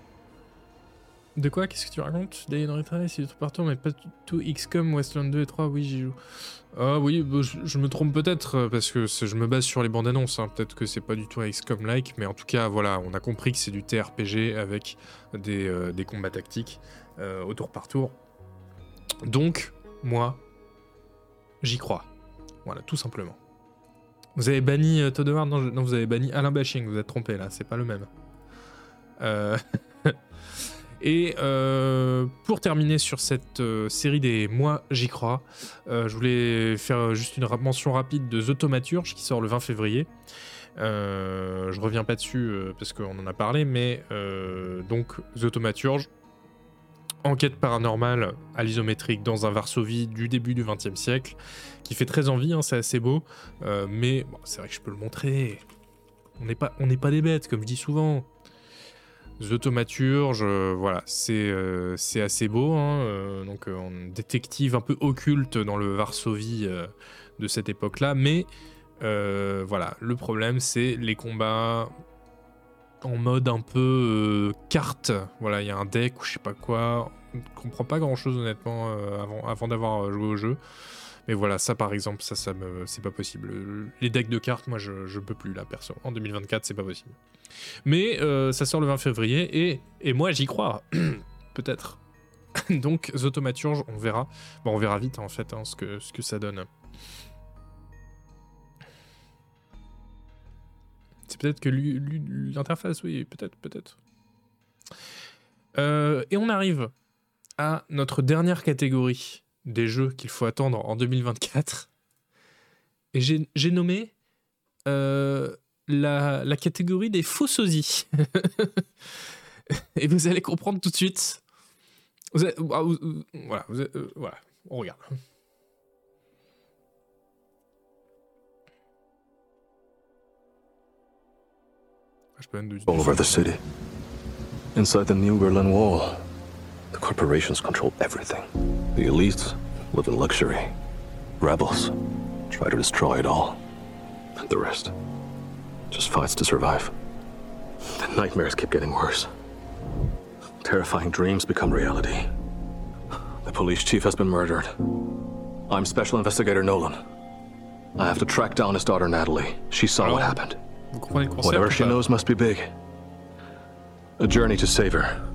De quoi? Qu'est-ce que tu racontes? Day in Retry, c'est du tout partout, mais pas tout XCOM, Westland 2 et 3, oui, j'y joue. Ah oui, bah, je, me trompe peut-être, euh, parce que je me base sur les bandes annonces, hein. peut-être que c'est pas du tout XCOM-like, mais en tout cas, voilà, on a compris que c'est du TRPG avec des, euh, des combats tactiques au tour par tour. Donc, moi, j'y crois. Voilà, tout simplement. Vous avez banni Todd non, non, vous avez banni Alain Bashing, vous êtes trompé là, c'est pas le même. Euh, et euh, pour terminer sur cette euh, série des Moi j'y crois, je voulais faire juste une mention rapide de The Thaumaturge qui sort le 20 février. je reviens pas dessus parce qu'on en a parlé, mais donc The Thaumaturge, enquête paranormale à l'isométrique dans un Varsovie du début du XXe siècle, qui fait très envie, hein, c'est assez beau, mais c'est vrai que je peux le montrer. On n'est pas, on n'est pas des bêtes, comme je dis souvent. The Thaumaturge, voilà, euh, c'est assez beau. Hein, euh, donc, euh, on détective un peu occulte dans le Varsovie de cette époque-là. Mais voilà, le problème, c'est les combats en mode un peu carte. Voilà, il y a un deck ou je sais pas quoi. On ne comprend pas grand-chose, honnêtement, avant, avant d'avoir joué au jeu. Mais voilà, ça par exemple, ça, me, c'est pas possible. Les decks de cartes, moi, je, je peux plus là, perso. En 2024, c'est pas possible. Mais euh, ça sort le 20 février et, et moi, j'y crois. Peut-être. Donc, Zotomaturge, on verra. Bon, on verra vite en fait hein, ce, que, ce que ça donne. C'est peut-être que l'interface, oui, peut-être, peut-être. Euh, et on arrive à notre dernière catégorie des jeux qu'il faut attendre en 2024. Et j'ai nommé euh, la, catégorie des faux sosies. Et vous allez comprendre tout de suite. Vous avez, ah, voilà, vous avez, euh, voilà, on regarde. All over the city. Inside the New Berlin Wall. The corporations control everything. The elites live in luxury. Rebels try to destroy it all. And the rest just fights to survive. The nightmares keep getting worse. Terrifying dreams become reality. The police chief has been murdered. I'm Special Investigator Nolan. I have to track down his daughter Natalie. She saw what happened. Vous comprenez le concept Whatever she knows must be big. A journey to save her.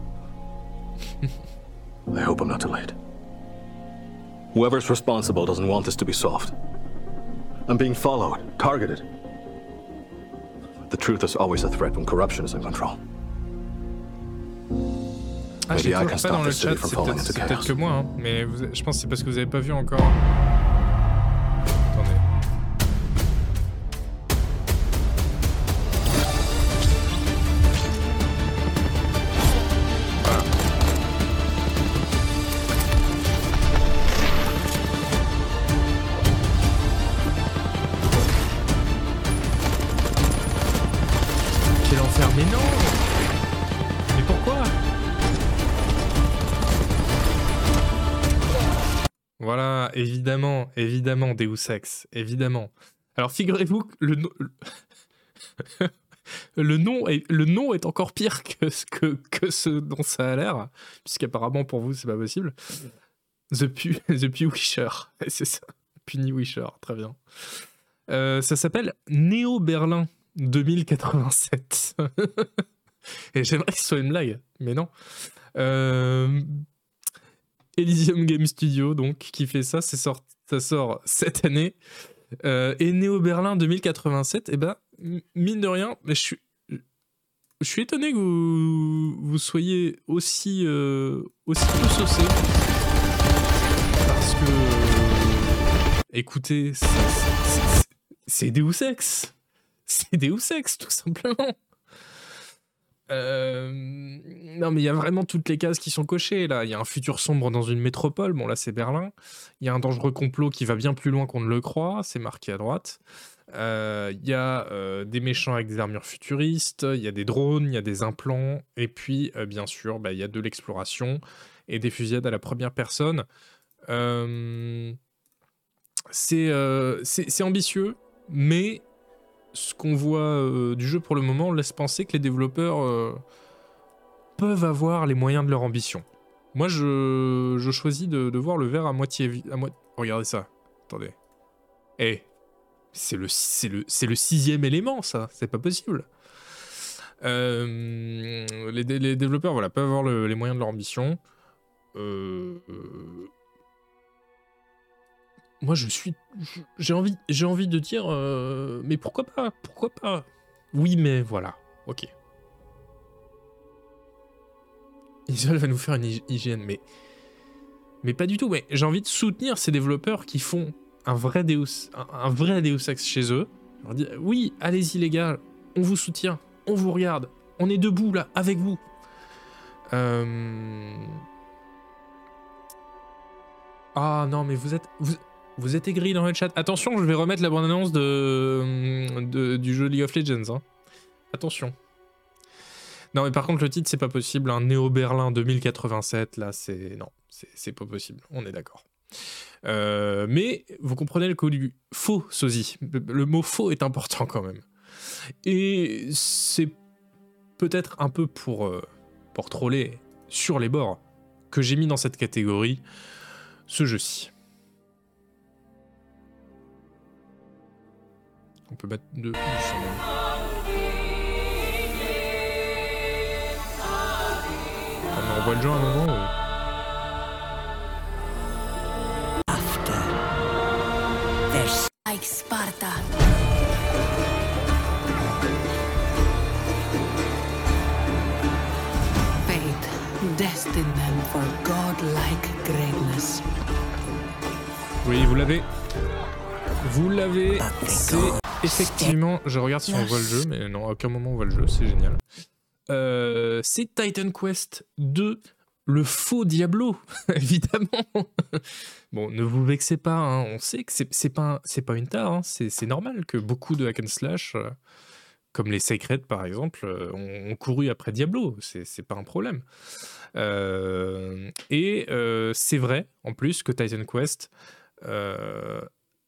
I hope I'm not too late. Whoever's responsible doesn't want this to be solved. I'm being followed, targeted. The truth is always a threat when corruption is in control. Ah, je Maybe l'ai I toujours can pas stop dans le this city chat, from c'est falling peut-être into c'est peut-être chaos. que moi, hein, mais vous- je pense que c'est parce que vous avez pas vu encore. Évidemment, Deus Ex, évidemment. Alors figurez-vous que le, no- le, nom est, le nom est encore pire que ce, que, que ce dont ça a l'air, puisqu'apparemment pour vous c'est pas possible. The, Pu, The Wisher, c'est ça. Puni Wisher, très bien. Euh, ça s'appelle Néo Berlin 2087. Et j'aimerais que ce soit une blague, mais non. Euh, Elysium Game Studio, donc, qui fait ça, c'est sort- ça sort cette année. Euh, et Néo Berlin 2087, et ben, m- mine de rien, je suis, je suis étonné que vous, soyez aussi, euh, aussi peu saucé. Parce que, écoutez, c'est Deus Ex. C'est Deus Ex, tout simplement. Euh, non, mais il y a vraiment toutes les cases qui sont cochées là. Il y a un futur sombre dans une métropole. Bon, là, c'est Berlin. Il y a un dangereux complot qui va bien plus loin qu'on ne le croit. C'est marqué à droite. Euh, Il y a euh, des méchants avec des armures futuristes. Il y a des drones. Il y a des implants. Et puis, bien sûr, bah, il y a de l'exploration et des fusillades à la première personne. C'est ambitieux, mais ce qu'on voit euh, du jeu pour le moment laisse penser que les développeurs euh, peuvent avoir les moyens de leur ambition. Moi, je, choisis de, voir le verre à moitié vide. Moi... Regardez ça. Attendez. Eh, c'est le, sixième élément, ça. C'est pas possible. Euh, les, dé- les développeurs voilà, peuvent avoir le- les moyens de leur ambition. Euh, moi, je suis. J'ai envie, j'ai envie de dire. euh, mais pourquoi pas Pourquoi pas? Oui, mais voilà. Ok. Isol va nous faire une hy- hygiène, mais. Mais pas du tout. Mais j'ai envie de soutenir ces développeurs qui font un vrai Deus, un vrai Deus Ex chez eux. Je leur dis, oui, allez-y les gars, on vous soutient, on vous regarde, on est debout là, avec vous. Euh... Ah non, mais vous êtes, vous, vous êtes aigris dans le chat. Attention, je vais remettre la bande-annonce de, de- du jeu League of Legends. hein. Attention. Non, mais par contre, le titre, c'est pas possible. Un Néo Berlin 2087, là, c'est. Non, c'est pas possible. On est d'accord. Euh, mais vous comprenez le coup du faux sosie. Le mot faux est important quand même. Et c'est peut-être un peu pour, euh, pour troller sur les bords que j'ai mis dans cette catégorie ce jeu-ci. On peut son même. On revoit le jeu à un moment like Sparta. Fate destined them for godlike greatness. Oui, vous l'avez. Vous l'avez. C'est effectivement. Je regarde si on voit le jeu, mais non, à aucun moment on voit le jeu. C'est génial. Euh, c'est Titan Quest 2, le faux Diablo, évidemment. bon, ne vous vexez pas. hein, On sait que c'est pas pas une tare. hein, C'est normal que beaucoup de hack and slash, euh, comme les Sacred par exemple, euh, ont, ont couru après Diablo. C'est pas un problème. Euh, et c'est vrai, en plus, que Titan Quest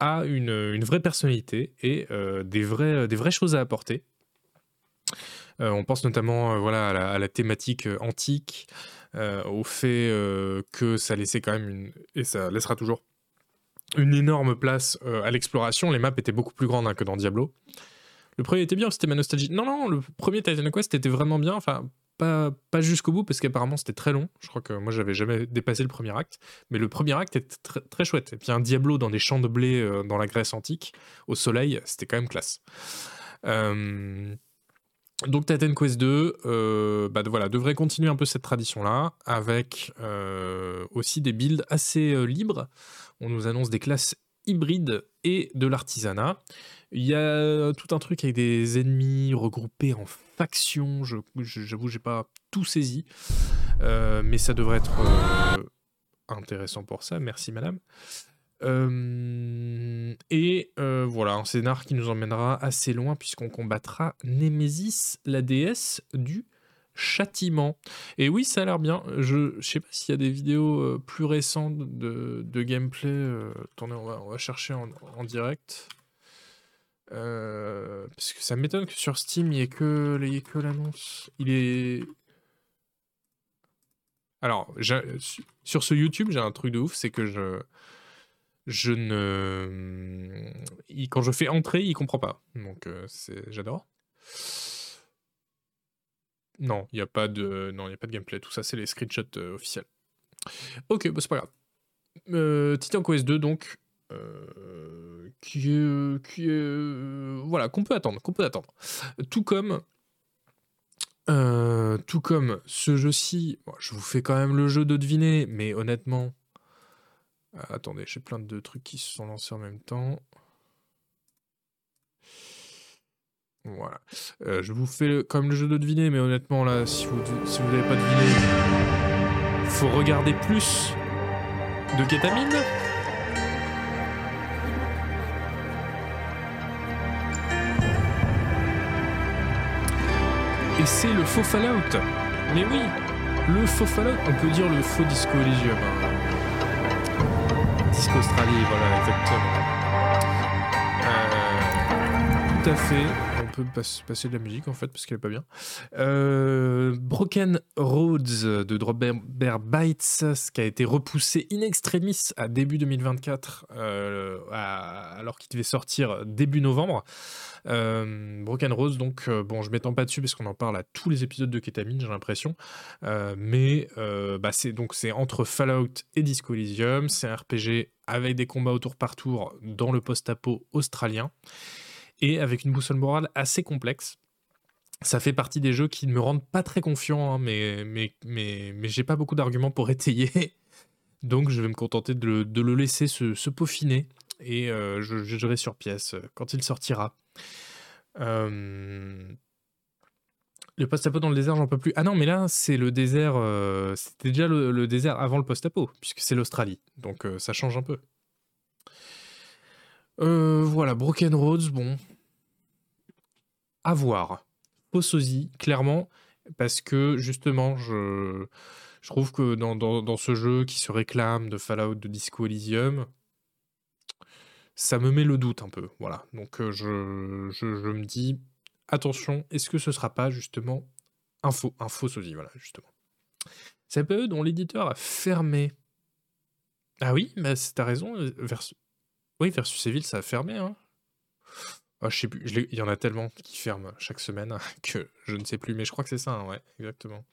a une, vraie personnalité et euh, des, vraies choses à apporter. on pense notamment voilà, à la, thématique antique, au fait que ça laissait quand même une, et ça laissera toujours une énorme place à l'exploration. Les maps étaient beaucoup plus grandes hein, que dans Diablo. Le premier était bien, c'était ma nostalgie. Non, non, le premier Titan Quest était vraiment bien. Enfin, pas, pas jusqu'au bout parce qu'apparemment c'était très long. Je crois que moi j'avais jamais dépassé le premier acte. Mais le premier acte était très, chouette. Et puis un Diablo dans des champs de blé euh, dans la Grèce antique, au soleil, c'était quand même classe. Euh, donc Titan Quest 2 euh, bah, voilà, devrait continuer un peu cette tradition-là, avec aussi des builds assez libres. On nous annonce des classes hybrides et de l'artisanat. Il y a tout un truc avec des ennemis regroupés en factions. Je, j'avoue, j'ai pas tout saisi, euh, mais ça devrait être euh, intéressant pour ça. Merci, madame. Euh, et voilà, un scénar qui nous emmènera assez loin puisqu'on combattra Némésis, la déesse du châtiment. Et oui, ça a l'air bien. Je, sais pas s'il y a des vidéos plus récentes de, gameplay. attendez, on va, chercher en direct. Euh, parce que ça m'étonne que sur Steam, il n'y ait que, l'annonce. Il est. Alors, sur ce YouTube, j'ai un truc de ouf, c'est que je. Ne. quand je fais entrer, il comprend pas. Donc, euh, j'adore. Non, il n'y a pas de. Non, il a pas de gameplay. Tout ça, c'est les screenshots euh, officiels. Ok, bah c'est pas grave. Titan Quest 2, donc, euh, qui, qui euh, voilà qu'on peut attendre, qu'on peut attendre. Tout comme euh, tout comme ce jeu-ci, je vous fais quand même le jeu de deviner, mais honnêtement, attendez, j'ai plein de trucs qui se sont lancés en même temps. Voilà. je vous fais quand même le jeu de deviner, mais honnêtement, là, si vous si vous n'avez pas deviné, faut regarder plus de kétamine. Et c'est le faux Fallout. Mais oui, le faux Fallout, on peut dire le faux Disco. Hein. Disco Australie, voilà, exactement. Euh, tout à fait passer de la musique en fait parce qu'elle est pas bien. Euh, Broken Roads de Dropbear Bites, qui a été repoussé in extremis à début 2024 euh, alors qu'il devait sortir début novembre. Euh, Broken Roads, donc bon, je m'étends pas dessus parce qu'on en parle à tous les épisodes de Ketamine, j'ai l'impression. mais bah, c'est donc c'est entre Fallout et Disco Elysium, c'est un RPG avec des combats au tour par tour dans le post-apo australien et avec une boussole morale assez complexe. Ça fait partie des jeux qui ne me rendent pas très confiant, hein, mais, mais, mais, mais j'ai pas beaucoup d'arguments pour étayer. Donc je vais me contenter de le, de le laisser se, peaufiner et euh, je jugerai sur pièce euh, quand il sortira. Euh... Le post-apo dans le désert, j'en peux plus. Ah non, mais là, c'est le désert. Euh, c'était déjà le, le, désert avant le post-apo, puisque c'est l'Australie. Donc ça change un peu. Euh, voilà, Broken Roads, bon. À voir. Pososi, clairement, parce que justement, je, je trouve que dans, dans, ce jeu qui se réclame de Fallout, de Disco Elysium, ça me met le doute un peu. Voilà. Donc euh, je, je, me dis, attention, est-ce que ce sera pas justement un faux, un faux sosie, voilà, justement. C'est un peu dont l'éditeur a fermé. Ah oui, mais t'as raison, euh, vers, oui, Versus Evil, ça a fermé. Hein. Ah, je sais plus, il y en a tellement qui ferment chaque semaine que je ne sais plus, mais je crois que c'est ça, hein, ouais, exactement.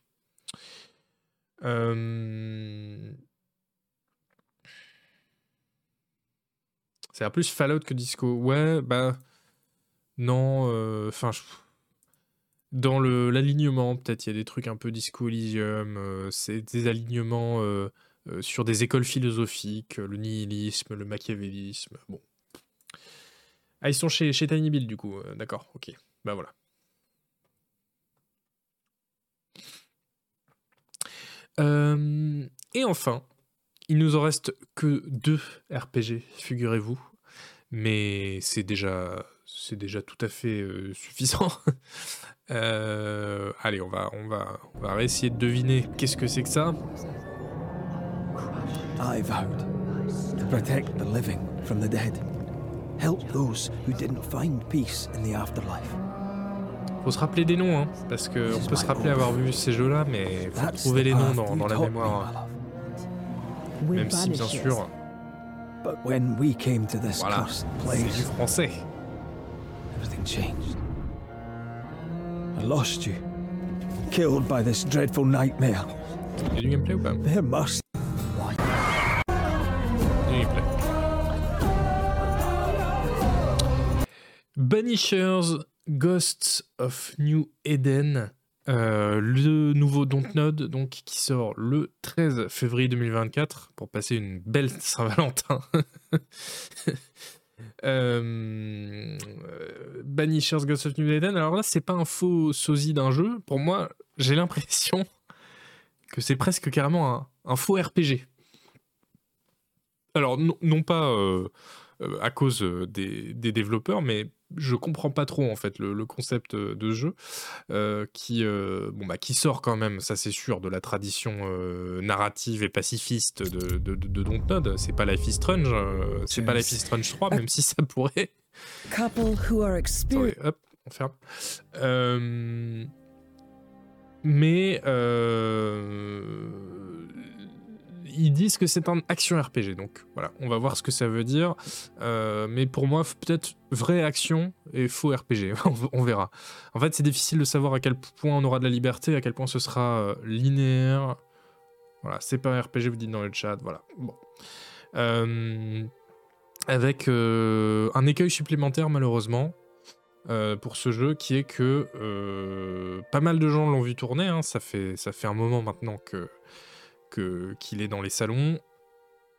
C'est un plus Fallout que Disco. Ouais, bah. Non, euh, enfin. Dans l'alignement, peut-être, il y a des trucs un peu Disco Elysium. Euh, c'est des alignements. Euh, sur des écoles philosophiques, le nihilisme, le machiavélisme. Bon. Ah, ils sont chez, chez Tiny Bill, du coup. Euh, d'accord, ok. Bah voilà. Euh, et enfin, il nous en reste que deux RPG, figurez-vous. Mais c'est déjà, c'est déjà tout à fait suffisant. allez, on va, on va, on va essayer de deviner qu'est-ce que c'est que ça. I vowed to protect the living from the dead, help those who didn't find peace in the afterlife, Faut se rappeler des noms, hein, parce qu'on peut se rappeler avoir vu ces jeux-là, mais faut trouver les noms dans, dans la mémoire. Même si, bien sûr, But when we came to this voilà, cursed c'est du place, français. everything changed. I lost you. Killed by this dreadful nightmare. Il y a du gameplay ou pas? There must Banishers Ghosts of New Eden, euh, le nouveau Dontnod donc qui sort le 13 février 2024 pour passer une belle Saint-Valentin. Euh, Banishers Ghosts of New Eden. Alors là, c'est pas un faux sosie d'un jeu. Pour moi, j'ai l'impression que c'est presque carrément un, faux RPG. Alors, non, pas euh, à cause euh, des, des développeurs, mais je comprends pas trop en fait le, le concept euh, de jeu euh, qui, euh, bon, bah, qui sort quand même, ça c'est sûr, de la tradition euh, narrative et pacifiste de, de, de, de Dontnod. C'est pas Life is Strange, euh, c'est pas Life is Strange 3, même si ça pourrait. Couple who are experienced. Attendez, hop, on ferme. Euh, mais euh, ils disent que c'est un action RPG, donc voilà, on va voir ce que ça veut dire. Euh, mais pour moi, peut-être vraie action et faux RPG, on, verra. En fait, c'est difficile de savoir à quel point on aura de la liberté, à quel point ce sera euh, linéaire. Voilà, c'est pas un RPG, vous dites dans le chat, voilà. Bon. Euh, avec un écueil supplémentaire, malheureusement, pour ce jeu, qui est que pas mal de gens l'ont vu tourner. hein, ça, fait, ça fait un moment maintenant que qu'il est dans les salons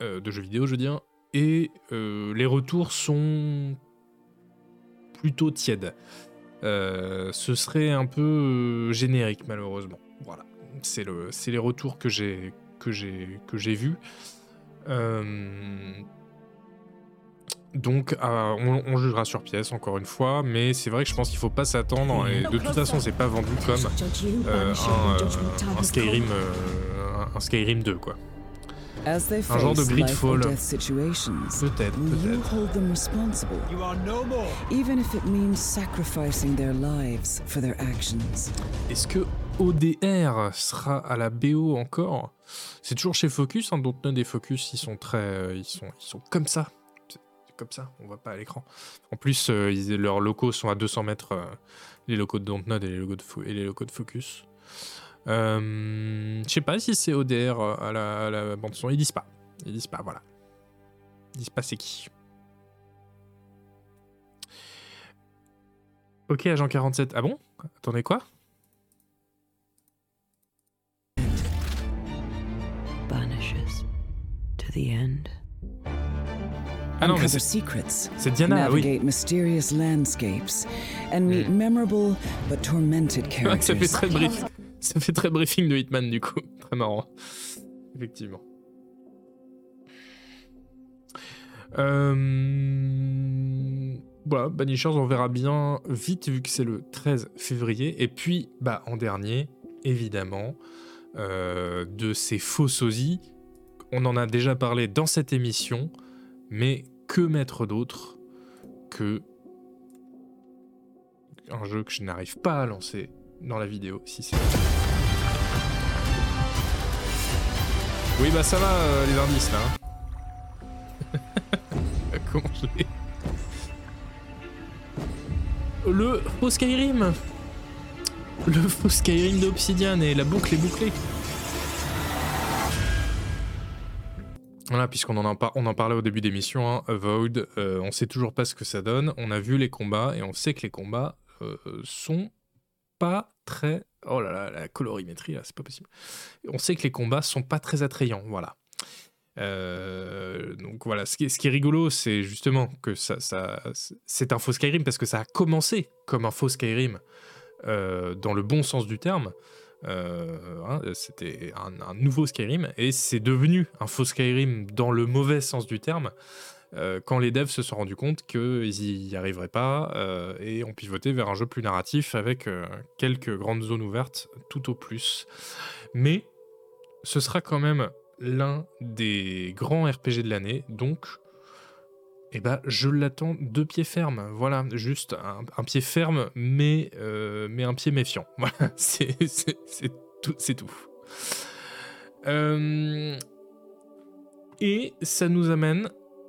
euh, de jeux vidéo, je veux dire, et euh, les retours sont plutôt tièdes. Euh, ce serait un peu générique, malheureusement. Voilà, c'est le, les retours que j'ai que j'ai vus. Donc, euh, on, jugera sur pièce encore une fois, mais c'est vrai que je pense qu'il faut pas s'attendre. Et de toute façon, c'est pas vendu comme un Skyrim, un- un Skyrim 2, quoi. As they Un genre de Gridfall. Peut-être, peut-être. Est-ce que ODR sera à la BO encore? C'est toujours chez Focus, hein, Dontnod et Focus, ils sont très, euh, ils sont, ils sont comme ça, comme ça, on voit pas à l'écran. En plus, euh, ils- leurs locaux sont à 200 mètres, euh, les locaux de Dontnod et les locaux de, Fo- et les locaux de Focus. Euh, Je sais pas si c'est ODR à la, à la bande son, ils disent pas, ils disent pas, voilà, ils disent pas c'est qui. Ok, agent 47. Ah bon? Attendez quoi? Vanishes to the end. Ah non, mais c'est Diana, oui. mysterious landscapes, and meet memorable but tormented ça characters. fait très brief. Ça fait très briefing de Hitman du coup. Très marrant. Effectivement. Euh... Voilà, Banishers, on verra bien vite vu que c'est le 13 février. Et puis, bah, en dernier, évidemment, euh, de ces faux sosies. On en a déjà parlé dans cette émission, mais que mettre d'autre que un jeu que je n'arrive pas à lancer? Dans la vidéo, si c'est. Oui, bah ça va, euh, les indices là. hein. Comment je l'ai Le faux Skyrim Le faux Skyrim d'Obsidian et la boucle est bouclée. Voilà, puisqu'on en, par- en parlait au début d'émission, hein, Avowed, euh, on sait toujours pas ce que ça donne. On a vu les combats et on sait que les combats euh, sont pas très. Oh là là, la colorimétrie là, c'est pas possible. On sait que les combats sont pas très attrayants, voilà. Euh, donc voilà, ce qui ce qui est rigolo, c'est justement que ça, ça, c'est un faux Skyrim parce que ça a commencé comme un faux Skyrim euh, dans le bon sens du terme. Euh, hein, C'était un, un nouveau Skyrim et c'est devenu un faux Skyrim dans le mauvais sens du terme euh, quand les devs se sont rendus compte qu'ils n'y arriveraient pas euh, et ont pivoté vers un jeu plus narratif avec euh, quelques grandes zones ouvertes tout au plus. Mais ce sera quand même l'un des grands RPG de l'année, donc eh ben, je l'attends de pied ferme. Voilà, juste un, pied ferme, mais, mais un pied méfiant. Voilà, c'est tout. C'est tout. et ça nous amène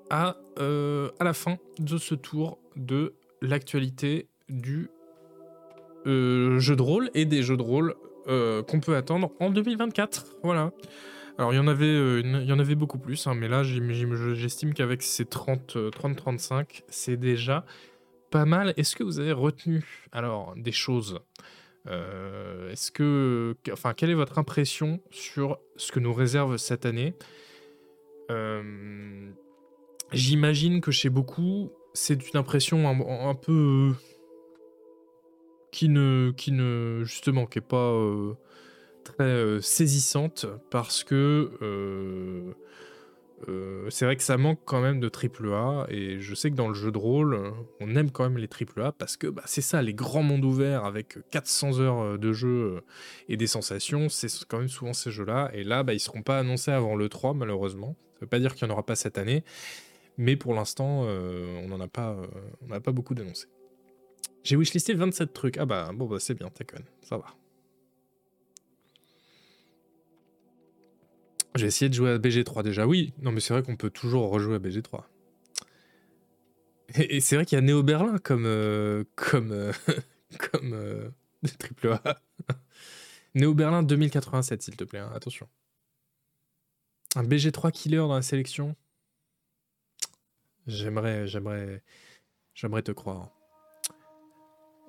à, à la fin de ce tour de l'actualité du euh, jeux de rôle et des jeux de rôle euh, qu'on peut attendre en 2024. Voilà. Alors il y en avait, euh, il y en avait beaucoup plus, hein, mais là j'estime qu'avec ces 30-35, c'est déjà pas mal. Est-ce que vous avez retenu alors des choses Est-ce que, enfin, quelle est votre impression sur ce que nous réserve cette année? J'imagine que chez beaucoup, c'est une impression un peu qui ne, qui ne justement, qui est pas euh, très euh, saisissante parce que euh, c'est vrai que ça manque quand même de triple A et je sais que dans le jeu de rôle, on aime quand même les triple A parce que bah, c'est ça, les grands mondes ouverts avec 400 heures de jeu et des sensations, c'est quand même souvent ces jeux-là. Et là, bah, ils seront pas annoncés avant le 3 malheureusement. Ça veut pas dire qu'il n'y en aura pas cette année, mais pour l'instant, on n'en a pas, n'a pas beaucoup d'annoncés. J'ai wishlisté 27 trucs. Ah bah, bon, bah, c'est bien, Tekken. Ça va. J'ai essayé de jouer à BG3 déjà. Oui, non, mais c'est vrai qu'on peut toujours rejouer à BG3. Et, c'est vrai qu'il y a Néo Berlin comme. Euh, comme. Euh, comme. Euh, triple A. Néo Berlin 2087, s'il te plaît, hein, attention. Un BG3 killer dans la sélection. J'aimerais. J'aimerais. J'aimerais te croire.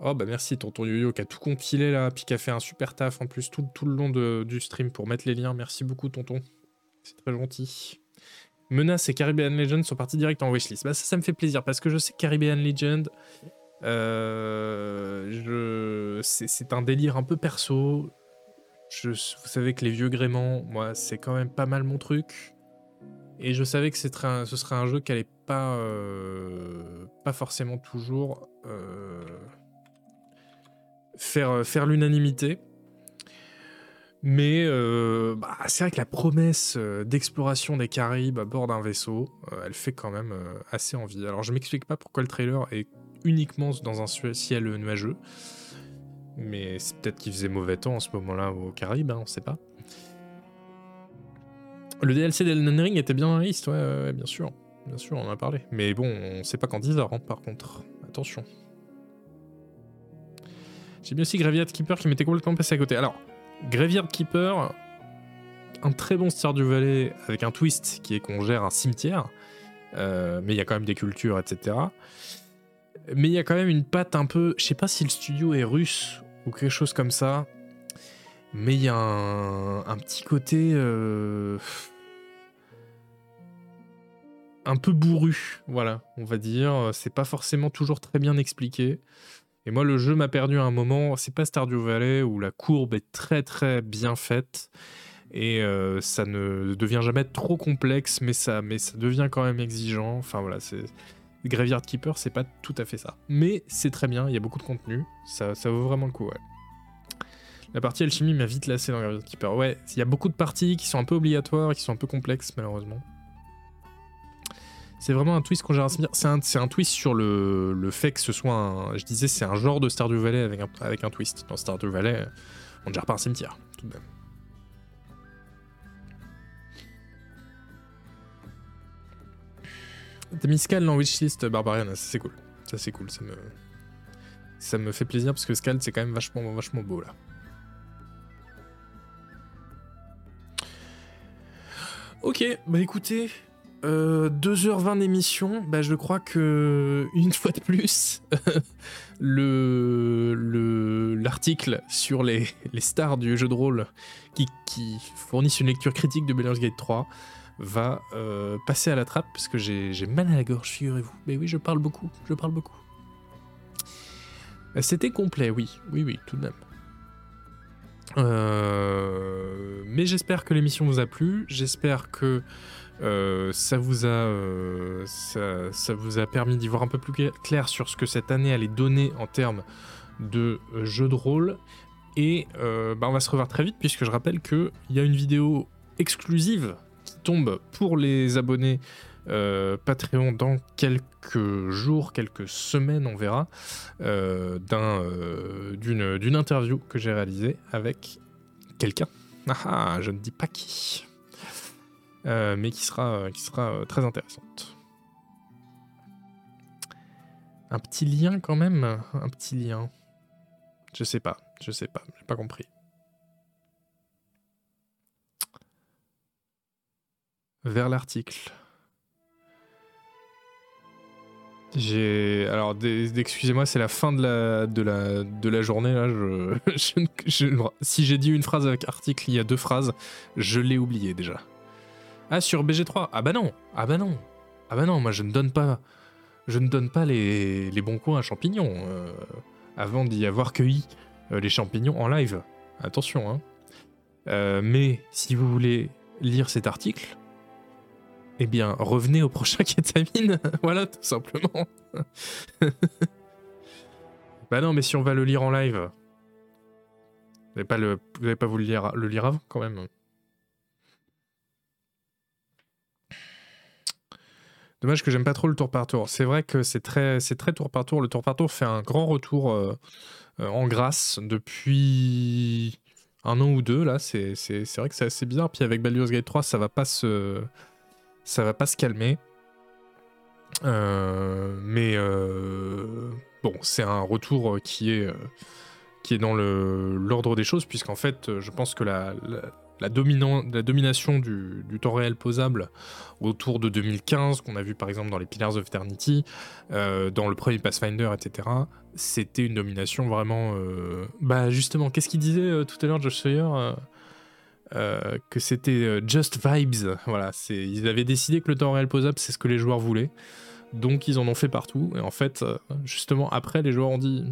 Oh bah merci tonton Yoyo qui a tout compilé là, puis qui a fait un super taf en plus tout, le long de, du stream pour mettre les liens. Merci beaucoup tonton. C'est très gentil. Menace et Caribbean Legend sont partis direct en wishlist. Bah ça, ça me fait plaisir parce que je sais que Caribbean Legend, euh, c'est un délire un peu perso. Vous savez que les vieux gréments, moi, c'est quand même pas mal mon truc. Et je savais que ce serait un jeu qui allait pas, euh, forcément toujours euh, faire, euh, faire l'unanimité. Mais bah, c'est vrai que la promesse d'exploration des Caraïbes à bord d'un vaisseau, elle fait quand même assez envie. Alors je m'explique pas pourquoi le trailer est uniquement dans un ciel nuageux. Mais c'est peut-être qu'il faisait mauvais temps en ce moment-là aux Caraïbes, hein, on sait pas. Le DLC d'Elden Ring était bien dans la liste, ouais, bien sûr. Bien sûr, on en a parlé. Mais bon, on sait pas quand il sort, hein, par contre. Attention. J'ai bien aussi Graveyard Keeper qui m'était complètement passé à côté. Alors, Graveyard Keeper, un très bon du Valley avec un twist qui est qu'on gère un cimetière, euh, mais il y a quand même des cultures, etc. Mais il y a quand même une patte un peu. Je sais pas si le studio est russe ou quelque chose comme ça, mais il y a un, petit côté. Euh, un peu bourru, voilà, on va dire. C'est pas forcément toujours très bien expliqué. Et moi, le jeu m'a perdu à un moment. C'est pas Stardew Valley où la courbe est très très bien faite et euh, ça ne devient jamais trop complexe, mais ça, mais ça devient quand même exigeant. Enfin voilà, c'est Graveyard Keeper, c'est pas tout à fait ça, mais c'est très bien. Il y a beaucoup de contenu, ça, ça vaut vraiment le coup. Ouais. La partie alchimie m'a vite lassé dans Graveyard Keeper. Ouais, il y a beaucoup de parties qui sont un peu obligatoires qui sont un peu complexes malheureusement. C'est vraiment un twist qu'on gère un. C'est un, twist sur le, fait que ce soit un. Je disais, c'est un genre de Stardew Valley avec un, avec un twist. Dans Stardew Valley, on ne gère pas un cimetière, tout de même. T'as mis Scal dans wishlist Barbarian, c'est cool. Ça c'est cool, ça me... fait plaisir parce que Scal c'est quand même vachement beau là. Ok, bah écoutez, 2h20 euh, d'émission, bah, je crois que une fois de plus, le l'article sur les, les, stars du jeu de rôle qui, qui, fournissent une lecture critique de Baldur's Gate 3 va euh, passer à la trappe parce que j'ai mal à la gorge, figurez-vous. Mais oui, je parle beaucoup, je parle beaucoup. Euh, c'était complet, oui, oui, oui, tout de même. Mais j'espère que l'émission vous a plu. J'espère que euh, ça, vous a, euh, ça, vous a permis d'y voir un peu plus clair sur ce que cette année allait donner en termes de euh, jeux de rôle. Et bah, on va se revoir très vite puisque je rappelle qu'il y a une vidéo exclusive qui tombe pour les abonnés Patreon dans quelques jours, quelques semaines, on verra, d'un, d'une, d'une interview que j'ai réalisée avec quelqu'un. Ah, ah, je ne dis pas qui. mais qui sera, qui sera très intéressante. Un petit lien quand même? Un petit lien. Je sais pas, je sais pas, j'ai pas compris. Vers l'article. J'ai alors excusez-moi, c'est la fin de la de la de la journée là. si j'ai dit une phrase avec article, il y a deux phrases, je l'ai oublié déjà. Ah sur BG3. Ah bah non. Ah bah non. Ah bah non, moi je ne donne pas je ne donne pas les, bons coins à champignons euh, avant d'y avoir cueilli euh, les champignons en live. Attention, hein. Euh, mais si vous voulez lire cet article, eh bien, revenez au prochain kétamine. voilà, tout simplement. bah non, mais si on va le lire en live, vous n'allez pas, vous pas le lire, le lire avant, quand même. Dommage que j'aime pas trop le tour par tour. C'est vrai que c'est très, très tour par tour. Le tour par tour fait un grand retour euh, euh, en grâce depuis un an ou deux. Là, c'est, vrai que c'est assez bizarre. Puis avec Baldur's Gate 3, ça va pas se, ça va pas se calmer. Euh, mais bon, c'est un retour qui est, qui est dans l'ordre des choses, puisqu'en fait, je pense que la la, la domination du, temps réel posable autour de 2015, qu'on a vu par exemple dans les Pillars of Eternity, euh, dans le premier Pathfinder, etc., c'était une domination vraiment... Euh, bah justement, qu'est-ce qu'il disait euh, tout à l'heure, Josh Sawyer que c'était just vibes. Voilà, ils avaient décidé que le temps réel posable, c'est ce que les joueurs voulaient. Donc ils en ont fait partout. Et en fait, justement, après, les joueurs ont dit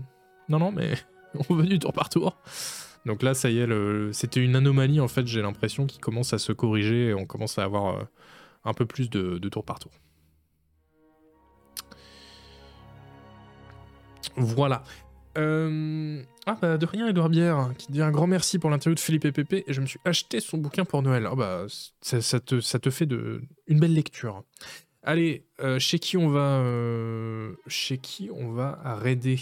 non, non, mais on veut du tour par tour. Donc là, ça y est, c'était une anomalie en fait, j'ai l'impression, qui commence à se corriger et on commence à avoir euh, un peu plus de, tour par tour. Voilà. Euh, ah bah de rien Edouard Bière qui dit un grand merci pour l'interview de Philippe et Pépé et je me suis acheté son bouquin pour Noël. Ah bah ça, te, fait de, une belle lecture. Allez, euh, chez qui on va chez qui on va raider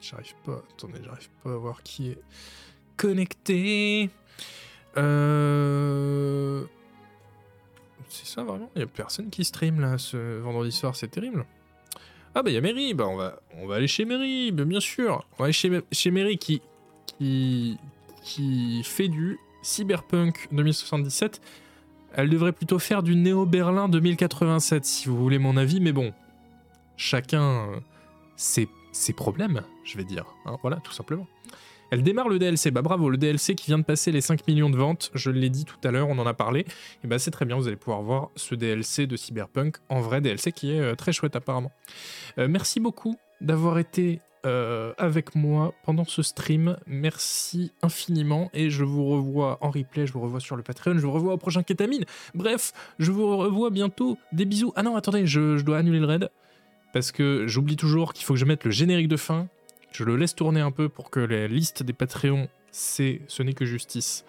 J'arrive pas. Attendez, j'arrive pas à voir qui est connecté. Euh... C'est ça vraiment Il y a personne qui stream là ce vendredi soir, c'est terrible. Ah bah il y a Mary, bah on va, on va aller chez Mary, bien sûr. On va aller chez, chez Mary qui fait du Cyberpunk 2077. Elle devrait plutôt faire du Néo Berlin 2087 si vous voulez mon avis, mais bon, chacun euh, ses, ses problèmes je vais dire. Hein, voilà, tout simplement. Elle démarre le DLC. Bah bravo, le DLC qui vient de passer les 5 millions de ventes, je l'ai dit tout à l'heure, on en a parlé. Et bah c'est très bien, vous allez pouvoir voir ce DLC de Cyberpunk en vrai DLC qui est euh, très chouette apparemment. Euh, merci beaucoup d'avoir été euh, avec moi pendant ce stream. Merci infiniment et je vous revois en replay, je vous revois sur le Patreon, je vous revois au prochain Ketamine. Bref, je vous revois bientôt. Des bisous. Ah non, attendez, je dois annuler le raid parce que j'oublie toujours qu'il faut que je mette le générique de fin je le laisse tourner un peu pour que la liste des Patreons, c'est ce n'est que justice,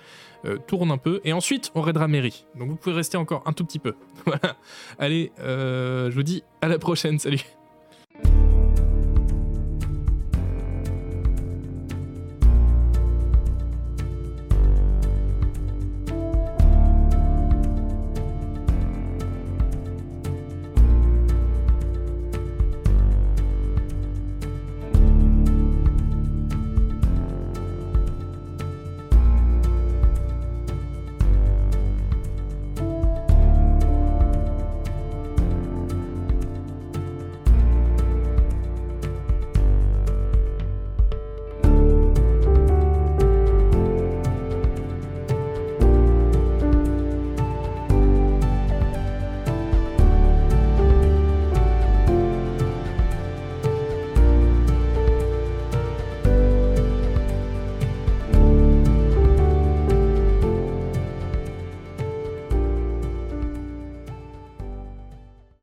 euh, tourne un peu. Et ensuite, on raidera Mary. Donc vous pouvez rester encore un tout petit peu. voilà. Allez, euh, je vous dis à la prochaine. Salut